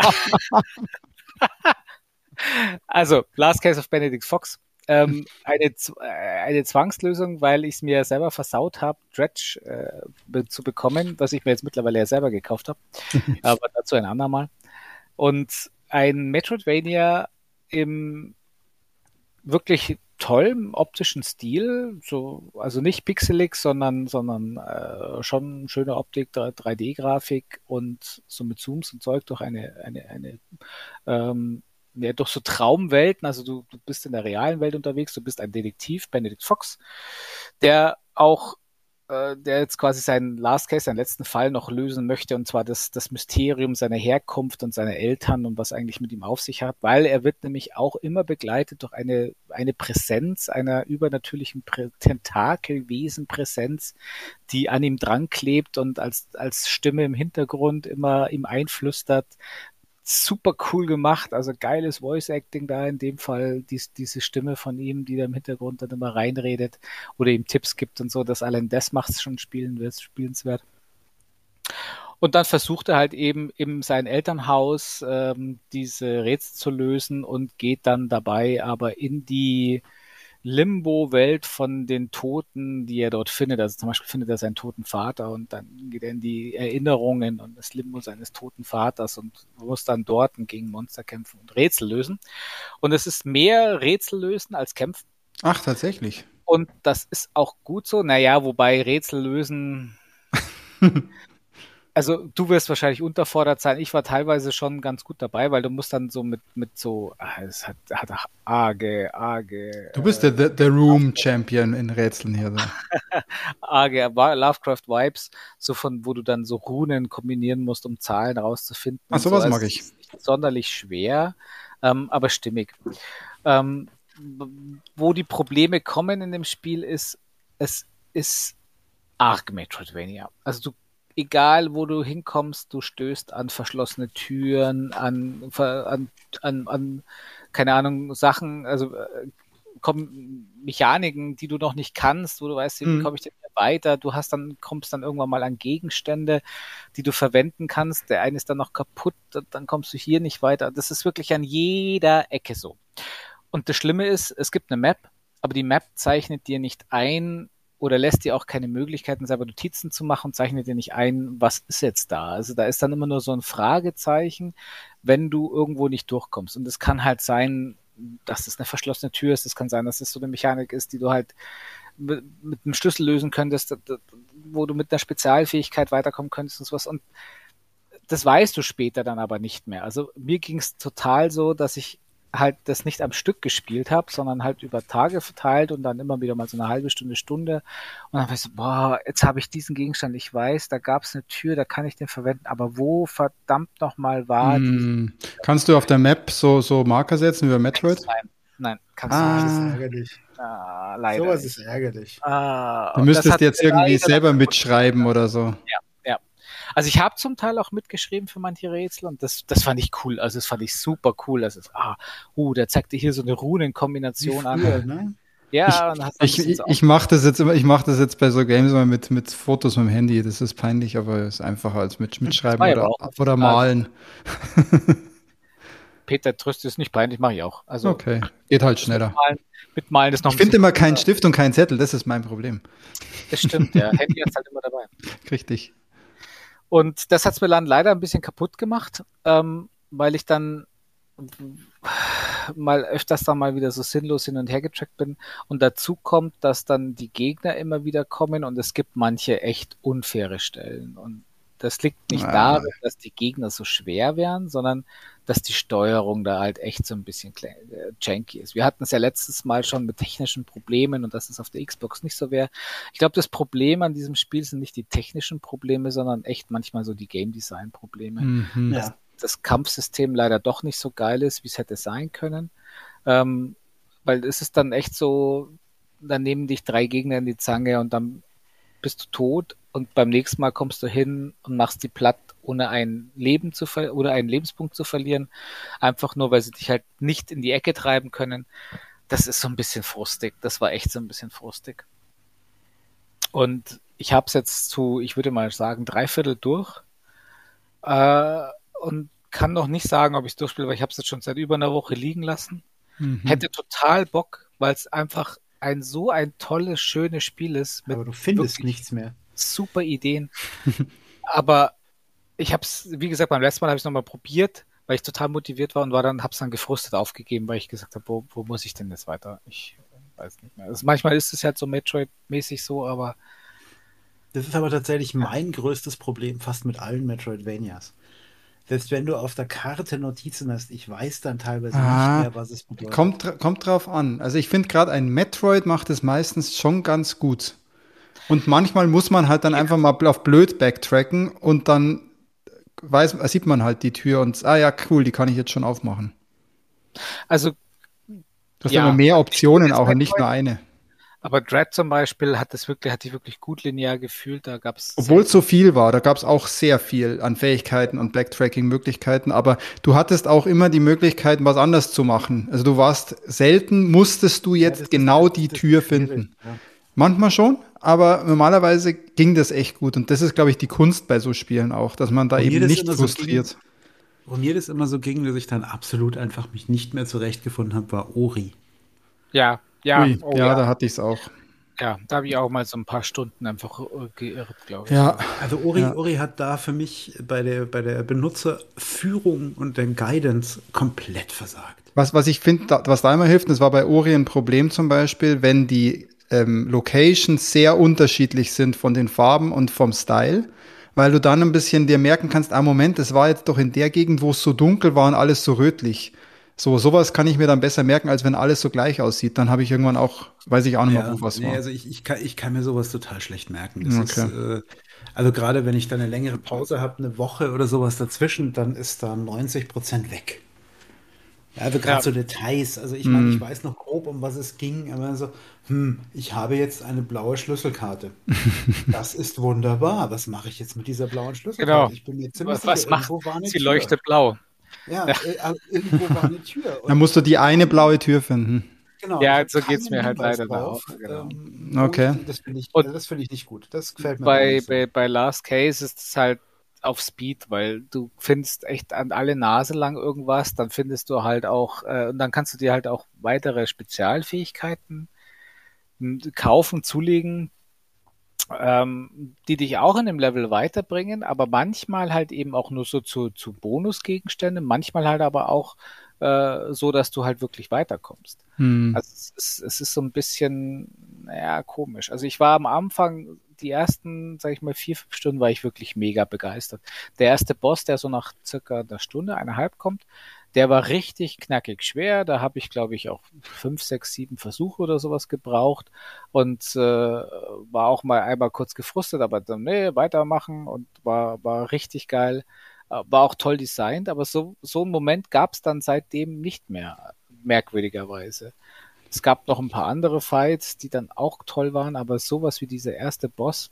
also, Last Case of Benedict Fox. Ähm, eine, eine Zwangslösung, weil ich es mir selber versaut habe, Dredge äh, zu bekommen, was ich mir jetzt mittlerweile ja selber gekauft habe. aber dazu ein andermal. Und ein Metroidvania im wirklich tollen optischen Stil, so, also nicht pixelig, sondern, sondern äh, schon schöne Optik, 3D-Grafik und so mit Zooms und Zeug durch eine, eine, eine ähm, ja, durch so Traumwelten, also du, du bist in der realen Welt unterwegs, du bist ein Detektiv, Benedict Fox, der auch äh, der jetzt quasi seinen Last Case, seinen letzten Fall noch lösen möchte, und zwar das, das Mysterium seiner Herkunft und seiner Eltern und was eigentlich mit ihm auf sich hat, weil er wird nämlich auch immer begleitet durch eine, eine Präsenz einer übernatürlichen Tentakelwesen-Präsenz, die an ihm dran klebt und als, als Stimme im Hintergrund immer ihm einflüstert, super cool gemacht, also geiles Voice Acting da in dem Fall, dies, diese Stimme von ihm, die da im Hintergrund dann immer reinredet oder ihm Tipps gibt und so, dass allein das macht es schon spielen spielenswert. Und dann versucht er halt eben in sein Elternhaus ähm, diese Rätsel zu lösen und geht dann dabei aber in die Limbo-Welt von den Toten, die er dort findet. Also zum Beispiel findet er seinen toten Vater und dann geht er in die Erinnerungen und das Limbo seines toten Vaters und muss dann dort gegen Monster kämpfen und Rätsel lösen. Und es ist mehr Rätsel lösen als kämpfen. Ach, tatsächlich. Und das ist auch gut so. Naja, wobei Rätsel lösen also du wirst wahrscheinlich unterfordert sein. Ich war teilweise schon ganz gut dabei, weil du musst dann so mit, mit so, ah, es hat, hat arge, arge. Du bist äh, der, der Room Champion in Rätseln hier. Arge Lovecraft Vibes, so von, wo du dann so Runen kombinieren musst, um Zahlen rauszufinden. Ach, sowas so. mag ich. Nicht sonderlich schwer, ähm, aber stimmig. Ähm, wo die Probleme kommen in dem Spiel ist, es ist arg Metroidvania. Also du egal wo du hinkommst, du stößt an verschlossene Türen, an, an, an, an keine Ahnung, Sachen, also äh, kommen Mechaniken, die du noch nicht kannst, wo du weißt, wie mhm. komme ich denn hier weiter? Du hast dann, kommst dann irgendwann mal an Gegenstände, die du verwenden kannst. Der eine ist dann noch kaputt, dann kommst du hier nicht weiter. Das ist wirklich an jeder Ecke so. Und das Schlimme ist, es gibt eine Map, aber die Map zeichnet dir nicht ein, oder lässt dir auch keine Möglichkeiten, selber Notizen zu machen, zeichnet dir nicht ein, was ist jetzt da. Also da ist dann immer nur so ein Fragezeichen, wenn du irgendwo nicht durchkommst. Und es kann halt sein, dass es eine verschlossene Tür ist, es kann sein, dass es so eine Mechanik ist, die du halt mit, mit einem Schlüssel lösen könntest, wo du mit einer Spezialfähigkeit weiterkommen könntest und sowas. Und das weißt du später dann aber nicht mehr. Also mir ging es total so, dass ich halt das nicht am Stück gespielt habe, sondern halt über Tage verteilt und dann immer wieder mal so eine halbe Stunde, Stunde. Und dann war ich so, boah, jetzt habe ich diesen Gegenstand, ich weiß, da gab es eine Tür, da kann ich den verwenden, aber wo verdammt nochmal war mm, Kannst du auf der Map so, so Marker setzen über Metroid? Nein, nein, kannst ah. du nicht. Das ist ärgerlich. Ah, leider. Sowas ist ärgerlich. Ah, du müsstest jetzt irgendwie selber mitschreiben oder so. Ja, also ich habe zum Teil auch mitgeschrieben für manche Rätsel und das, das fand ich cool. Also das fand ich super cool. Also, ah, uh, der zeigte hier so eine Runenkombination an. Ne? Ja, ich, ich, ich mache das jetzt immer, ich mache das jetzt bei so Games immer mit, mit Fotos mit dem Handy. Das ist peinlich, aber es ist einfacher als mit Mitschreiben oder, oder malen. Peter Tröst ist nicht peinlich, mache ich auch. Also okay, geht halt schneller. Mitmalen, mitmalen ist noch Ich finde immer keinen Stift und keinen Zettel, das ist mein Problem. Das stimmt, ja. Handy ist halt immer dabei. Richtig. Und das hat's mir dann leider ein bisschen kaputt gemacht, ähm, weil ich dann mal öfters dann mal wieder so sinnlos hin und her getrackt bin. Und dazu kommt, dass dann die Gegner immer wieder kommen und es gibt manche echt unfaire Stellen. Und das liegt nicht ah. daran, dass die Gegner so schwer wären, sondern dass die Steuerung da halt echt so ein bisschen äh, janky ist. Wir hatten es ja letztes Mal schon mit technischen Problemen und dass es auf der Xbox nicht so wäre. Ich glaube, das Problem an diesem Spiel sind nicht die technischen Probleme, sondern echt manchmal so die Game Design Probleme. Mhm. Dass das Kampfsystem leider doch nicht so geil ist, wie es hätte sein können. Ähm, weil es ist dann echt so, dann nehmen dich drei Gegner in die Zange und dann bist du tot und beim nächsten Mal kommst du hin und machst die platt ohne ein Leben zu ver oder einen Lebenspunkt zu verlieren, einfach nur, weil sie dich halt nicht in die Ecke treiben können. Das ist so ein bisschen frustig. Das war echt so ein bisschen frustig. Und ich habe es jetzt zu, ich würde mal sagen, dreiviertel durch äh, und kann noch nicht sagen, ob ich es durchspiele, weil ich habe es jetzt schon seit über einer Woche liegen lassen. Mhm. Hätte total Bock, weil es einfach ein so ein tolles, schönes Spiel ist. Aber du findest nichts mehr. Super Ideen. Aber ich habe es, wie gesagt, beim letzten Mal habe ich es nochmal probiert, weil ich total motiviert war und war dann, habe es dann gefrustet aufgegeben, weil ich gesagt habe, wo, wo muss ich denn jetzt weiter? Ich weiß nicht mehr. Also manchmal ist es halt so Metroid-mäßig so, aber das ist aber tatsächlich mein größtes Problem fast mit allen Metroidvanias. Selbst wenn du auf der Karte Notizen hast, ich weiß dann teilweise ah, nicht mehr, was es bedeutet. Kommt, kommt drauf an. Also ich finde gerade ein Metroid macht es meistens schon ganz gut. Und manchmal muss man halt dann einfach mal auf blöd backtracken und dann weiß, sieht man halt die Tür und ah ja, cool, die kann ich jetzt schon aufmachen. Also Du hast ja, immer mehr Optionen auch und nicht nur eine. Aber Dread zum Beispiel hat das wirklich, hat sich wirklich gut linear gefühlt. Da gab's Obwohl es so viel war, da gab es auch sehr viel an Fähigkeiten und Backtracking-Möglichkeiten, aber du hattest auch immer die Möglichkeit, was anders zu machen. Also du warst selten, musstest du jetzt ja, genau die Tür finden. Ja. Manchmal schon, aber normalerweise ging das echt gut. Und das ist, glaube ich, die Kunst bei so Spielen auch, dass man da und eben nicht frustriert. So ging, wo mir das immer so ging, dass ich dann absolut einfach mich nicht mehr zurechtgefunden habe, war Ori. Ja, ja, Ui, oh, ja, ja, da hatte ich es auch. Ja, da habe ich auch mal so ein paar Stunden einfach äh, geirrt, glaube ich. Ja. Also Ori, ja. Ori hat da für mich bei der, bei der Benutzerführung und der Guidance komplett versagt. Was, was ich finde, was da immer hilft, das war bei Ori ein Problem zum Beispiel, wenn die ähm, Locations sehr unterschiedlich sind von den Farben und vom Style, weil du dann ein bisschen dir merken kannst, ah Moment, das war jetzt doch in der Gegend, wo es so dunkel war und alles so rötlich. So, sowas kann ich mir dann besser merken, als wenn alles so gleich aussieht. Dann habe ich irgendwann auch, weiß ich auch nicht mehr, wo was nee, war. Also ich, ich, kann, ich kann mir sowas total schlecht merken. Das okay. ist, äh, also gerade wenn ich dann eine längere Pause habe, eine Woche oder sowas dazwischen, dann ist da 90 Prozent weg. Ja, also gerade ja. so Details. Also ich meine, ich hm. weiß noch grob, um was es ging, aber so, hm, ich habe jetzt eine blaue Schlüsselkarte. das ist wunderbar. Was mache ich jetzt mit dieser blauen Schlüsselkarte? Genau. Ich bin mir ziemlich was, sicher, was macht? Sie leuchtet blau. Ja, äh, irgendwo war eine Tür. Dann musst du die eine blaue Tür finden. Genau. Ja, so geht es mir halt leider drauf. Genau. Ähm, okay. Das finde ich, find ich nicht gut. Das gefällt mir bei, bei, bei Last Case ist es halt auf Speed, weil du findest echt an alle Nase lang irgendwas, dann findest du halt auch, äh, und dann kannst du dir halt auch weitere Spezialfähigkeiten kaufen, zulegen, ähm, die dich auch in dem Level weiterbringen, aber manchmal halt eben auch nur so zu, zu Bonusgegenständen, manchmal halt aber auch äh, so, dass du halt wirklich weiterkommst. Hm. Also es ist, es ist so ein bisschen, naja, komisch. Also ich war am Anfang, die ersten, sag ich mal, vier, fünf Stunden war ich wirklich mega begeistert. Der erste Boss, der so nach circa einer Stunde, eineinhalb kommt, der war richtig knackig schwer. Da habe ich, glaube ich, auch fünf, sechs, sieben Versuche oder sowas gebraucht und äh, war auch mal einmal kurz gefrustet, aber dann, nee, weitermachen und war, war richtig geil. Äh, war auch toll designt, aber so, so einen Moment gab es dann seitdem nicht mehr, merkwürdigerweise. Es gab noch ein paar andere Fights, die dann auch toll waren, aber sowas wie dieser erste Boss,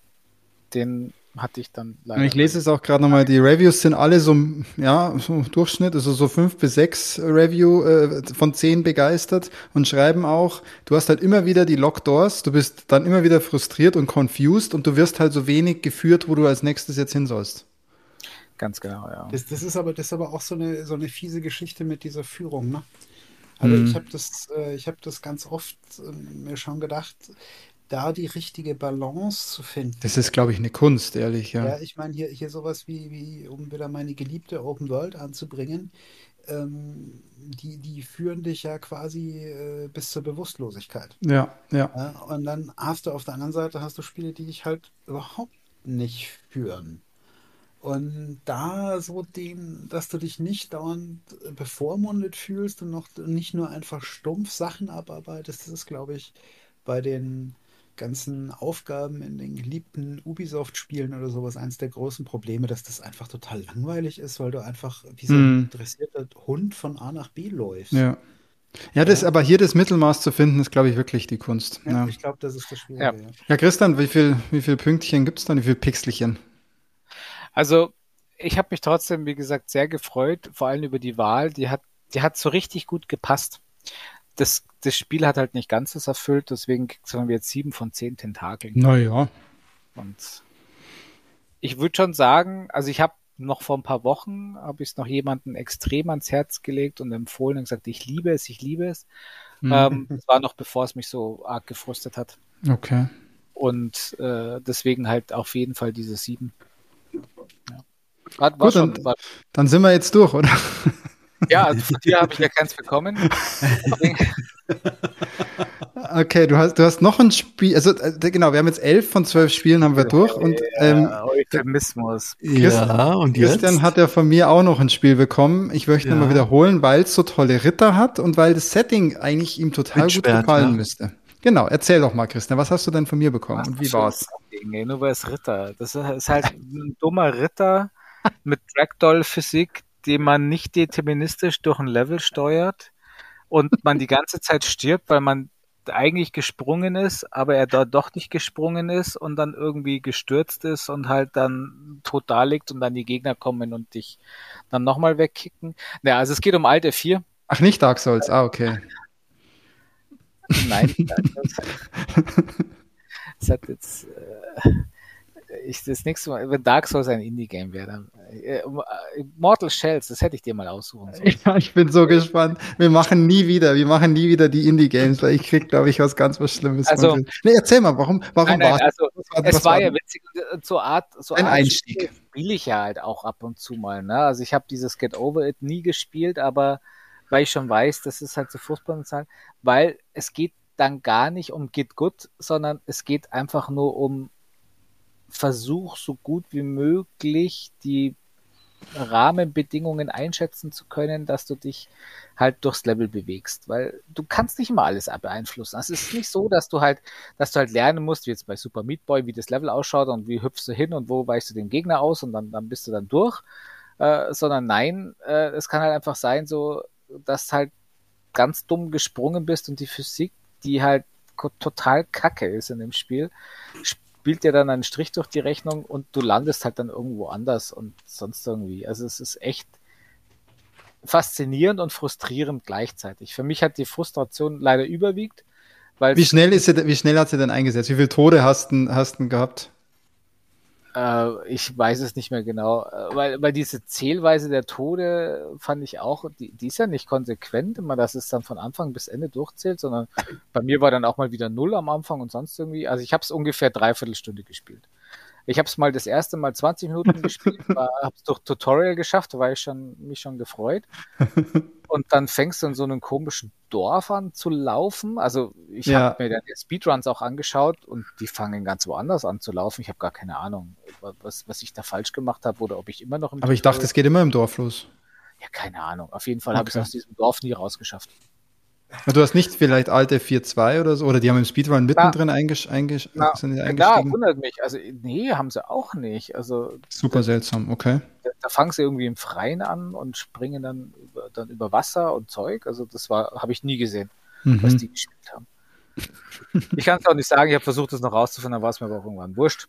den hatte ich dann leider. Ich lese es auch gerade nochmal, die Reviews sind alle so, ja, so Durchschnitt, also so fünf bis sechs Review äh, von zehn begeistert und schreiben auch, du hast halt immer wieder die Lockdoors, du bist dann immer wieder frustriert und confused und du wirst halt so wenig geführt, wo du als nächstes jetzt hin sollst. Ganz genau, ja. Das, das, ist aber, das ist aber auch so eine, so eine fiese Geschichte mit dieser Führung, ne? Also mhm. ich habe das, äh, ich habe das ganz oft äh, mir schon gedacht, da die richtige Balance zu finden. Das ist, glaube ich, eine Kunst, ehrlich, ja. Ja, ich meine, hier, hier sowas wie, wie, um wieder meine geliebte Open World anzubringen, ähm, die, die führen dich ja quasi äh, bis zur Bewusstlosigkeit. Ja, ja, ja. Und dann hast du auf der anderen Seite hast du Spiele, die dich halt überhaupt nicht führen. Und da so den, dass du dich nicht dauernd bevormundet fühlst und noch nicht nur einfach stumpf Sachen abarbeitest, das ist, glaube ich, bei den ganzen Aufgaben in den geliebten Ubisoft-Spielen oder sowas eins der großen Probleme, dass das einfach total langweilig ist, weil du einfach wie so ein mm. dressierter Hund von A nach B läufst. Ja. Ja, das, ja. aber hier das Mittelmaß zu finden, ist, glaube ich, wirklich die Kunst. Ja, ja. ich glaube, das ist das Schwierige. Ja, ja. Christian, wie viel, wie viel Pünktchen gibt es dann, wie viel Pixelchen? Also, ich habe mich trotzdem, wie gesagt, sehr gefreut, vor allem über die Wahl. Die hat, die hat so richtig gut gepasst. Das, das Spiel hat halt nicht ganz das erfüllt, deswegen sagen wir jetzt sieben von zehn Tentakeln. Naja. Und ich würde schon sagen, also ich habe noch vor ein paar Wochen, habe ich es noch jemandem extrem ans Herz gelegt und empfohlen und gesagt, ich liebe es, ich liebe es. Mhm. Ähm, das war noch bevor es mich so arg gefrustet hat. Okay. Und äh, deswegen halt auf jeden Fall diese sieben. Ja. War, war Gut, schon, dann, dann sind wir jetzt durch, oder? Ja, also von dir habe ich ja keins bekommen. okay, du hast, du hast noch ein Spiel, also äh, genau, wir haben jetzt elf von zwölf Spielen haben wir durch und ähm, Euphemismus. Ja, und jetzt? Christian hat ja von mir auch noch ein Spiel bekommen. Ich möchte ja. mal wiederholen, weil es so tolle Ritter hat und weil das Setting eigentlich ihm total Mit gut Schwert, gefallen ja. müsste. Genau, erzähl doch mal, Christian, was hast du denn von mir bekommen was und wie war's? Nur weil es Ritter. Das ist halt ein dummer Ritter mit Dragdoll-Physik, den man nicht deterministisch durch ein Level steuert und man die ganze Zeit stirbt, weil man eigentlich gesprungen ist, aber er dort doch nicht gesprungen ist und dann irgendwie gestürzt ist und halt dann tot da liegt und dann die Gegner kommen und dich dann nochmal wegkicken. Naja, also es geht um Alte 4. Ach, nicht Dark Souls, ah, okay. Nein, es hat jetzt äh, ich, das nächste Mal, wenn Dark Souls ein Indie-Game wäre, dann äh, Mortal Shells, das hätte ich dir mal aussuchen sollen. Ja, ich bin so gespannt. Wir machen nie wieder, wir machen nie wieder die Indie-Games, weil ich krieg, glaube ich, was ganz was Schlimmes. Also, nee, erzähl mal, warum, warum war also, war, es? war, ja witzig, so Art, so ein Art Einstieg. Spiele ich ja halt auch ab und zu mal. Ne? Also ich habe dieses Get Over It nie gespielt, aber weil ich schon weiß, das ist halt so furchtbar weil es geht dann gar nicht um Get Good, sondern es geht einfach nur um Versuch, so gut wie möglich die Rahmenbedingungen einschätzen zu können, dass du dich halt durchs Level bewegst, weil du kannst nicht immer alles beeinflussen. Also es ist nicht so, dass du halt, dass du halt lernen musst, wie jetzt bei Super Meat Boy, wie das Level ausschaut und wie hüpfst du hin und wo weichst du den Gegner aus und dann, dann bist du dann durch, äh, sondern nein, äh, es kann halt einfach sein, so, dass halt ganz dumm gesprungen bist und die Physik, die halt total kacke ist in dem Spiel, spielt dir dann einen Strich durch die Rechnung und du landest halt dann irgendwo anders und sonst irgendwie. Also es ist echt faszinierend und frustrierend gleichzeitig. Für mich hat die Frustration leider überwiegt. Weil wie schnell ist sie, wie schnell hat sie denn eingesetzt? Wie viele Tode hast du hast gehabt? Äh, ich weiß es nicht mehr genau, äh, weil, weil diese Zählweise der Tode fand ich auch, die, die ist ja nicht konsequent, immer, dass es dann von Anfang bis Ende durchzählt, sondern bei mir war dann auch mal wieder Null am Anfang und sonst irgendwie. Also ich habe es ungefähr dreiviertel Stunde gespielt. Ich habe es mal das erste Mal 20 Minuten gespielt, habe es durch Tutorial geschafft, da war ich schon, mich schon gefreut. Und dann fängst du in so einem komischen Dorf an zu laufen. Also ich ja. habe mir dann die Speedruns auch angeschaut und die fangen ganz woanders an zu laufen. Ich habe gar keine Ahnung, was, was ich da falsch gemacht habe oder ob ich immer noch im Aber Tutorial ich dachte, es geht immer im Dorf los. Ja, keine Ahnung. Auf jeden Fall okay. habe ich es aus diesem Dorf nie rausgeschafft. Du hast nicht vielleicht alte 4.2 oder so, oder die haben im Speedrun mittendrin eingesch eingesch na, sind eingestiegen? Ja, wundert mich. Also, nee, haben sie auch nicht. Also, Super das, seltsam, okay. Da, da, fangen sie irgendwie im Freien an und springen dann über, dann über Wasser und Zeug. Also, das war, habe ich nie gesehen, mhm. was die gespielt haben. ich kann es auch nicht sagen, ich habe versucht, das noch rauszufinden, dann war es mir aber auch irgendwann wurscht.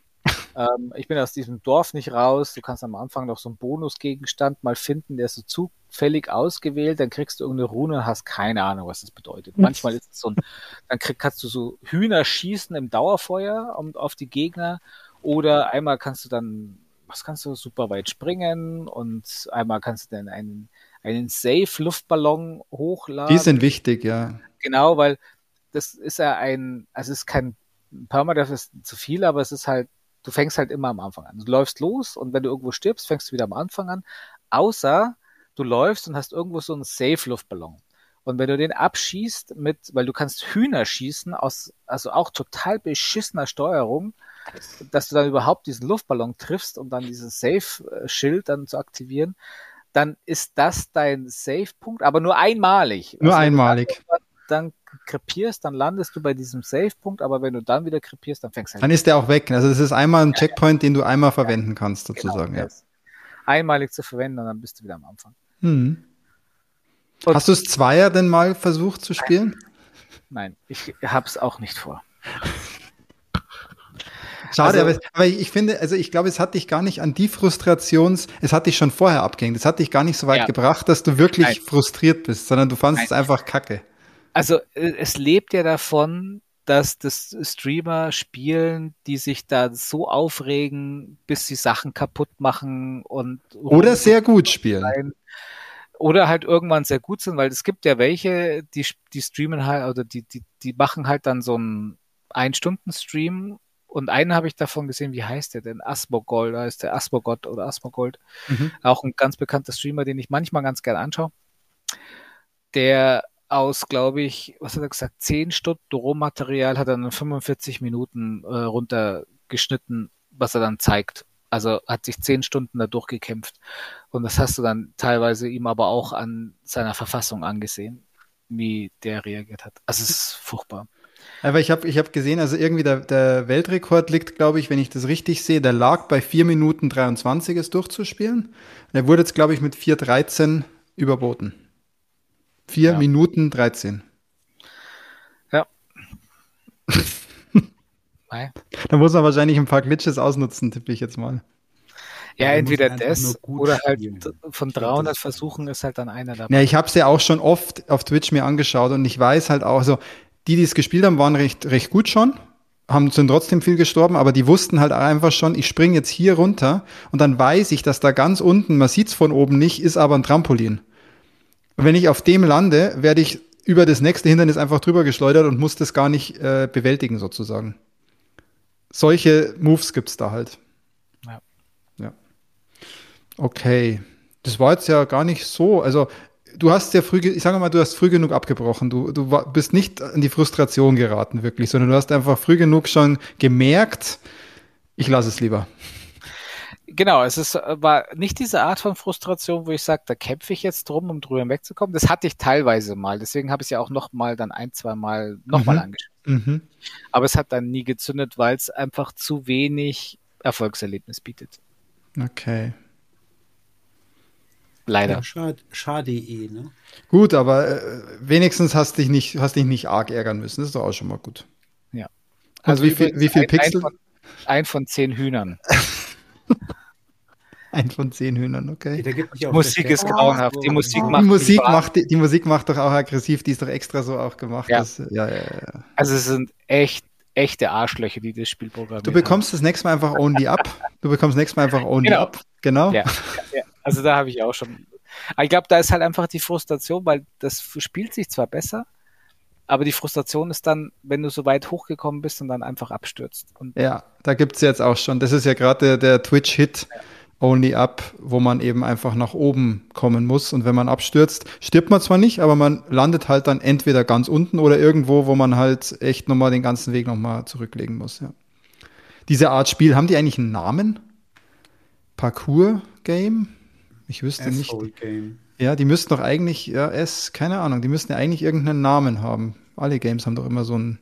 Ähm, ich bin aus diesem Dorf nicht raus. Du kannst am Anfang noch so einen Bonusgegenstand mal finden, der ist so zufällig ausgewählt. Dann kriegst du irgendeine Rune und hast keine Ahnung, was das bedeutet. Manchmal ist es so ein, dann krieg, kannst du so Hühner schießen im Dauerfeuer um, auf die Gegner. Oder einmal kannst du dann, was kannst du, super weit springen und einmal kannst du dann einen, einen Safe-Luftballon hochladen. Die sind wichtig, ja. Genau, weil das ist ja ein, also es ist kein Permadeath ist zu viel, aber es ist halt du fängst halt immer am Anfang an. Du läufst los und wenn du irgendwo stirbst, fängst du wieder am Anfang an. Außer du läufst und hast irgendwo so einen Safe-Luftballon. Und wenn du den abschießt mit, weil du kannst Hühner schießen aus, also auch total beschissener Steuerung, dass du dann überhaupt diesen Luftballon triffst, um dann dieses Safe-Schild dann zu aktivieren, dann ist das dein Safe-Punkt, aber nur einmalig. Nur also einmalig. Dann, dann krepierst, dann landest du bei diesem Save-Punkt, aber wenn du dann wieder krepierst, dann fängst du halt Dann ist der auch weg. Also das ist einmal ein Checkpoint, den du einmal verwenden kannst, genau, sozusagen. Genau, ja. Einmalig zu verwenden und dann bist du wieder am Anfang. Mhm. Hast du es Zweier denn mal versucht zu spielen? Nein, ich habe es auch nicht vor. Schade, also, aber, aber, ich finde, also ich glaube, es hat dich gar nicht an die Frustrations, es hat dich schon vorher abgehängt. Es hat dich gar nicht so weit ja. gebracht, dass du wirklich Nein. frustriert bist, sondern du fandest Nein. es einfach kacke. Also äh, es lebt ja davon, dass das Streamer spielen, die sich da so aufregen, bis sie Sachen kaputt machen und oder sehr gut spielen. Rein. Oder halt irgendwann sehr gut sind, weil es gibt ja welche, die, die streamen halt, oder die, die, die machen halt dann so einen Ein-Stunden-Stream und einen habe ich davon gesehen, wie heißt der denn? Asmogold, da ist der Asmogott oder Asmogold. Mhm. Auch ein ganz bekannter Streamer, den ich manchmal ganz gerne anschaue. Der aus, glaube ich, was hat er gesagt, 10 Stunden Rohmaterial hat er dann 45 Minuten äh, runtergeschnitten, was er dann zeigt. Also hat sich 10 Stunden da durchgekämpft. Und das hast du dann teilweise ihm aber auch an seiner Verfassung angesehen, wie der reagiert hat. Also es ist furchtbar. Aber ich habe ich hab gesehen, also irgendwie der, der Weltrekord liegt, glaube ich, wenn ich das richtig sehe, der lag bei 4 Minuten 23 es durchzuspielen. Der wurde jetzt, glaube ich, mit 4,13 überboten. 4 ja. Minuten 13. Ja. da muss man wahrscheinlich ein paar Glitches ausnutzen, tippe ich jetzt mal. Ja, entweder das oder halt spielen. von 300 Versuchen ist halt dann einer dabei. Ja, ich habe es ja auch schon oft auf Twitch mir angeschaut und ich weiß halt auch, also die, die es gespielt haben, waren recht, recht gut schon, haben sind trotzdem viel gestorben, aber die wussten halt einfach schon, ich springe jetzt hier runter und dann weiß ich, dass da ganz unten, man sieht's von oben nicht, ist aber ein Trampolin. Und wenn ich auf dem lande, werde ich über das nächste Hindernis einfach drüber geschleudert und muss das gar nicht äh, bewältigen sozusagen. Solche Moves gibt's da halt. Ja. Ja. Okay. Das war jetzt ja gar nicht so. Also du hast ja früh, ich sage mal, du hast früh genug abgebrochen. Du, du bist nicht in die Frustration geraten, wirklich, sondern du hast einfach früh genug schon gemerkt, ich lasse es lieber. Genau, es ist, war nicht diese Art von Frustration, wo ich sage, da kämpfe ich jetzt drum, um drüber wegzukommen. Das hatte ich teilweise mal. Deswegen habe ich es ja auch noch mal dann ein, zwei Mal nochmal mhm. angeschaut. Mhm. Aber es hat dann nie gezündet, weil es einfach zu wenig Erfolgserlebnis bietet. Okay. Leider. Ja, schade, schade eh, ne? Gut, aber äh, wenigstens hast dich nicht, hast dich nicht arg ärgern müssen. Das ist doch auch schon mal gut. Ja. Also wie viel, wie viel ein, Pixel? Ein von, ein von zehn Hühnern. ein von zehn Hühnern, okay. Die Musik ist grauenhaft. Die Musik macht die Musik macht die, die, Musik macht doch auch aggressiv. Die ist doch extra so auch gemacht. Ja. Dass, ja, ja, ja. Also es sind echt echte Arschlöcher, die das Spiel programmieren. Du bekommst haben. das nächste Mal einfach Only Up. Du bekommst das nächste Mal einfach Only genau. Up. Genau. Ja, ja, also da habe ich auch schon. Aber ich glaube, da ist halt einfach die Frustration, weil das spielt sich zwar besser, aber die Frustration ist dann, wenn du so weit hochgekommen bist und dann einfach abstürzt. Und ja, da gibt es jetzt auch schon. Das ist ja gerade der, der Twitch-Hit. Ja. Only Up, wo man eben einfach nach oben kommen muss. Und wenn man abstürzt, stirbt man zwar nicht, aber man landet halt dann entweder ganz unten oder irgendwo, wo man halt echt nochmal den ganzen Weg nochmal zurücklegen muss. Ja. Diese Art Spiel, haben die eigentlich einen Namen? Parkour-Game? Ich wüsste nicht. Game. Ja, die müssten doch eigentlich, ja, S, keine Ahnung, die müssten ja eigentlich irgendeinen Namen haben. Alle Games haben doch immer so ein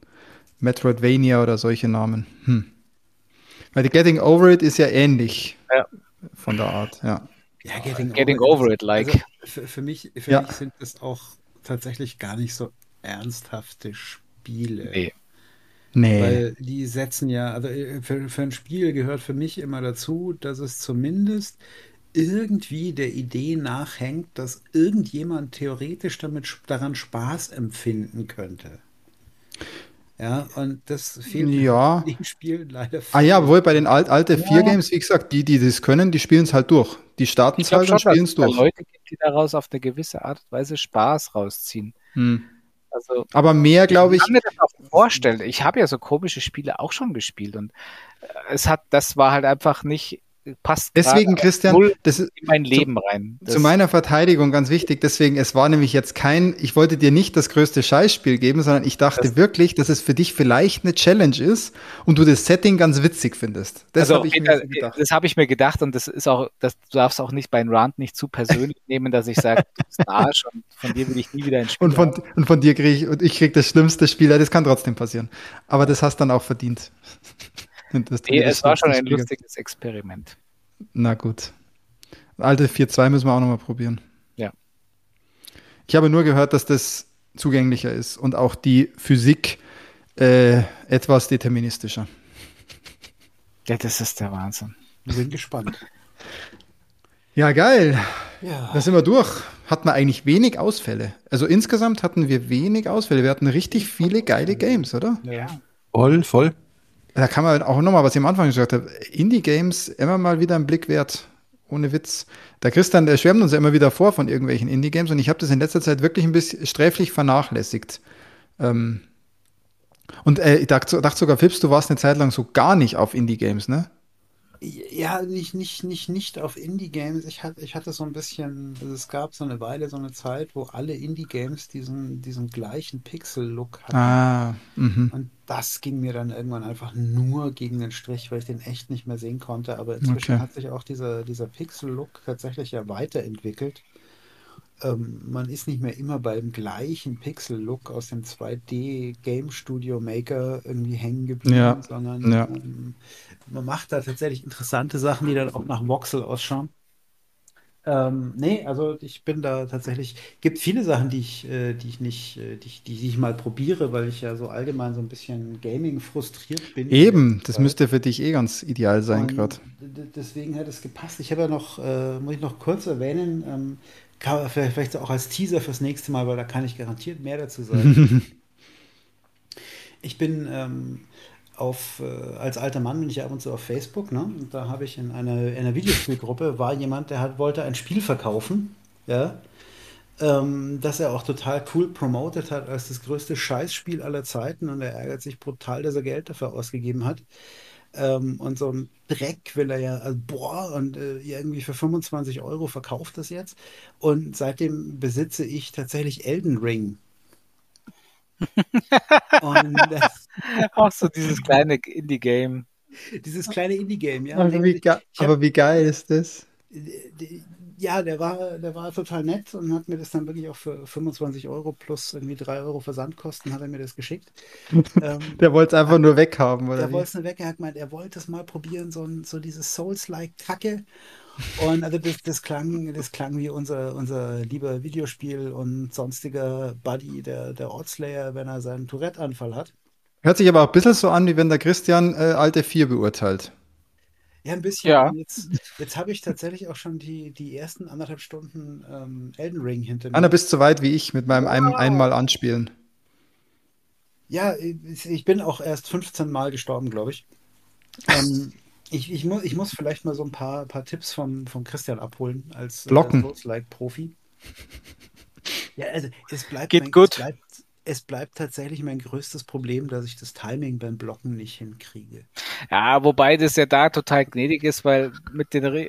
Metroidvania oder solche Namen. Hm. Weil die Getting Over It ist ja ähnlich ja. Von der Art, ja. Ja, Getting, getting Over, It, like. Also für, für, mich, für ja. mich sind das auch tatsächlich gar nicht so ernsthafte Spiele. Nee. Nee. Weil die setzen ja, also äh, für, für ein Spiel gehört für mich immer dazu, dass es zumindest irgendwie der Idee nachhängt, dass irgendjemand theoretisch damit daran Spaß empfinden könnte. Ja, und das fehlt ja. im Spiel leider. Ah ja, wohl bei den alt, alten ja. vier Games, wie gesagt, die, die das können, die spielen es halt durch. Die starten es halt und spielen es durch. Leute gibt, die daraus auf eine gewisse Art und Weise Spaß rausziehen. Hm. Also, aber mehr, glaube ich. Ich kann mir das auch vorstellen. Ich habe ja so komische Spiele auch schon gespielt und äh, es hat, das war halt einfach nicht passt deswegen Christian das ist in mein Leben zu, rein. Das zu meiner Verteidigung ganz wichtig, deswegen es war nämlich jetzt kein ich wollte dir nicht das größte Scheißspiel geben, sondern ich dachte das wirklich, dass es für dich vielleicht eine Challenge ist und du das Setting ganz witzig findest. Das also, habe ich mir gedacht. Das habe ich mir gedacht und das ist auch das du darfst auch nicht bei einem Rant nicht zu persönlich nehmen, dass ich sage, du bist ein Arsch und von dir will ich nie wieder ein Spiel. Und von haben. und von dir kriege ich und ich kriege das schlimmste Spiel, das kann trotzdem passieren. Aber das hast dann auch verdient. Nee, es war schon ein lustiges Experiment. Na gut. Alte 4.2 müssen wir auch nochmal probieren. Ja. Ich habe nur gehört, dass das zugänglicher ist und auch die Physik äh, etwas deterministischer. Ja, das ist der Wahnsinn. Bin gespannt. Ja, geil. Ja. Da sind wir durch. Hatten wir eigentlich wenig Ausfälle. Also insgesamt hatten wir wenig Ausfälle. Wir hatten richtig viele geile Games, oder? Ja. Voll, voll. Da kann man auch nochmal, was ich am Anfang gesagt habe, Indie-Games immer mal wieder einen Blick wert. Ohne Witz. Der Christian, der schwärmt uns ja immer wieder vor von irgendwelchen Indie-Games und ich habe das in letzter Zeit wirklich ein bisschen sträflich vernachlässigt. Ähm und äh, ich dachte, dachte sogar, Phipps, du warst eine Zeit lang so gar nicht auf Indie-Games, ne? Ja, nicht, nicht, nicht, nicht auf Indie-Games. Ich hatte, ich hatte so ein bisschen, also es gab so eine Weile, so eine Zeit, wo alle Indie-Games diesen, diesen gleichen Pixel-Look hatten. Ah, mhm. Und das ging mir dann irgendwann einfach nur gegen den Strich, weil ich den echt nicht mehr sehen konnte. Aber inzwischen okay. hat sich auch dieser, dieser Pixel-Look tatsächlich ja weiterentwickelt. Ähm, man ist nicht mehr immer beim gleichen Pixel-Look aus dem 2D Game Studio Maker irgendwie hängen geblieben, ja. sondern ja. ähm, man macht da tatsächlich interessante Sachen, die dann auch nach Voxel ausschauen. Ähm, nee, also ich bin da tatsächlich, gibt viele Sachen, die ich, äh, die ich nicht, äh, die, ich, die ich mal probiere, weil ich ja so allgemein so ein bisschen Gaming frustriert bin. Eben, das müsste für dich eh ganz ideal sein gerade. Deswegen hat es gepasst. Ich habe ja noch, äh, muss ich noch kurz erwähnen, ähm, kann, vielleicht auch als Teaser fürs nächste Mal, weil da kann ich garantiert mehr dazu sagen. ich bin ähm, auf, äh, als alter Mann bin ich ab und zu auf Facebook, ne? Und da habe ich in einer, in einer Videospielgruppe war jemand, der hat, wollte ein Spiel verkaufen, ja, ähm, das er auch total cool promotet hat als das größte Scheißspiel aller Zeiten und er ärgert sich brutal, dass er Geld dafür ausgegeben hat. Ähm, und so ein Dreck will er ja, also, boah, und äh, irgendwie für 25 Euro verkauft das jetzt. Und seitdem besitze ich tatsächlich Elden Ring. und das, Auch so dieses kleine Indie-Game. Dieses kleine Indie-Game, ja. Aber wie, hab, aber wie geil ist das? Ja, der war, der war total nett und hat mir das dann wirklich auch für 25 Euro plus irgendwie 3 Euro Versandkosten hat er mir das geschickt. ähm, der wollte es einfach nur weghaben, oder? Der wollte es nur weg. Er hat gemeint, er wollte es mal probieren, so, so dieses Souls-like-Kacke. Und also das, das, klang, das klang wie unser, unser lieber Videospiel und sonstiger Buddy, der, der Ortslayer, wenn er seinen Tourette-Anfall hat. Hört sich aber auch ein bisschen so an, wie wenn der Christian äh, alte 4 beurteilt. Ja, ein bisschen. Ja. Jetzt, jetzt habe ich tatsächlich auch schon die, die ersten anderthalb Stunden ähm, Elden Ring hinter mir. Anna, bist so weit wie ich mit meinem wow. einmal anspielen. Ja, ich bin auch erst 15 Mal gestorben, glaube ich. ähm, ich, ich, mu ich muss vielleicht mal so ein paar, paar Tipps vom, vom Christian abholen als Blocken. Äh, Profi. Ja, also es bleibt, Geht mein, gut. Es bleibt, es bleibt tatsächlich mein größtes Problem, dass ich das Timing beim Blocken nicht hinkriege. Ja, wobei das ja da total gnädig ist, weil mit den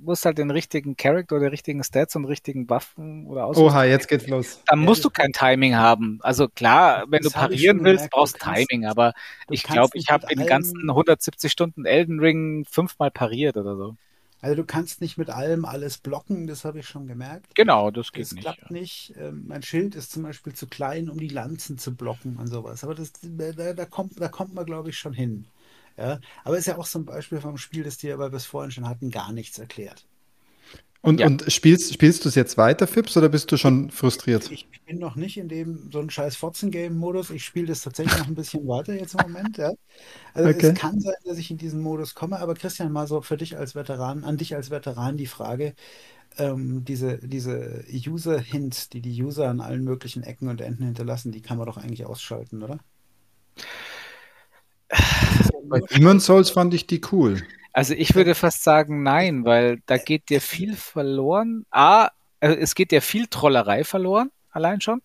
muss halt den richtigen Charakter oder richtigen Stats und richtigen Waffen oder Ausrüstung. Oha, jetzt geht's los. Dann ja, musst du kein Timing haben. Also klar, wenn du parieren willst, brauchst du Timing, aber ich glaube, ich habe in den ganzen 170 Stunden Elden Ring fünfmal pariert oder so. Also du kannst nicht mit allem alles blocken, das habe ich schon gemerkt. Genau, das geht das nicht. klappt ja. nicht. Ähm, mein Schild ist zum Beispiel zu klein, um die Lanzen zu blocken und sowas. Aber das, da, da kommt, da kommt man, glaube ich, schon hin. Ja? Aber ist ja auch so ein Beispiel vom Spiel, das dir aber bis vorhin schon hatten, gar nichts erklärt. Und, ja. und spielst, spielst du es jetzt weiter, Fips, oder bist du schon frustriert? Ich, ich bin noch nicht in dem so ein scheiß Fotzen-Game-Modus. Ich spiele das tatsächlich noch ein bisschen weiter jetzt im Moment. Ja. Also okay. es kann sein, dass ich in diesen Modus komme, aber Christian, mal so für dich als Veteran, an dich als Veteran die Frage, ähm, diese, diese User-Hints, die die User an allen möglichen Ecken und Enden hinterlassen, die kann man doch eigentlich ausschalten, oder? Bei Demon's Souls fand ich die cool. Also ich würde fast sagen nein, weil da geht dir viel verloren. A, also es geht dir viel Trollerei verloren, allein schon.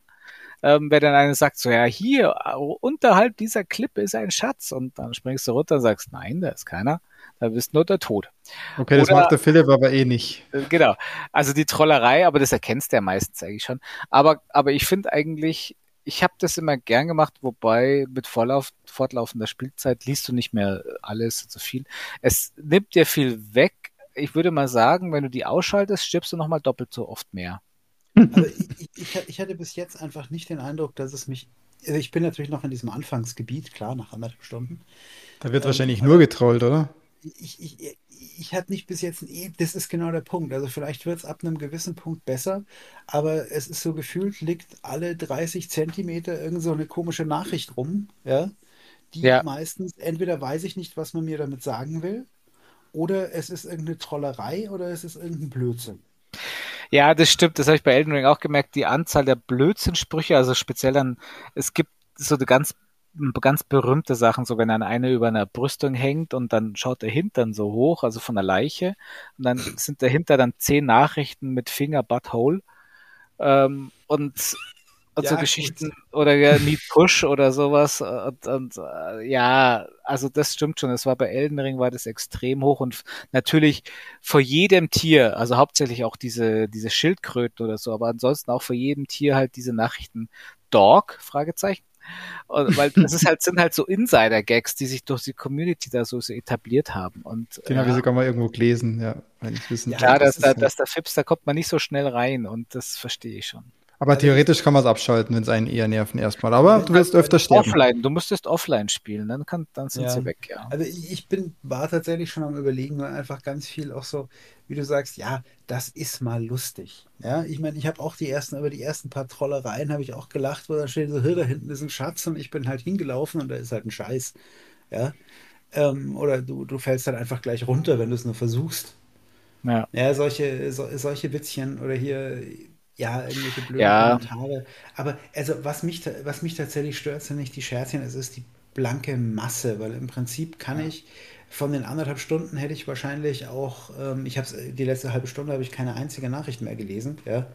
Ähm, wer dann einer sagt, so ja, hier, unterhalb dieser Klippe ist ein Schatz und dann springst du runter und sagst, nein, da ist keiner, da bist nur der Tod. Okay, Oder, das macht der Philipp aber eh nicht. Äh, genau, also die Trollerei, aber das erkennst du ja meistens eigentlich schon. Aber, aber ich finde eigentlich, ich habe das immer gern gemacht, wobei mit Vorlauf, fortlaufender Spielzeit liest du nicht mehr alles so viel. Es nimmt dir viel weg. Ich würde mal sagen, wenn du die ausschaltest, stirbst du nochmal doppelt so oft mehr. Aber ich, ich, ich, hatte bis jetzt einfach nicht den Eindruck, dass es mich. Also ich bin natürlich noch in diesem Anfangsgebiet, klar, nach anderthalb Stunden. Da wird ähm, wahrscheinlich nur getrollt, oder? Ich, ich, ich hatte nicht bis jetzt, ein, das ist genau der Punkt. Also vielleicht wird es ab einem gewissen Punkt besser, aber es ist so gefühlt, liegt alle 30 Zentimeter irgend so eine komische Nachricht rum, ja, die ja. meistens, entweder weiß ich nicht, was man mir damit sagen will, oder es ist irgendeine Trollerei oder es ist irgendein Blödsinn. Ja, das stimmt. Das habe ich bei Elden Ring auch gemerkt. Die Anzahl der Blödsinnsprüche, also speziell dann, es gibt so eine ganz ganz berühmte Sachen, so wenn dann einer über einer Brüstung hängt und dann schaut der Hintern so hoch, also von der Leiche, und dann sind dahinter dann zehn Nachrichten mit Finger, Butthole. Ähm, und und ja, so Geschichten gut. oder ja, Need Push oder sowas. Und, und äh, ja, also das stimmt schon. Das war bei Elden Ring war das extrem hoch und natürlich vor jedem Tier, also hauptsächlich auch diese, diese Schildkröten oder so, aber ansonsten auch vor jedem Tier halt diese Nachrichten Dog, Fragezeichen. Und, weil das ist halt, sind halt so Insider-Gags, die sich durch die Community da so, so etabliert haben. Und, Den ja, habe ich sogar mal irgendwo gelesen, ja, wenn ich wissen. Ja, das, das, da, dass der Fips, da kommt man nicht so schnell rein und das verstehe ich schon. Aber also theoretisch kann man es abschalten, wenn es einen eher nerven erstmal. Aber du wirst öfter sterben. Offline, du müsstest offline spielen, dann, kann, dann sind ja. sie weg, ja. Also ich bin, war tatsächlich schon am überlegen, weil einfach ganz viel auch so, wie du sagst, ja, das ist mal lustig. Ja, ich meine, ich habe auch die ersten, über die ersten paar Trollereien habe ich auch gelacht, wo da steht so, da hinten ist ein Schatz und ich bin halt hingelaufen und da ist halt ein Scheiß. Ja. Ähm, oder du, du fällst dann einfach gleich runter, wenn du es nur versuchst. Ja. ja, solche, so, solche Witzchen oder hier, ja, irgendwelche blöden ja. Kommentare. Aber also was mich, was mich tatsächlich stört, sind nicht die Scherzchen, es ist die blanke Masse, weil im Prinzip kann ja. ich von den anderthalb Stunden hätte ich wahrscheinlich auch, ähm, ich habe die letzte halbe Stunde habe ich keine einzige Nachricht mehr gelesen, ja,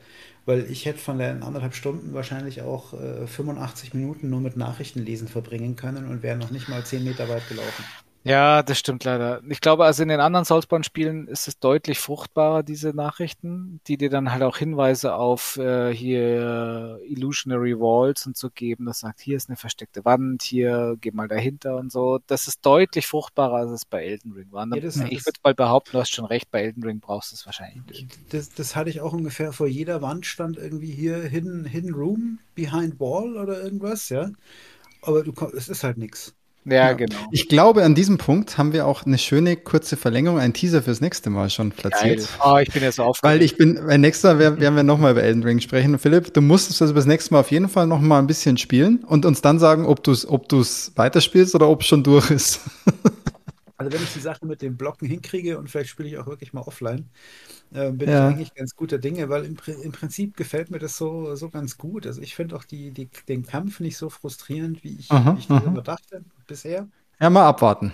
weil ich hätte von den anderthalb Stunden wahrscheinlich auch äh, 85 Minuten nur mit Nachrichtenlesen verbringen können und wäre noch nicht mal 10 Meter weit gelaufen. Ja, das stimmt leider. Ich glaube, also in den anderen Soulsborne-Spielen ist es deutlich fruchtbarer, diese Nachrichten, die dir dann halt auch Hinweise auf äh, hier Illusionary Walls und so geben. Das sagt, hier ist eine versteckte Wand, hier geh mal dahinter und so. Das ist deutlich fruchtbarer, als es bei Elden Ring war. Ja, das, ich würde mal behaupten, du hast schon recht, bei Elden Ring brauchst du es wahrscheinlich nicht. Das, das hatte ich auch ungefähr vor jeder Wand stand irgendwie hier Hidden, Hidden Room, Behind Wall oder irgendwas, ja. Aber du, es ist halt nichts. Ja, genau. Ich glaube, an diesem Punkt haben wir auch eine schöne kurze Verlängerung, ein Teaser fürs nächste Mal schon platziert. Geil. Oh, ich bin jetzt aufgeregt. Weil ich bin, beim nächsten Mal werden, werden wir nochmal über Elden Ring sprechen. Philipp, du musstest also das nächste Mal auf jeden Fall nochmal ein bisschen spielen und uns dann sagen, ob du es ob du's weiterspielst oder ob es schon durch ist. Also wenn ich die Sache mit den Blocken hinkriege und vielleicht spiele ich auch wirklich mal offline, äh, bin ja. ich eigentlich ganz guter Dinge, weil im, im, Prinzip gefällt mir das so, so ganz gut. Also ich finde auch die, die, den Kampf nicht so frustrierend, wie ich, aha, wie ich darüber dachte bisher. Ja, mal abwarten.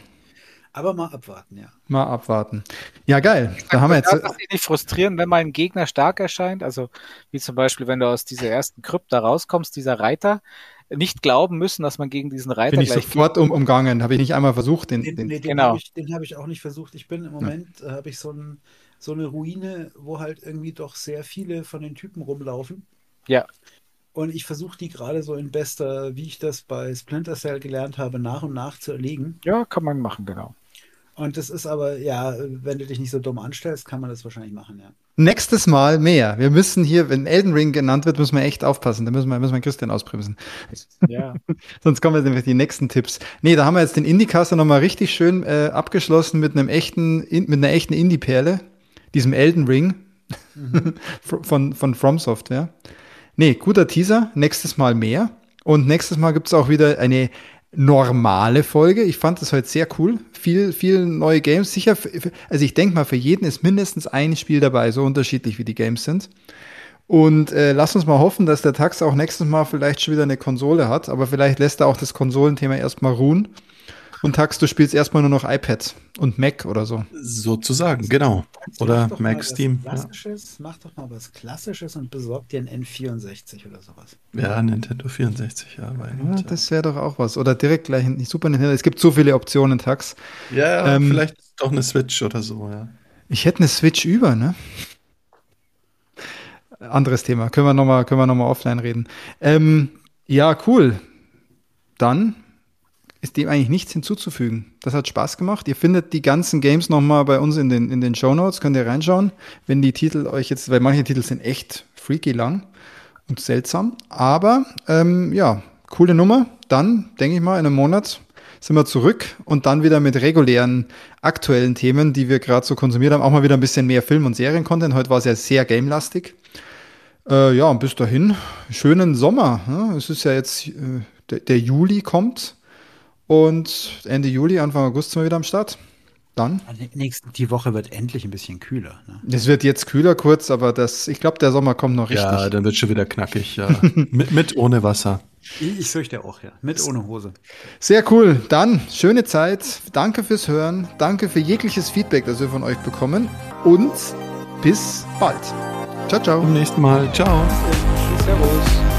Aber mal abwarten, ja. Mal abwarten. Ja, geil. Da haben wir jetzt. Das ist nicht frustrierend, wenn mal ein Gegner stark erscheint. Also, wie zum Beispiel, wenn du aus dieser ersten Krypta rauskommst, dieser Reiter, nicht glauben müssen, dass man gegen diesen Reiter bin ich sofort um, umgangen. Habe ich nicht einmal versucht, den. den, den, den genau. habe ich, hab ich, auch nicht versucht. Ich bin im Moment, ja. äh, habe ich so ein so eine Ruine, wo halt irgendwie doch sehr viele von den Typen rumlaufen. Ja. Und ich versuche die gerade so in bester, wie ich das bei Splinter Cell gelernt habe, nach und nach zu erlegen. Ja, kann man machen, genau. Und das ist aber, ja, wenn du dich nicht so dumm anstellst, kann man das wahrscheinlich machen, ja. Nächstes Mal mehr. Wir müssen hier, wenn Elden Ring genannt wird, müssen wir echt aufpassen. Da müssen wir, müssen wir Christian ausbremsen. Ja. Sonst kommen wir nämlich die nächsten Tipps. Nee, da haben wir jetzt den Indie-Caster nochmal richtig schön äh, abgeschlossen mit einem echten, in, mit einer echten Indie-Perle diesem Elden Ring mhm. von, von From Software. Nee, guter Teaser. Nächstes Mal mehr. Und nächstes Mal gibt es auch wieder eine normale Folge. Ich fand das heute sehr cool. Viel, viel neue Games. Sicher, also ich denke mal, für jeden ist mindestens ein Spiel dabei, so unterschiedlich wie die Games sind. Und äh, lass uns mal hoffen, dass der Tax auch nächstes Mal vielleicht schon wieder eine Konsole hat, aber vielleicht lässt er auch das Konsolenthema erstmal ruhen und Tax, du spielst erstmal nur noch iPad und Mac oder so. Sozusagen, genau. Oder Mac Steam. Ja. Mach doch mal was Klassisches und besorg dir ein N64 oder sowas. Ja, Nintendo 64, ja. ja das wäre doch auch was. Oder direkt gleich in die Super Nintendo. Es gibt so viele Optionen, Tax. Ja, ähm, vielleicht doch eine Switch oder so, ja. Ich hätte eine Switch über, ne? Anderes Thema. Können wir nochmal noch, offline reden. Ähm, ja, cool. Dann ist dem eigentlich nichts hinzuzufügen. Das hat Spaß gemacht. Ihr findet die ganzen Games nochmal bei uns in den, in den Show Notes, könnt ihr reinschauen, wenn die Titel euch jetzt, weil manche Titel sind echt freaky lang und seltsam. Aber ähm, ja, coole Nummer. Dann, denke ich mal, in einem Monat sind wir zurück und dann wieder mit regulären aktuellen Themen, die wir gerade so konsumiert haben. Auch mal wieder ein bisschen mehr Film- und Serien-Content. Heute war es ja sehr gamelastig. Äh, ja, und bis dahin, schönen Sommer. Ne? Es ist ja jetzt, äh, der, der Juli kommt. Und Ende Juli, Anfang August sind wir wieder am Start. Dann? Nächste, die Woche wird endlich ein bisschen kühler. Ne? Es wird jetzt kühler kurz, aber das, ich glaube, der Sommer kommt noch richtig. Ja, dann wird schon wieder knackig, ja. mit, mit ohne Wasser. Ich, ich fürchte auch, ja. Mit ohne Hose. Sehr cool. Dann schöne Zeit. Danke fürs Hören. Danke für jegliches Feedback, das wir von euch bekommen. Und bis bald. Ciao, ciao. Zum nächsten Mal. Ciao. Servus.